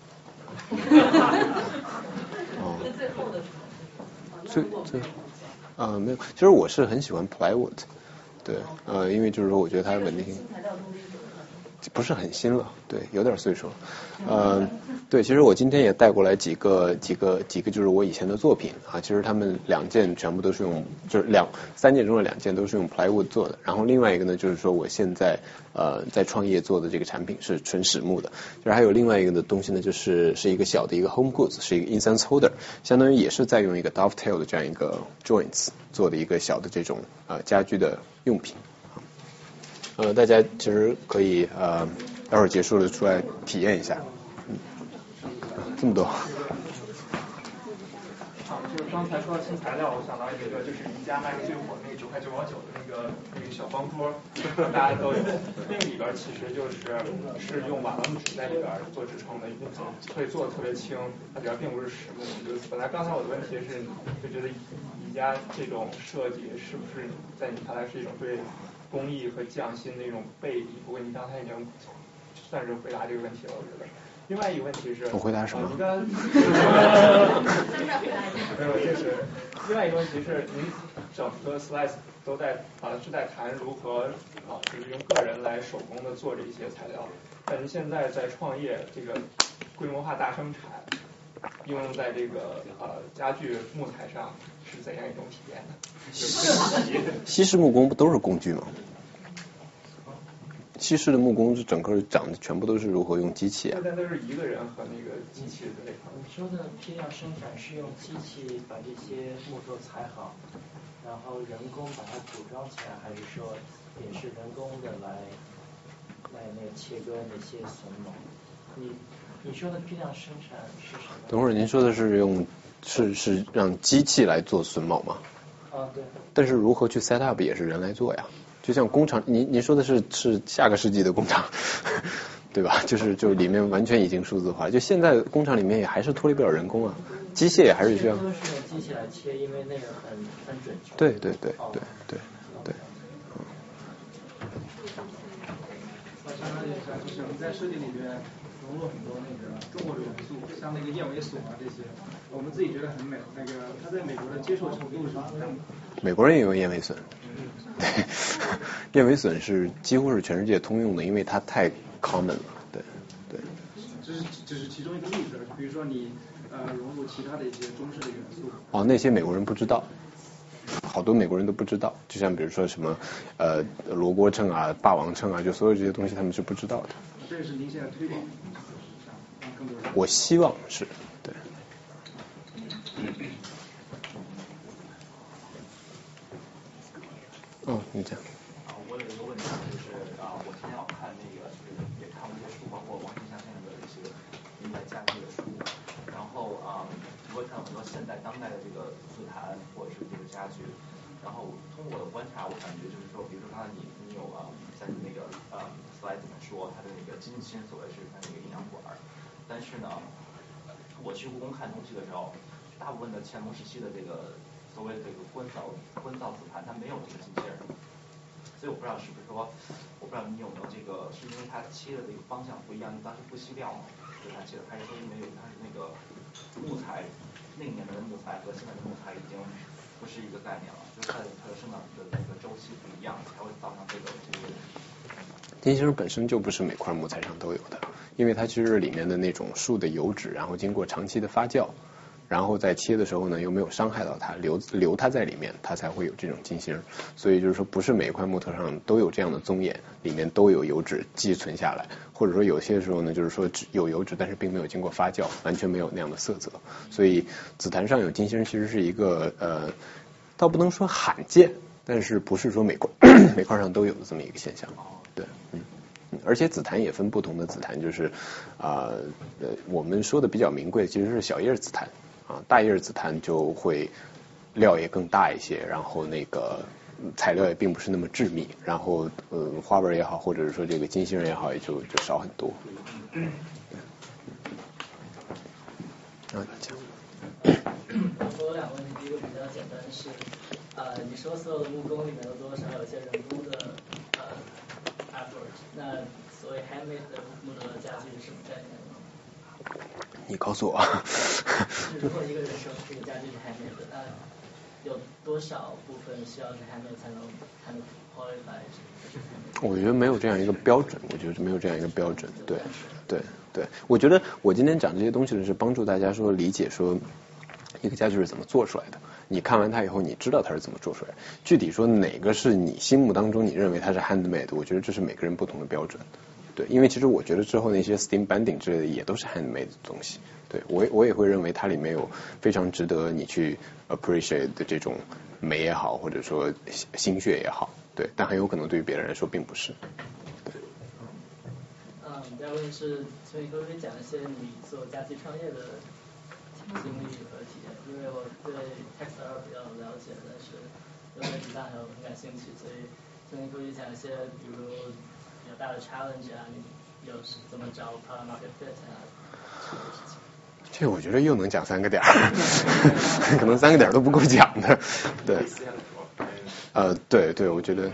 O: 哦，最后的时候，
A: 最最啊没有，其实我是很喜欢 plywood，对，呃，因为就是说我觉得它稳定性。不是很新了，对，有点岁数了。呃，对，其实我今天也带过来几个几个几个，就是我以前的作品啊。其实他们两件全部都是用，就是两三件中的两件都是用 plywood 做的。然后另外一个呢，就是说我现在呃在创业做的这个产品是纯实木的。就是还有另外一个的东西呢，就是是一个小的一个 home goods，是一个 incense holder，相当于也是在用一个 dovetail 的这样一个 joints 做的一个小的这种呃家居的用品。呃，大家其实可以呃，待会儿结束了出来体验一下。嗯，这么多。
C: 好，就是刚才说到新材料，我想到一个，就是宜家卖的最火那个九块九毛九的那个那个小方桌，大家都有。那个里边其实就是是用瓦楞纸在里边做支撑的，所以做的特别轻，它里边并不是实木。本来刚才我的问题是，就觉得宜家这种设计是不是在你看来是一种对？工艺和匠心那种背离，不过你刚才已经算是回答这个问题了，我觉得。另外一个问题是，
A: 我回答什么？
C: 你刚，没有，这是另外一个问题是，您整个 slice 都在啊是在谈如何啊就是用个人来手工的做这些材料。但您现在在创业这个规模化大生产，应用在这个呃家具木材上是怎样一种体验呢？
A: 西式木工不都是工具吗？西式的木工是整个讲的全部都是如何用机器
C: 啊。现在都是一个人和那个机器的那块。
J: 你说的批量生产是用机器把这些木头裁好，然后人工把它组装起来，还是说也是人工的来来那个切割那些榫卯？你你说的批量生产是什么？
A: 等会儿您说的是用是是让机器来做榫卯吗？
J: 啊，对。
A: 但是如何去 set up 也是人来做呀，就像工厂，您您说的是是下个世纪的工厂，对吧？就是就里面完全已经数字化，就现在工厂里面也还是脱离不了人工啊，机械也还是需要。
J: 都是用机器来切，因为那个很很准确。
A: 对对对对对对。
P: 我想了解一下，就是我们在设计里面。融入很多那个中国的元素，像那个燕尾锁啊这些，我们自己觉得很美。那个它在美国的接受程度是怎么样的？
A: 美国人也用燕尾笋，对，燕尾笋是几乎是全世界通用的，因为它太 common 了，对对。
P: 这是只是其中一个例子，比如说你呃融入其他的一些中式的元素。
A: 哦，那些美国人不知道，好多美国人都不知道，就像比如说什么呃罗锅秤啊、霸王秤啊，就所有这些东西他们是不知道的。
P: 这也是您现在推广。
A: 我希望是对。嗯，你讲。
Q: 啊，我有一个问题，就是啊，我今天要看那个，就是也看过一些书，包括王庆祥先生的一些明代家具的书，然后啊，我也看很多现代当代的这个瓷坛或者是这个家具，然后通过我的观察，我感觉就是说，比如说刚才你你有啊，在你那个呃 slide 里面说它的那个金芯所谓是它那个阴阳管。但是呢，我去故宫看东西的时候，大部分的乾隆时期的这个所谓的这个官造官造紫盘，它没有这个金线儿，所以我不知道是不是说，我不知道你有没有这个，是因为它切的这个方向不一样，你当时不吸料嘛，所以它切的，还是说因为有它是那个木材那年代的木材和现在的木材已经不是一个概念了，就是它的它的生长的那个周期不一样，才会造成这个这个问题。
A: 金星本身就不是每块木材上都有的，因为它其实里面的那种树的油脂，然后经过长期的发酵，然后在切的时候呢又没有伤害到它，留留它在里面，它才会有这种金星。所以就是说，不是每一块木头上都有这样的棕眼，里面都有油脂寄存下来，或者说有些时候呢，就是说有油脂，但是并没有经过发酵，完全没有那样的色泽。所以紫檀上有金星，其实是一个呃，倒不能说罕见，但是不是说每块 每块上都有的这么一个现象。而且紫檀也分不同的紫檀，就是啊呃我们说的比较名贵其实是小叶紫檀啊，大叶紫檀就会料也更大一些，然后那个嗯材料也并不是那么致密，然后呃花纹也好，或者是说这个金星也好，也就就少很多。啊，讲
J: 我有两个问题，第一个比较简单是，呃，你说所有的木工里面都多少有一些人工的呃那所谓 handmade 的木头的家具是什么概念呢？
A: 你告诉我。
J: 就是如果一个人说这个家具是 handmade 的，那有多少部分需要是 handmade 才能才能 qualify？
A: 我觉得没有这样一个标准，我觉得没有这样一个标准，对对对，我觉得我今天讲这些东西呢，是帮助大家说理解说一个家具是怎么做出来的。你看完它以后，你知道它是怎么做出来的。具体说哪个是你心目当中你认为它是 handmade，我觉得这是每个人不同的标准。对，因为其实我觉得之后那些 steam bending 之类的也都是 handmade 的东西。对我我也会认为它里面有非常值得你去 appreciate 的这种美也好，或者说心血也好。对，但很有可能对于别人来说并不是。
J: 嗯，第二个问是，请你可不可以讲一些你做家具创业的经历和体验？因为我对 text 二比较了解，但是对原子弹还有很感兴趣，所以请你可不可以讲一些，比如比较大的 challenge 啊，你有是怎么找 product market fit 啊这个事情。
A: 这我觉得又能讲三个点儿，可能三个点儿都不够讲的。对，呃，对对，我觉得，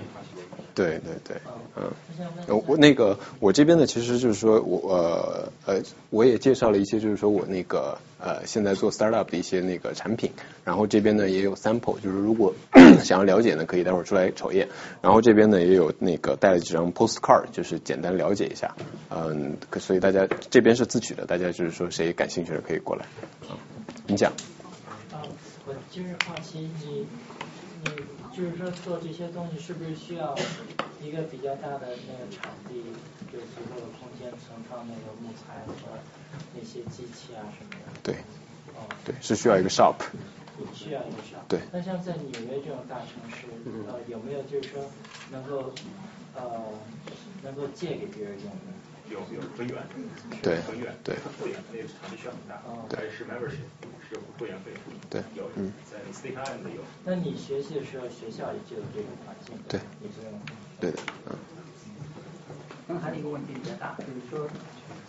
A: 对对对，嗯，我那个我这边呢，其实就是说我呃呃，我也介绍了一些，就是说我那个呃现在做 startup 的一些那个产品，然后这边呢也有 sample，就是如果 想要了解呢，可以待会儿出来瞅一眼。然后这边呢也有那个带了几张 postcard，就是简单了解一下，嗯，所以大家这边是自取的，大家就是说谁感兴趣的可以过来啊，你讲。
J: 啊，我就是好奇你，你就是说做这些东西是不是需要一个比较大的那个场地，有足够的空间存放那个木材和那些机器啊什么的？
A: 对，
J: 哦，
A: 对，是需要一个 shop。
J: 需要一个 shop。
A: 对。
J: 那像在纽约这种大城市，呃，有没有就是说能够呃能够借给别人用的？
B: 有有很远，
A: 对
B: 很远，
A: 对
B: 会员那个场地需要很大，还是 membership 是有会员费，
A: 对，
B: 有，
A: 嗯，
B: 在 State Island 有。
J: 那你学习的时候，学校也就有这种环境，
A: 对，
J: 也就用。
A: 对的，嗯。
E: 刚才的一个问题比较大，就是说，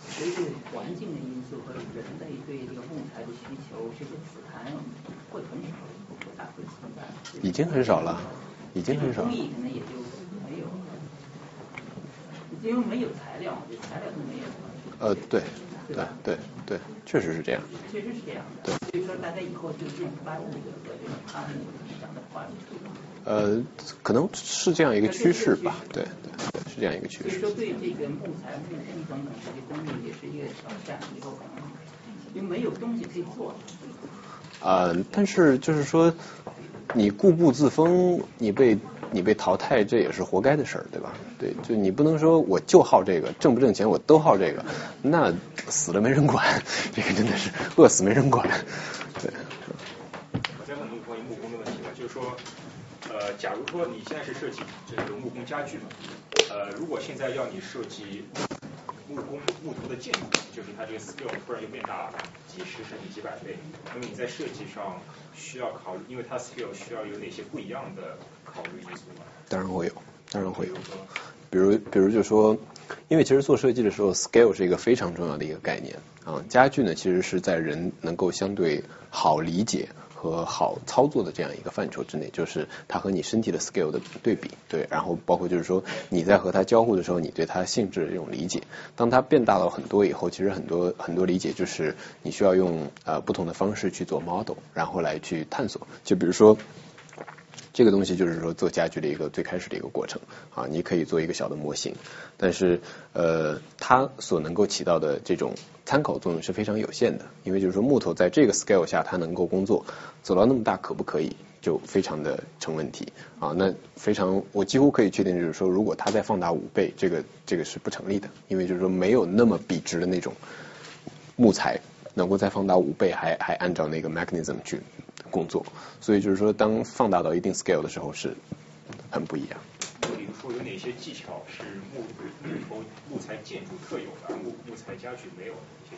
E: 随着环境的因素和人类对这个木材的需求，这个紫檀会很少，不大会存在。
A: 已经很少了，已经很少了
E: 工。艺可能也就因为没有材料，这材料都没有。
A: 呃，对，对对对，确实是这样。
E: 确实是这样对。所以说，大家以后就用搬那个和这个他们讲的话，
A: 呃，可能是这样一个趋势吧，对对对，是这样一个趋势。
E: 所以说，对这个木材、木工等等这些工艺也是一个挑战，以后可能因为没有东西可以做。
A: 呃，但是就是说，你固步自封，你被你被淘汰，这也是活该的事儿，对吧？对，就你不能说我就好这个，挣不挣钱我都好这个，那死了没人管，这个真的是饿死没人管，对。
B: 我再问你关于木工的问题吧，就是说，呃，假如说你现在是设计这个木工家具嘛，呃，如果现在要你设计木工木头的建筑，就是它这个 scale 突然就变大了，几十甚至几百倍，那么你在设计上需要考虑，因为它 scale 需要有哪些不一样的考虑因素吗？
A: 当然会有，当然会有。比如，比如就说，因为其实做设计的时候，scale 是一个非常重要的一个概念啊。家具呢，其实是在人能够相对好理解和好操作的这样一个范畴之内，就是它和你身体的 scale 的对比，对，然后包括就是说你在和它交互的时候，你对它性质的这种理解。当它变大了很多以后，其实很多很多理解就是你需要用呃不同的方式去做 model，然后来去探索。就比如说。这个东西就是说做家具的一个最开始的一个过程啊，你可以做一个小的模型，但是呃，它所能够起到的这种参考作用是非常有限的，因为就是说木头在这个 scale 下它能够工作，走到那么大可不可以就非常的成问题啊。那非常我几乎可以确定就是说，如果它再放大五倍，这个这个是不成立的，因为就是说没有那么笔直的那种木材能够再放大五倍，还还按照那个 mechanism 去。工作，所以就是说，当放大到一定 scale 的时候，是很不一样。
B: 比如说，有哪些技巧是木木头木材建筑特有的，木木材家具没有的一些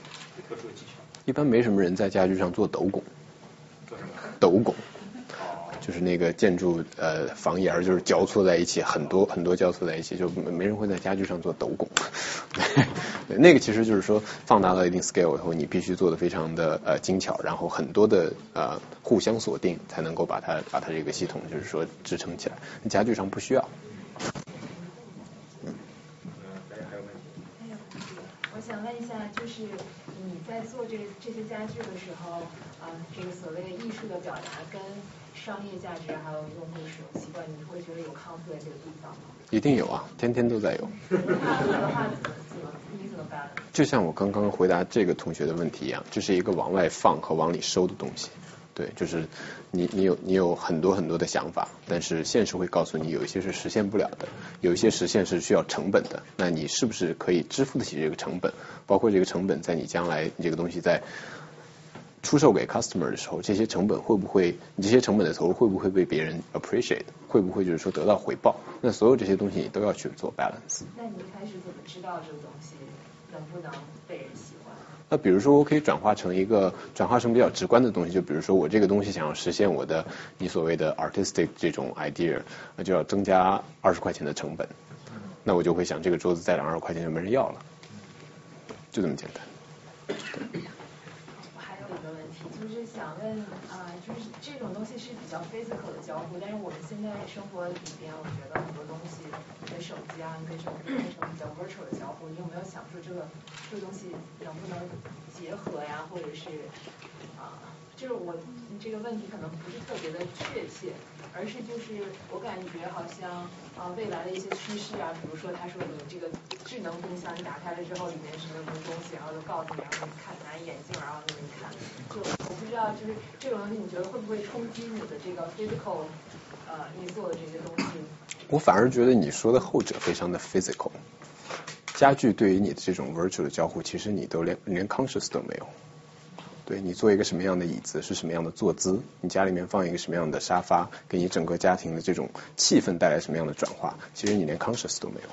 B: 特殊的技巧？
A: 一般没什么人在家具上做斗拱。
B: 做什么？
A: 斗拱。就是那个建筑呃房檐儿就是交错在一起，很多很多交错在一起，就没人会在家具上做斗拱。对，那个其实就是说放大到一定 scale 以后，你必须做的非常的呃精巧，然后很多的呃互相锁定，才能够把它把它这个系统就是说支撑起来。家具上不需要。
B: 嗯，大家还有问题？
R: 我想问一下，就是你在做这这些家具的时候，啊，这个所谓的艺术的表达跟。商业价值还有用户使用习惯，你会觉得有 conflict 这个地方吗？
A: 一定有啊，天天都在有。就像我刚刚回答这个同学的问题一样，这是一个往外放和往里收的东西。对，就是你你有你有很多很多的想法，但是现实会告诉你有一些是实现不了的，有一些实现是需要成本的。那你是不是可以支付得起这个成本？包括这个成本在你将来这个东西在。出售给 customer 的时候，这些成本会不会？你这些成本的投入会不会被别人 appreciate？会不会就是说得到回报？那所有这些东西你都要去做 balance。
R: 那你一开始怎么知道这个东西能不能被人喜欢？
A: 那比如说，我可以转化成一个转化成比较直观的东西，就比如说我这个东西想要实现我的你所谓的 artistic 这种 idea，那就要增加二十块钱的成本。那我就会想，这个桌子再涨二十块钱就没人要了，就这么简单。
R: 想问啊，就是这种东西是比较 physical 的交互，但是我们现在生活里边，我觉得很多东西，跟手机啊，跟什么变成比较 virtual 的交互，你有没有想说这个这个东西能不能结合呀，或者是啊？就是我这个问题可能不是特别的确切，而是就是我感觉好像啊未来的一些趋势啊，比如说他说你这个智能冰箱，你打开了之后里面是什么东西，然后就告诉你，然后你看拿眼镜，然后那么看，就我不知道就是这种东西，你觉得会不会冲击你的这个 physical 呃你做的这些东西？
A: 我反而觉得你说的后者非常的 physical，家具对于你的这种 virtual 的交互，其实你都连连 conscious 都没有。对你做一个什么样的椅子，是什么样的坐姿，你家里面放一个什么样的沙发，给你整个家庭的这种气氛带来什么样的转化，其实你连 conscious 都没有。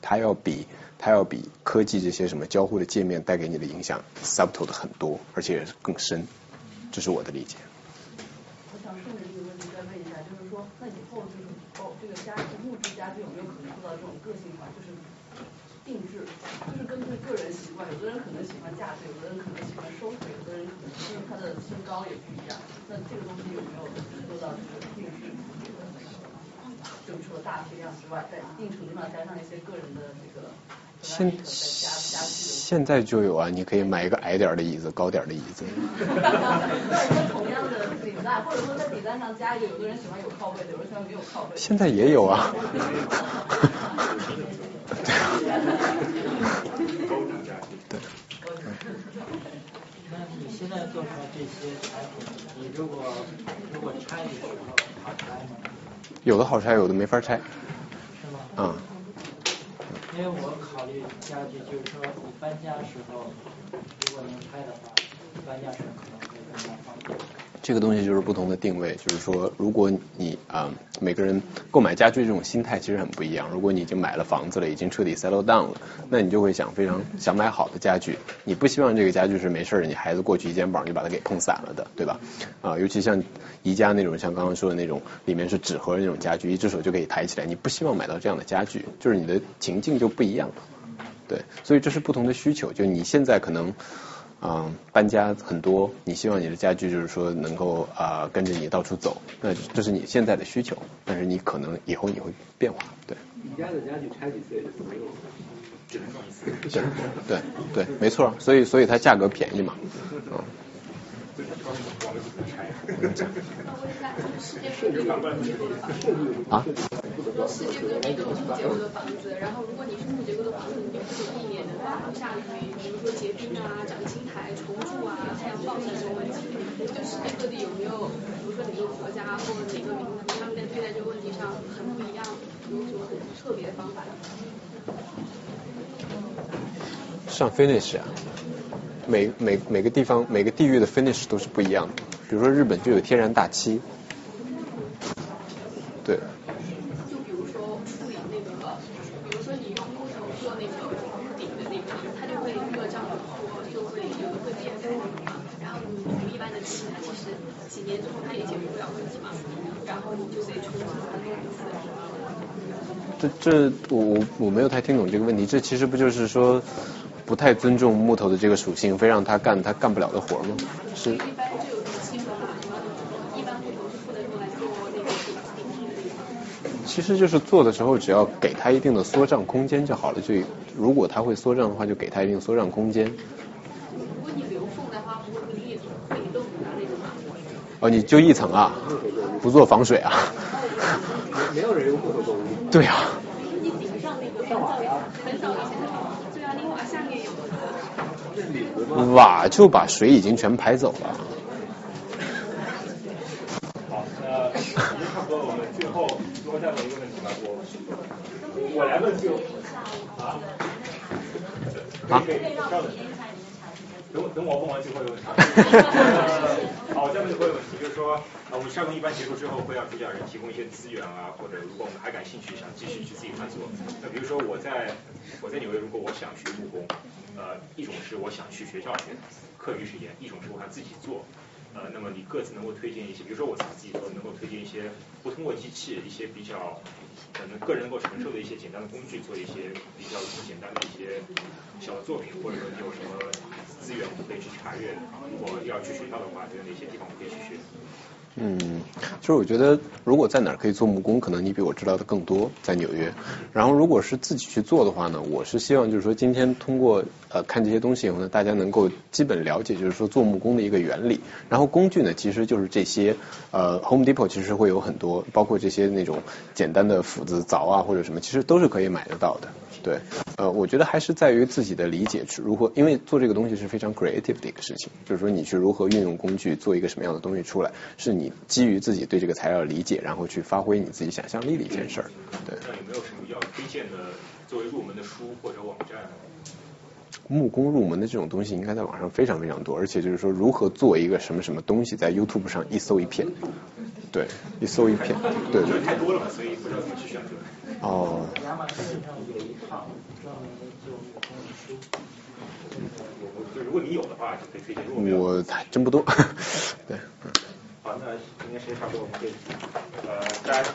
A: 它要比它要比科技这些什么交互的界面带给你的影响 subtle 的很多，而且更深。这是我的理解。
D: 我想顺着这个问题再问一下，就是说，那以后就是哦，这个家具木质家具有没有可能做到这种个性化，就是？定制就是根据个人习惯，有的人可能喜欢架子，有的人可能喜欢收腿，有的人可能因为他的身高也不一样。那这个东西有没有做到这个定制？就除了大批量之外，在一定程度上加上一些个人的这个。
A: 现现在就有啊，你可以买一个矮点的椅子，高点的椅子。
D: 同样的顶单，或者说在顶单上加一个，有的人喜欢有靠背的，有人喜欢没有靠背。
A: 现在也有啊。
J: 对。现在做出来这些产品，你如果如果拆的时候好拆吗？
A: 有的好拆，有的没法拆。
J: 是吗？
A: 啊。
J: 因为我考虑家具，就是说你搬家时候，如果能拆的话，搬家时可能。
A: 这个东西就是不同的定位，就是说，如果你啊，每个人购买家具这种心态其实很不一样。如果你已经买了房子了，已经彻底 settle down 了，那你就会想非常想买好的家具。你不希望这个家具是没事儿，你孩子过去一肩膀就把它给碰散了的，对吧？啊，尤其像宜家那种，像刚刚说的那种，里面是纸盒那种家具，一只手就可以抬起来，你不希望买到这样的家具，就是你的情境就不一样了。对，所以这是不同的需求。就你现在可能。嗯，搬家很多，你希望你的家具就是说能够啊跟着你到处走，那这是你现在的需求，但是你可能以后你会变化，对。
S: 你家的家具拆几次也就没有，
B: 只能装一次。
A: 对对对，没错，所以所以它价格便宜嘛，嗯。啊？
I: 说世界各地都有木结构的房子，然后如果你是木结构的房子，你就不可避免的在楼下里面，比如说结冰啊、长青苔、虫蛀啊、太阳暴晒这种问题。就世界各地有没有，比如说哪个国家或者哪个民族，他们在对待这个问题上很不一样，有什么很特别的方法？
A: 上 finish 啊，每每每个地方每个地域的 finish 都是不一样的。比如说日本就有天然大漆，对。
I: 就比如说处理那个，比如说你用木头做那个顶的那个，它就会热胀冷缩，就会有的会变厚嘛。然后你用一般的漆，它其实几年之后它也解决不了问题嘛。然后你就得重新把它弄一次。
A: 这这我我我没有太听懂这个问题，这其实不就是说不太尊重木头的这个属性，非让他干他干不了的活吗？是。
I: 一般就有这个清的嘛，一般木头是不能用来做那个顶的。
A: 其实就是做的时候，只要给它一定的缩胀空间就好了。就如果它会缩胀的话，就给它一定缩胀空间。
I: 如果你留缝的话，不会会裂会漏啊那种吗？
A: 哦，你就一层啊，不做防水啊？
S: 没有人用木头做屋。
A: 对啊。
I: 你顶上那个很早很早以前的，对啊，你瓦下面有。
A: 瓦就把水已经全排走了。
B: 好，那差不多，我们最后一个问题吧，我我来问就。啊？啊，可以可以，稍等。等等我问完最后一个问题。好，我再问最后一个问题，就是说，呃，我们沙龙一般结束之后会让主讲人提供一些资源啊，或者如果我们还感兴趣，想继续去自己探索。那比如说我在我在纽约，如果我想学木工，呃，一种是我想去学校学，课余时间；一种是我想自己做。呃，那么你各自能够推荐一些，比如说我自己做，能够推荐一些不通过机器，一些比较可能个人能够承受的一些简单的工具，做一些比较简单的一些小的作品，或者说你有什么资源可以去查阅。如果要去学校的话，有哪些地方可以去学？
A: 嗯，其实我觉得如果在哪儿可以做木工，可能你比我知道的更多，在纽约。然后如果是自己去做的话呢，我是希望就是说今天通过呃看这些东西以后呢，大家能够基本了解就是说做木工的一个原理。然后工具呢，其实就是这些呃 Home Depot 其实会有很多，包括这些那种简单的斧子、凿啊或者什么，其实都是可以买得到的。对，呃，我觉得还是在于自己的理解，如何，因为做这个东西是非常 creative 的一个事情，就是说你去如何运用工具做一个什么样的东西出来，是你基于自己对这个材料的理解，然后去发挥你自己想象力的一件事儿。对。
B: 那有没有什么要推荐的作为入门的书或者网站？
A: 木工入门的这种东西，应该在网上非常非常多，而且就是说如何做一个什么什么东西，在 YouTube 上一搜一片，对，一搜一片，对对。
B: 太多了嘛，所以不知道怎么去选择。
A: 哦。我还真不多，对。
B: 好，那今天时间差不多，我们可以呃，大家。